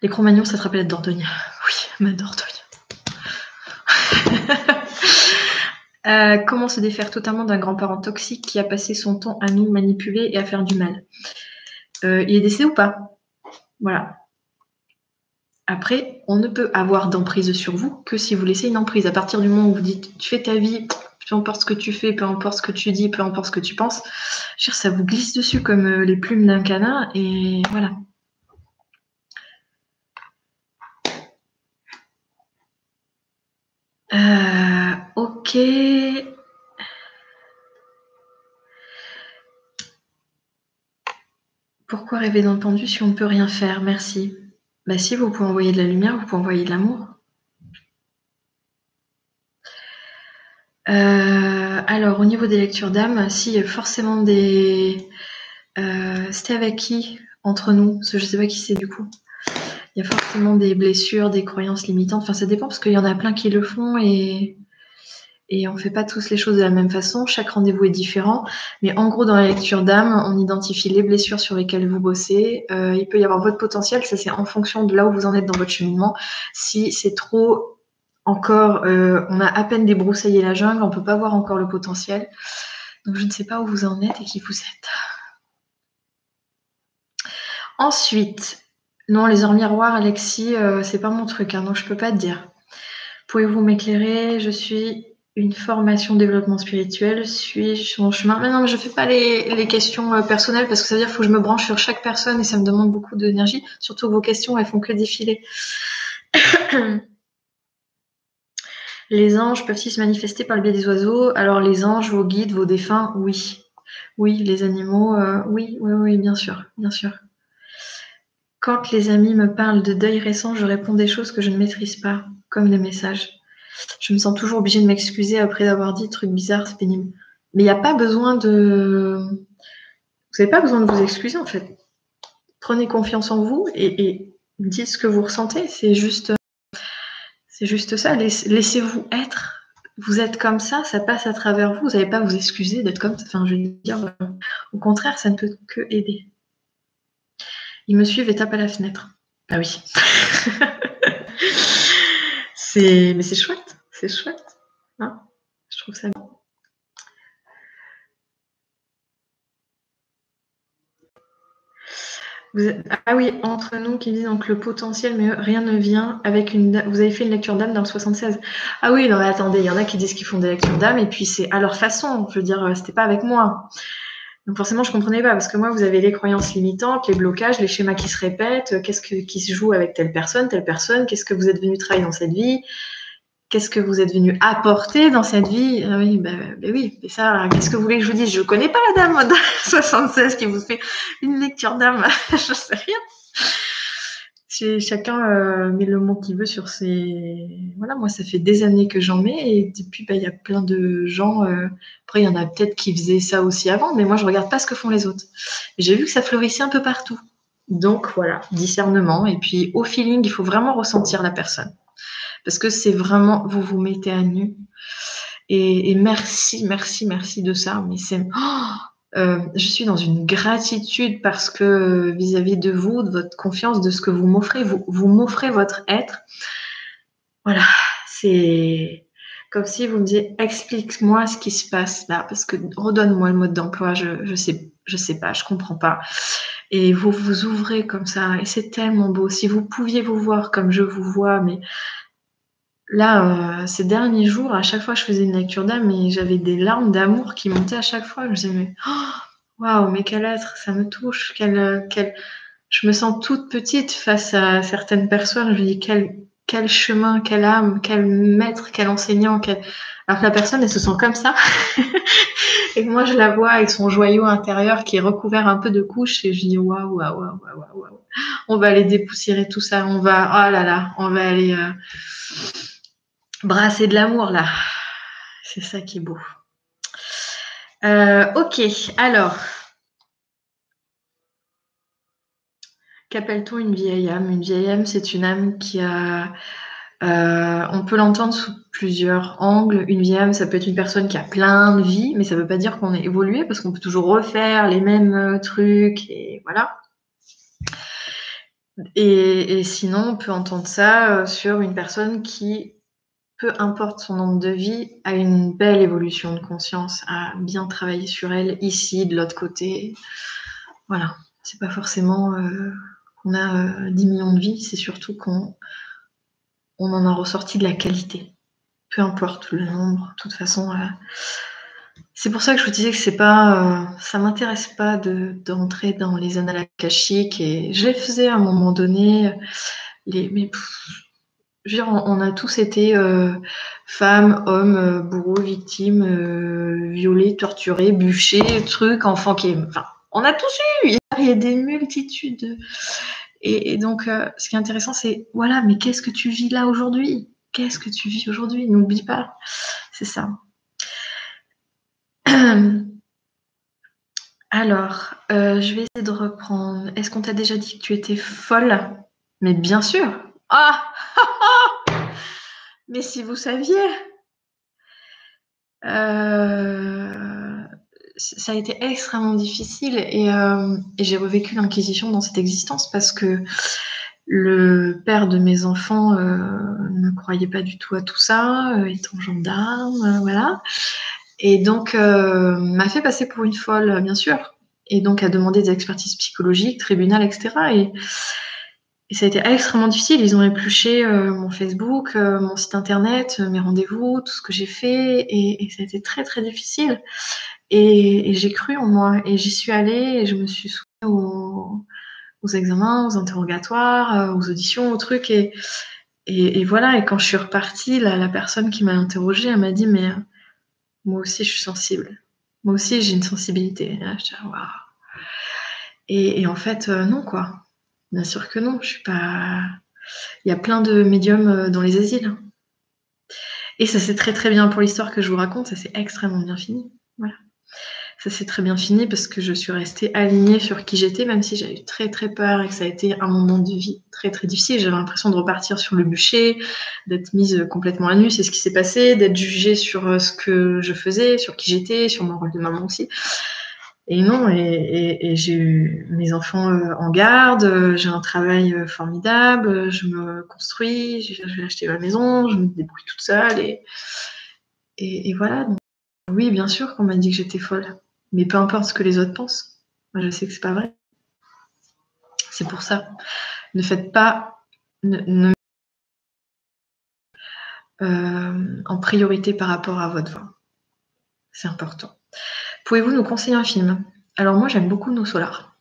Speaker 1: les Cro-Magnons, ça te rappelle Dordogne Oui, ma Dordogne. Euh, comment se défaire totalement d'un grand-parent toxique qui a passé son temps à nous manipuler et à faire du mal euh, Il est décédé ou pas? Voilà. Après, on ne peut avoir d'emprise sur vous que si vous laissez une emprise. À partir du moment où vous dites tu fais ta vie, peu importe ce que tu fais, peu importe ce que tu dis, peu importe ce que tu penses, ça vous glisse dessus comme euh, les plumes d'un canard et voilà. Euh, ok. Pourquoi rêver pendu si on ne peut rien faire? Merci. Bah si, vous pouvez envoyer de la lumière, vous pouvez envoyer de l'amour. Euh, alors, au niveau des lectures d'âme, si, forcément des... Euh, C'était avec qui? Entre nous? Je ne sais pas qui c'est du coup il y a forcément des blessures, des croyances limitantes. Enfin, ça dépend parce qu'il y en a plein qui le font et, et on ne fait pas tous les choses de la même façon. Chaque rendez-vous est différent. Mais en gros, dans la lecture d'âme, on identifie les blessures sur lesquelles vous bossez. Euh, il peut y avoir votre potentiel. Ça, c'est en fonction de là où vous en êtes dans votre cheminement. Si c'est trop encore, euh, on a à peine débroussaillé la jungle, on ne peut pas voir encore le potentiel. Donc, je ne sais pas où vous en êtes et qui vous êtes. Ensuite, non, les heures miroirs, Alexis, euh, c'est pas mon truc, hein, donc je peux pas te dire. Pouvez-vous m'éclairer? Je suis une formation développement spirituel. Suis-je sur mon chemin Mais non, mais je fais pas les, questions euh, personnelles parce que ça veut dire qu'il faut que je me branche sur chaque personne et ça me demande beaucoup d'énergie. Surtout vos questions, elles font que défiler. les anges peuvent-ils se manifester par le biais des oiseaux? Alors les anges, vos guides, vos défunts, oui. Oui, les animaux, euh, oui, oui, oui, bien sûr, bien sûr. Quand les amis me parlent de deuil récent, je réponds des choses que je ne maîtrise pas, comme des messages. Je me sens toujours obligée de m'excuser après avoir dit trucs bizarres, c'est pénible. Mais il n'y a pas besoin de. Vous n'avez pas besoin de vous excuser en fait. Prenez confiance en vous et, dites ce que vous ressentez. C'est juste, c'est juste ça. Laissez-vous être. Vous êtes comme ça, ça passe à travers vous. Vous n'avez pas à vous excuser d'être comme ça. Enfin, je veux dire, au contraire, ça ne peut que aider. Ils me suivent et tapent à la fenêtre. Ah oui. c'est, mais c'est chouette, c'est chouette. Hein Je trouve ça bien. Ah oui, entre nous qui disent donc le potentiel, mais rien ne vient avec une. Vous avez fait une lecture d'âme dans le 76. Ah oui, non mais attendez, il y en a qui disent qu'ils font des lectures d'âme et puis c'est à leur façon. Je veux dire, c'était pas avec moi. Donc forcément, je comprenais pas parce que moi, vous avez les croyances limitantes, les blocages, les schémas qui se répètent, qu'est-ce qui se joue avec telle personne, telle personne, qu'est-ce que vous êtes venu travailler dans cette vie, qu'est-ce que vous êtes venu apporter dans cette vie. Ah oui, ben, oui, et ça, qu'est-ce que vous voulez que je vous dise? Je connais pas la dame de 76 qui vous fait une lecture d'âme, je sais rien. Chacun euh, met le mot qu'il veut sur ses. Voilà, moi, ça fait des années que j'en mets et depuis, bah, il y a plein de gens. Euh, Après, il y en a peut-être qui faisaient ça aussi avant, mais moi, je regarde pas ce que font les autres. J'ai vu que ça fleurissait un peu partout. Donc, voilà, discernement. Et puis, au feeling, il faut vraiment ressentir la personne. Parce que c'est vraiment, vous vous mettez à nu. Et, merci, merci, merci de ça. Mais c'est. Oh euh, je suis dans une gratitude parce que vis-à-vis de vous, de votre confiance, de ce que vous m'offrez, vous, m'offrez votre être. Voilà, c'est comme si vous me disiez explique-moi ce qui se passe là, parce que redonne-moi le mode d'emploi, je, je sais, je sais pas, je comprends pas. Et vous vous ouvrez comme ça, et c'est tellement beau. Si vous pouviez vous voir comme je vous vois, mais Là, euh, ces derniers jours, à chaque fois je faisais une lecture d'âme, j'avais des larmes d'amour qui montaient à chaque fois. Je me disais, mais oh, waouh, mais quel être, ça me touche. Quel, quel... Je me sens toute petite face à certaines personnes. Je me dis, quel, quel chemin, quelle âme, quel maître, quel enseignant. Quel... Alors que la personne, elle se sent comme ça. et moi, je la vois avec son joyau intérieur qui est recouvert un peu de couches. Et je dis, waouh, waouh, waouh, waouh, waouh. On va aller dépoussiérer tout ça. On va, oh là là, on va aller. Euh, brasser de l'amour là. C'est ça qui est beau. Euh, ok, alors. Qu'appelle-t-on une vieille âme? Une vieille âme, c'est une âme qui a. Euh, on peut l'entendre sous plusieurs angles. Une vieille âme, ça peut être une personne qui a plein de vies, mais ça ne veut pas dire qu'on est évolué parce qu'on peut toujours refaire les mêmes euh, trucs et voilà. et sinon, on peut entendre ça sur une personne qui peu importe son nombre de vie, a une belle évolution de conscience, a bien travaillé sur elle ici, de l'autre côté. Voilà, c'est pas forcément euh, qu'on a 10 euh, millions de vies, c'est surtout qu'on on en a ressorti de la qualité. Peu importe le nombre, de toute façon. Euh, c'est pour ça que je vous disais que c'est pas, ça m'intéresse pas d'entrer dans les annales akashiques et je les faisais à un moment donné. Les, mais on, a tous été euh, femmes, hommes, euh, bourreaux, victimes, euh, violés, torturés, bûchés, trucs, enfants qui. Enfin, on a tous eu. Il y a des multitudes. Et, donc, ce qui est intéressant, c'est voilà, mais qu'est-ce que tu vis là aujourd'hui? Qu'est-ce que tu vis aujourd'hui? N'oublie pas. C'est ça. Alors, je vais essayer de reprendre. Est-ce qu'on t'a déjà dit que tu étais folle? Mais bien sûr. Ah Mais si vous saviez, euh, ça a été extrêmement difficile euh, et, j'ai revécu l'inquisition dans cette existence parce que le père de mes enfants euh, ne croyait pas du tout à tout ça, étant gendarme, voilà. Et donc m'a fait passer pour une folle, bien sûr, et donc a demandé des expertises psychologiques, tribunal, etc. Et et ça a été extrêmement difficile. Ils ont épluché euh, mon Facebook, euh, mon site internet, euh, mes rendez-vous, tout ce que j'ai fait. Et, ça a été très, très difficile. Et, j'ai cru en moi. Et j'y suis allée et je me suis souvenue aux, examens, aux interrogatoires, aux auditions, aux trucs. Et, voilà. Et quand je suis repartie, la, personne qui m'a interrogée, elle m'a dit Mais moi aussi, je suis sensible. Moi aussi, j'ai une sensibilité. Et, et en fait, non, quoi. Bien sûr que non, je suis pas. Il y a plein de médiums euh, dans les asiles. Et ça s'est très très bien pour l'histoire que je vous raconte, ça s'est extrêmement bien fini. Voilà. Ça s'est très bien fini parce que je suis restée alignée sur qui j'étais, même si j'avais très très peur et que ça a été un moment de vie très très difficile. J'avais l'impression de repartir sur le bûcher, d'être mise complètement à nu, c'est ce qui s'est passé, d'être jugée sur euh, ce que je faisais, sur qui j'étais, sur mon rôle de maman aussi. Et non, et, j'ai eu mes enfants euh, en garde, euh, j'ai un travail euh, formidable, je me construis, j'ai acheté ma maison, je me débrouille toute seule. Et, et, voilà. oui, bien sûr qu'on m'a dit que j'étais folle. Mais peu importe ce que les autres pensent. Moi, je sais que c'est pas vrai. C'est pour ça. Ne faites pas. En priorité par rapport à votre voix. C'est important. Pouvez-vous nous conseiller un film? Alors moi j'aime beaucoup Nos Solars.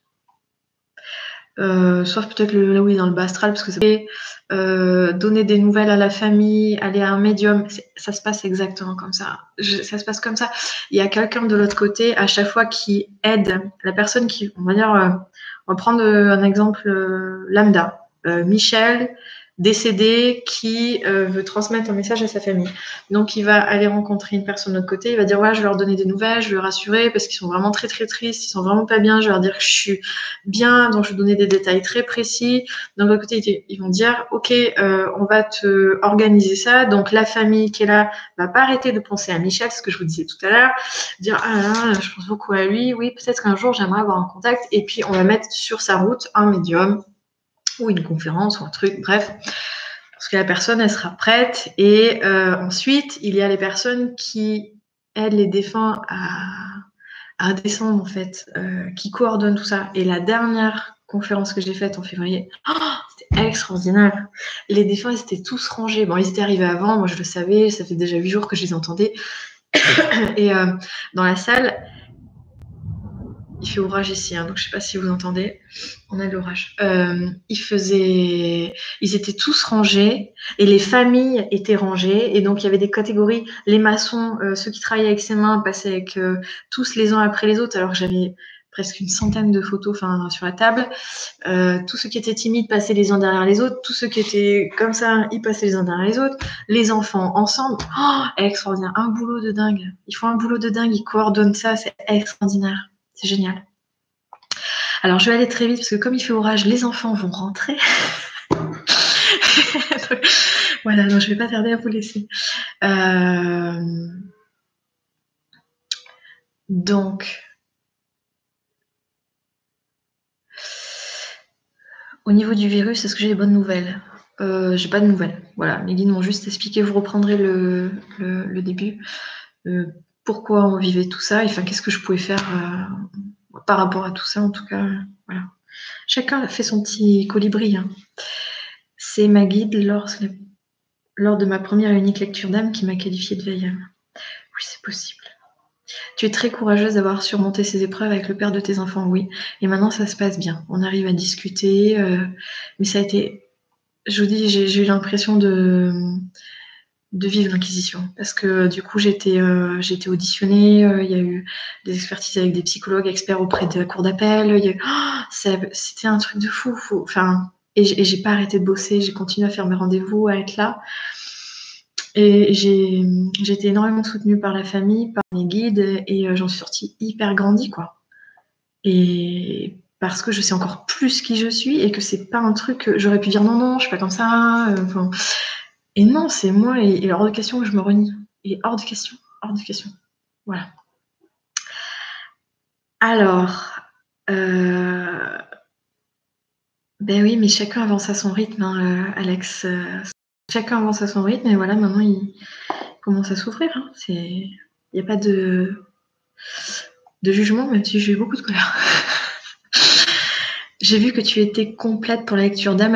Speaker 1: Euh, sauf peut-être là il est dans le bas astral, parce que c'est euh, donner des nouvelles à la famille, aller à un médium, ça se passe exactement comme ça. ça se passe comme ça. Il y a quelqu'un de l'autre côté à chaque fois qui aide la personne qui, on va dire, euh, on va prendre un exemple lambda. Michel décédé qui euh, veut transmettre un message à sa famille. Donc, il va aller rencontrer une personne de l'autre côté. Il va dire ouais, je vais leur donner des nouvelles, je vais les rassurer parce qu'ils sont vraiment très très tristes, ils sont vraiment pas bien. Je vais leur dire que je suis bien, donc je vais donner des détails très précis. Donc, de l'autre côté, ils vont dire ok, euh, on va te organiser ça. Donc, la famille qui est là va pas arrêter de penser à Michel, ce que je vous disais tout à l'heure, dire ah là, je pense beaucoup à lui. Oui, peut-être qu'un jour j'aimerais avoir un contact. Et puis, on va mettre sur sa route un médium ou une conférence ou un truc, bref. Parce que la personne, elle sera prête. Et euh, ensuite, il y a les personnes qui aident les défunts à, descendre, en fait, euh, qui coordonnent tout ça. Et la dernière conférence que j'ai faite en février, oh, c'était extraordinaire. Les défunts, ils étaient tous rangés. Bon, ils étaient arrivés avant, moi je le savais, ça fait déjà huit jours que je les entendais. et euh, dans la salle, il fait orage ici, hein, donc je sais pas si vous entendez. On a de l'orage. Euh, il faisait, ils étaient tous rangés et les familles étaient rangées et donc il y avait des catégories. Les maçons, euh, ceux qui travaillaient avec ses mains passaient avec euh, tous les uns après les autres. Alors j'avais presque une centaine de photos, enfin sur la table. tous ceux qui étaient timides passaient les uns derrière les autres. Tous ceux qui étaient comme ça, ils passaient les uns derrière les autres. Les enfants ensemble, oh, extraordinaire, un boulot de dingue. Ils font un boulot de dingue, ils coordonnent ça, c'est extraordinaire. C'est génial. Alors, je vais aller très vite parce que comme il fait orage, les enfants vont rentrer. voilà, donc je ne vais pas tarder à vous laisser. Euh, donc, au niveau du virus, est-ce que j'ai des bonnes nouvelles? Euh, J'ai pas de nouvelles. Voilà, mes guides m'ont juste expliqué, vous reprendrez le, début. Euh, pourquoi on vivait tout ça, enfin qu'est-ce que je pouvais faire euh, par rapport à tout ça, en tout cas, voilà. Chacun fait son petit colibri. Hein. C'est ma guide lors, lors de ma première et unique lecture d'âme qui m'a qualifiée de veilleuse. Oui, c'est possible. Tu es très courageuse d'avoir surmonté ces épreuves avec le père de tes enfants, oui. Et maintenant, ça se passe bien. On arrive à discuter, euh, mais ça a été, je vous dis, j'ai eu l'impression de de vivre l'inquisition. Parce que du coup j'étais euh, auditionnée euh, il y a eu des expertises avec des psychologues experts auprès de la cour d'appel oh, c'était un truc de fou, enfin et j'ai pas arrêté de bosser j'ai continué à faire mes rendez-vous à être là. Et j'ai été énormément soutenue par la famille par mes guides et euh, j'en suis sortie hyper grandie quoi. Et parce que je sais encore plus qui je suis et que c'est pas un truc j'aurais pu dire non non je suis pas comme ça et non, c'est moi, et, hors de question que je me renie. Et hors de question, hors de question. Voilà. Alors, euh, ben oui, mais chacun avance à son rythme, hein, euh, Alex. chacun avance à son rythme, et voilà, maintenant il commence à souffrir. Hein. Il n'y a pas de, de jugement, même si j'ai eu beaucoup de colère. j'ai vu que tu étais complète pour la lecture d'âme.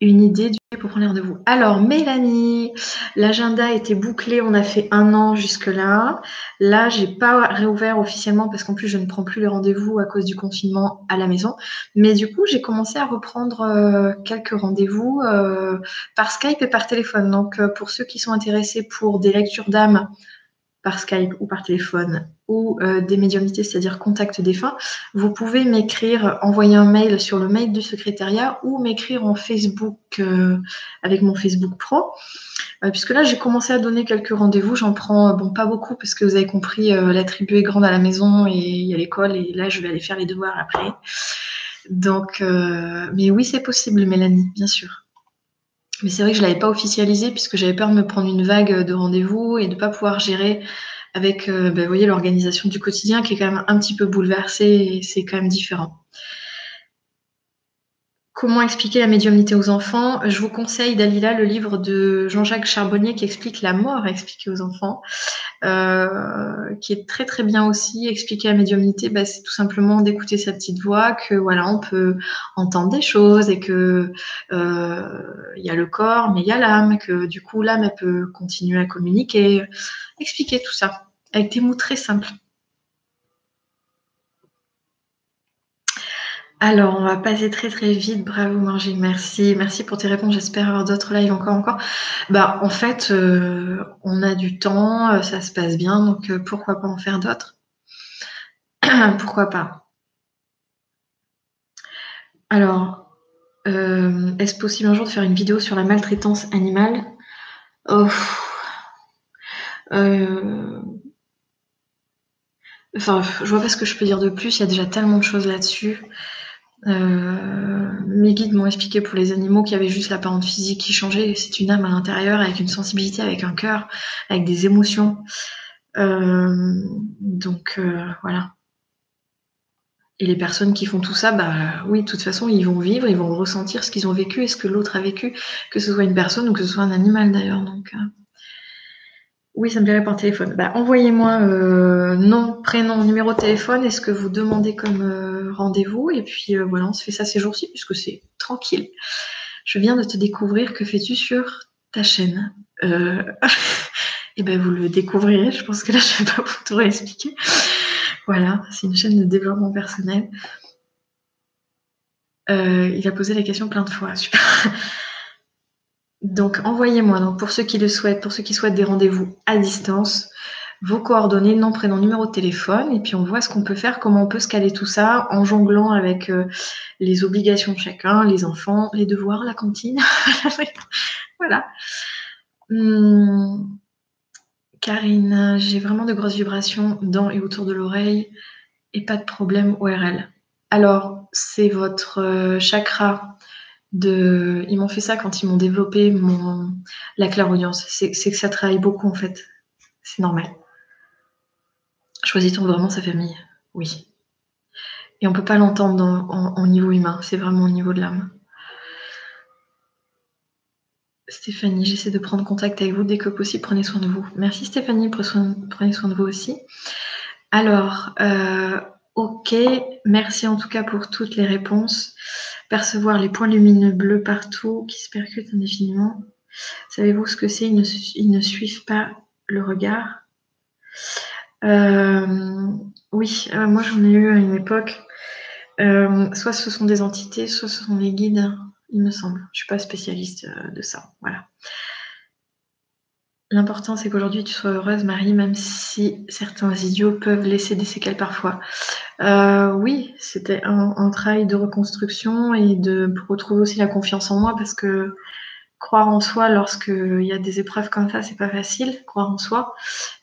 Speaker 1: Une idée du pour prendre de vous. Alors, Mélanie, l'agenda était bouclé, on a fait un an jusque-là. Là, j'ai pas réouvert officiellement parce qu'en plus, je ne prends plus les rendez-vous à cause du confinement à la maison. Mais du coup, j'ai commencé à reprendre euh, quelques rendez-vous euh, par Skype et par téléphone. Donc, euh, pour ceux qui sont intéressés pour des lectures d'âme par Skype ou par téléphone ou euh, des médiumnités, c'est-à-dire contact défunt, vous pouvez m'écrire, envoyer un mail sur le mail du secrétariat ou m'écrire en Facebook euh, avec mon Facebook Pro. Euh, puisque là, j'ai commencé à donner quelques rendez-vous. J'en prends, bon, pas beaucoup parce que vous avez compris, la tribu est grande à la maison et il y a l'école et là, je vais aller faire les devoirs après. Donc, mais oui, c'est possible, Mélanie, bien sûr. Mais c'est vrai que je ne l'avais pas officialisé puisque j'avais peur de me prendre une vague de rendez-vous et de ne pas pouvoir gérer avec euh, ben, l'organisation du quotidien qui est quand même un petit peu bouleversée et c'est quand même différent. Comment expliquer la médiumnité aux enfants? Je vous conseille, Dalila, le livre de Jean-Jacques Charbonnier qui explique la mort expliquer aux enfants, euh, qui est très très bien aussi. Expliquer la médiumnité, bah, c'est tout simplement d'écouter sa petite voix, que voilà, on peut entendre des choses et que euh, il y a le corps, mais il y a l'âme, que du coup l'âme elle peut continuer à communiquer. Expliquer tout ça avec des mots très simples. Alors, on va passer très très vite. Bravo Margie, merci. Merci pour tes réponses. J'espère avoir d'autres lives encore encore. Bah, en fait, euh, on a du temps, euh, ça se passe bien, donc euh, pourquoi pas en faire d'autres? Pourquoi pas? Alors, est-ce possible un jour de faire une vidéo sur la maltraitance animale? Enfin, je vois pas ce que je peux dire de plus. Il y a déjà tellement de choses là-dessus. Euh, mes guides m'ont expliqué pour les animaux qu'il y avait juste l'apparence physique qui changeait. C'est une âme à l'intérieur avec une sensibilité, avec un cœur, avec des émotions. donc voilà. Et les personnes qui font tout ça, bah oui, de toute façon, ils vont vivre, ils vont ressentir ce qu'ils ont vécu et ce que l'autre a vécu, que ce soit une personne ou que ce soit un animal d'ailleurs. Donc, euh, oui, ça me plairait par téléphone. Bah, envoyez-moi euh, nom, prénom, numéro de téléphone et ce que vous demandez comme euh, rendez-vous. Et puis voilà, on se fait ça ces jours-ci puisque c'est tranquille. Je viens de te découvrir. Que fais-tu sur ta chaîne? Et ben vous le découvrirez. Je pense que là, je vais pas vous tout réexpliquer. Voilà, c'est une chaîne de développement personnel. Euh, il a posé la question plein de fois. Super. Donc, envoyez-moi, pour ceux qui le souhaitent, pour ceux qui souhaitent des rendez-vous à distance, vos coordonnées, nom, prénom, numéro de téléphone, et puis on voit ce qu'on peut faire, comment on peut se caler tout ça en jonglant avec euh, les obligations de chacun, les enfants, les devoirs, la cantine. voilà. Hum, Karine, j'ai vraiment de grosses vibrations dans et autour de l'oreille et pas de problème ORL. Alors, c'est votre euh, chakra Ils m'ont fait ça quand ils m'ont développé mon... la clairaudience. C'est que ça travaille beaucoup en fait. C'est normal. Choisit-on vraiment sa famille Oui. Et on peut pas l'entendre au niveau humain. C'est vraiment au niveau de l'âme. Stéphanie, j'essaie de prendre contact avec vous dès que possible. Prenez soin de vous. Merci Stéphanie, prenez soin de vous aussi. Alors, euh, ok, merci en tout cas pour toutes les réponses. Percevoir les points lumineux bleus partout qui se percutent indéfiniment. Savez-vous ce que c'est? Ils, ne, suivent pas le regard. Euh, oui, euh, moi j'en ai eu à une époque. soit ce sont des entités, soit ce sont des guides il me semble. Je ne suis pas spécialiste euh, de ça. Voilà. L'important, c'est qu'aujourd'hui, tu sois heureuse, Marie, même si certains idiots peuvent laisser des séquelles parfois. Euh, oui, c'était un, travail de reconstruction et de retrouver aussi la confiance en moi parce que croire en soi lorsqu'il y a des épreuves comme ça, c'est pas facile, croire en soi.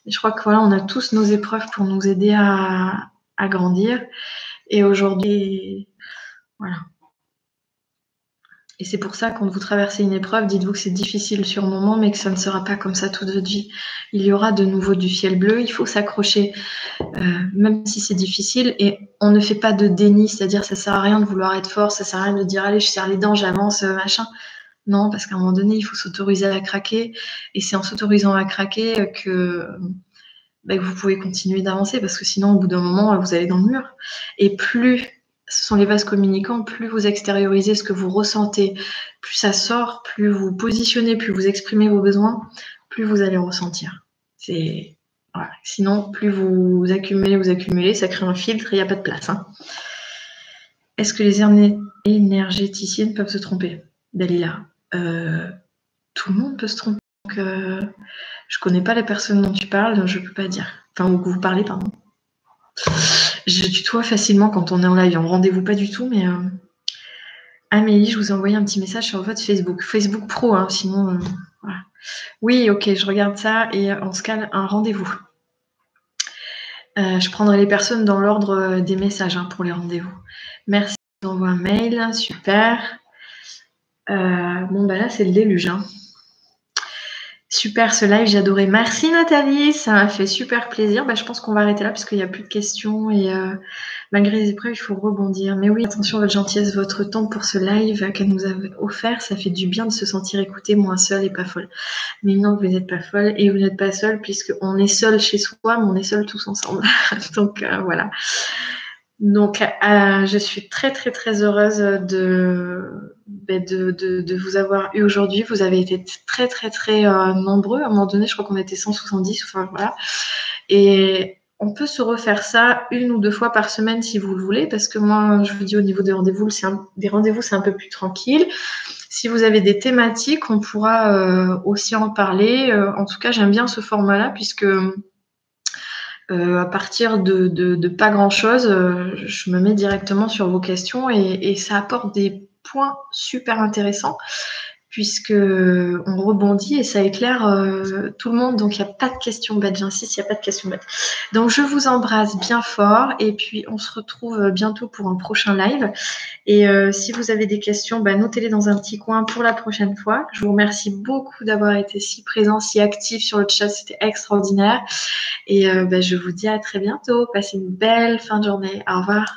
Speaker 1: Et je crois que voilà, on a tous nos épreuves pour nous aider à, à grandir. Et aujourd'hui, voilà, et c'est pour ça, quand vous traversez une épreuve, dites-vous que c'est difficile sur le moment, mais que ça ne sera pas comme ça toute votre vie. Il y aura de nouveau du ciel bleu, il faut s'accrocher, euh, même si c'est difficile. Et on ne fait pas de déni, c'est-à-dire ça sert à rien de vouloir être fort, ça sert à rien de dire allez, je serre les dents, j'avance, euh, machin. Non, parce qu'à un moment donné, il faut s'autoriser à craquer. Et c'est en s'autorisant à craquer que, bah, que vous pouvez continuer d'avancer, parce que sinon, au bout d'un moment, vous allez dans le mur. Et plus ce sont les vases communicants, plus vous extériorisez ce que vous ressentez, plus ça sort, plus vous positionnez, plus vous exprimez vos besoins, plus vous allez ressentir. C'est Sinon, plus vous accumulez, vous accumulez, ça crée un filtre il n'y a pas de place. Hein. Est-ce que les énergéticiennes peuvent se tromper? Dalila, euh, tout le monde peut se tromper. Donc, euh, je connais pas les personnes dont tu parles, je ne peux pas dire. Enfin, ou vous parlez, pardon. Je tutoie facilement quand on est en live. En rendez-vous pas du tout, mais euh, Amélie, je vous ai envoyé un petit message sur votre Facebook. Facebook Pro, hein, sinon. Euh. Oui, ok, je regarde ça et on se cale un rendez-vous. Euh, je prendrai les personnes dans l'ordre des messages hein, pour les rendez-vous. Merci, j'envoie un mail, super. bon, bah là, c'est le déluge. Hein. Super ce live, j'ai adoré. Merci Nathalie, ça m'a fait super plaisir. Bah, je pense qu'on va arrêter là parce qu'il n'y a plus de questions et euh, malgré les épreuves, il faut rebondir. Mais oui, attention, votre gentillesse, votre temps pour ce live qu'elle nous a offert, ça fait du bien de se sentir écouté, moins seul et pas folle. Mais non, vous n'êtes pas folle et vous n'êtes pas seul puisqu'on est seul chez soi, mais on est seul tous ensemble. Donc euh, voilà. Donc, euh, je suis très, très, très heureuse de, ben, de, de, vous avoir eu aujourd'hui. Vous avez été très, très, très euh, nombreux. À un moment donné, je crois qu'on était 170. Enfin, voilà. Et on peut se refaire ça une ou deux fois par semaine si vous le voulez, parce que moi, je vous dis au niveau des rendez-vous, c'est des rendez-vous, c'est un peu plus tranquille. Si vous avez des thématiques, on pourra euh, aussi en parler. en tout cas, j'aime bien ce format-là, puisque euh, à partir de, pas grand-chose, euh, je me mets directement sur vos questions et, ça apporte des super intéressants puisque on rebondit et ça éclaire euh, tout le monde. Donc il n'y a pas de questions bêtes, j'insiste, il n'y a pas de questions bêtes. Donc je vous embrasse bien fort et puis on se retrouve bientôt pour un prochain live. Et euh, si vous avez des questions, bah, notez-les dans un petit coin pour la prochaine fois. Je vous remercie beaucoup d'avoir été si présent, si actif sur le chat, c'était extraordinaire. Et euh, bah, je vous dis à très bientôt. Passez une belle fin de journée. Au revoir.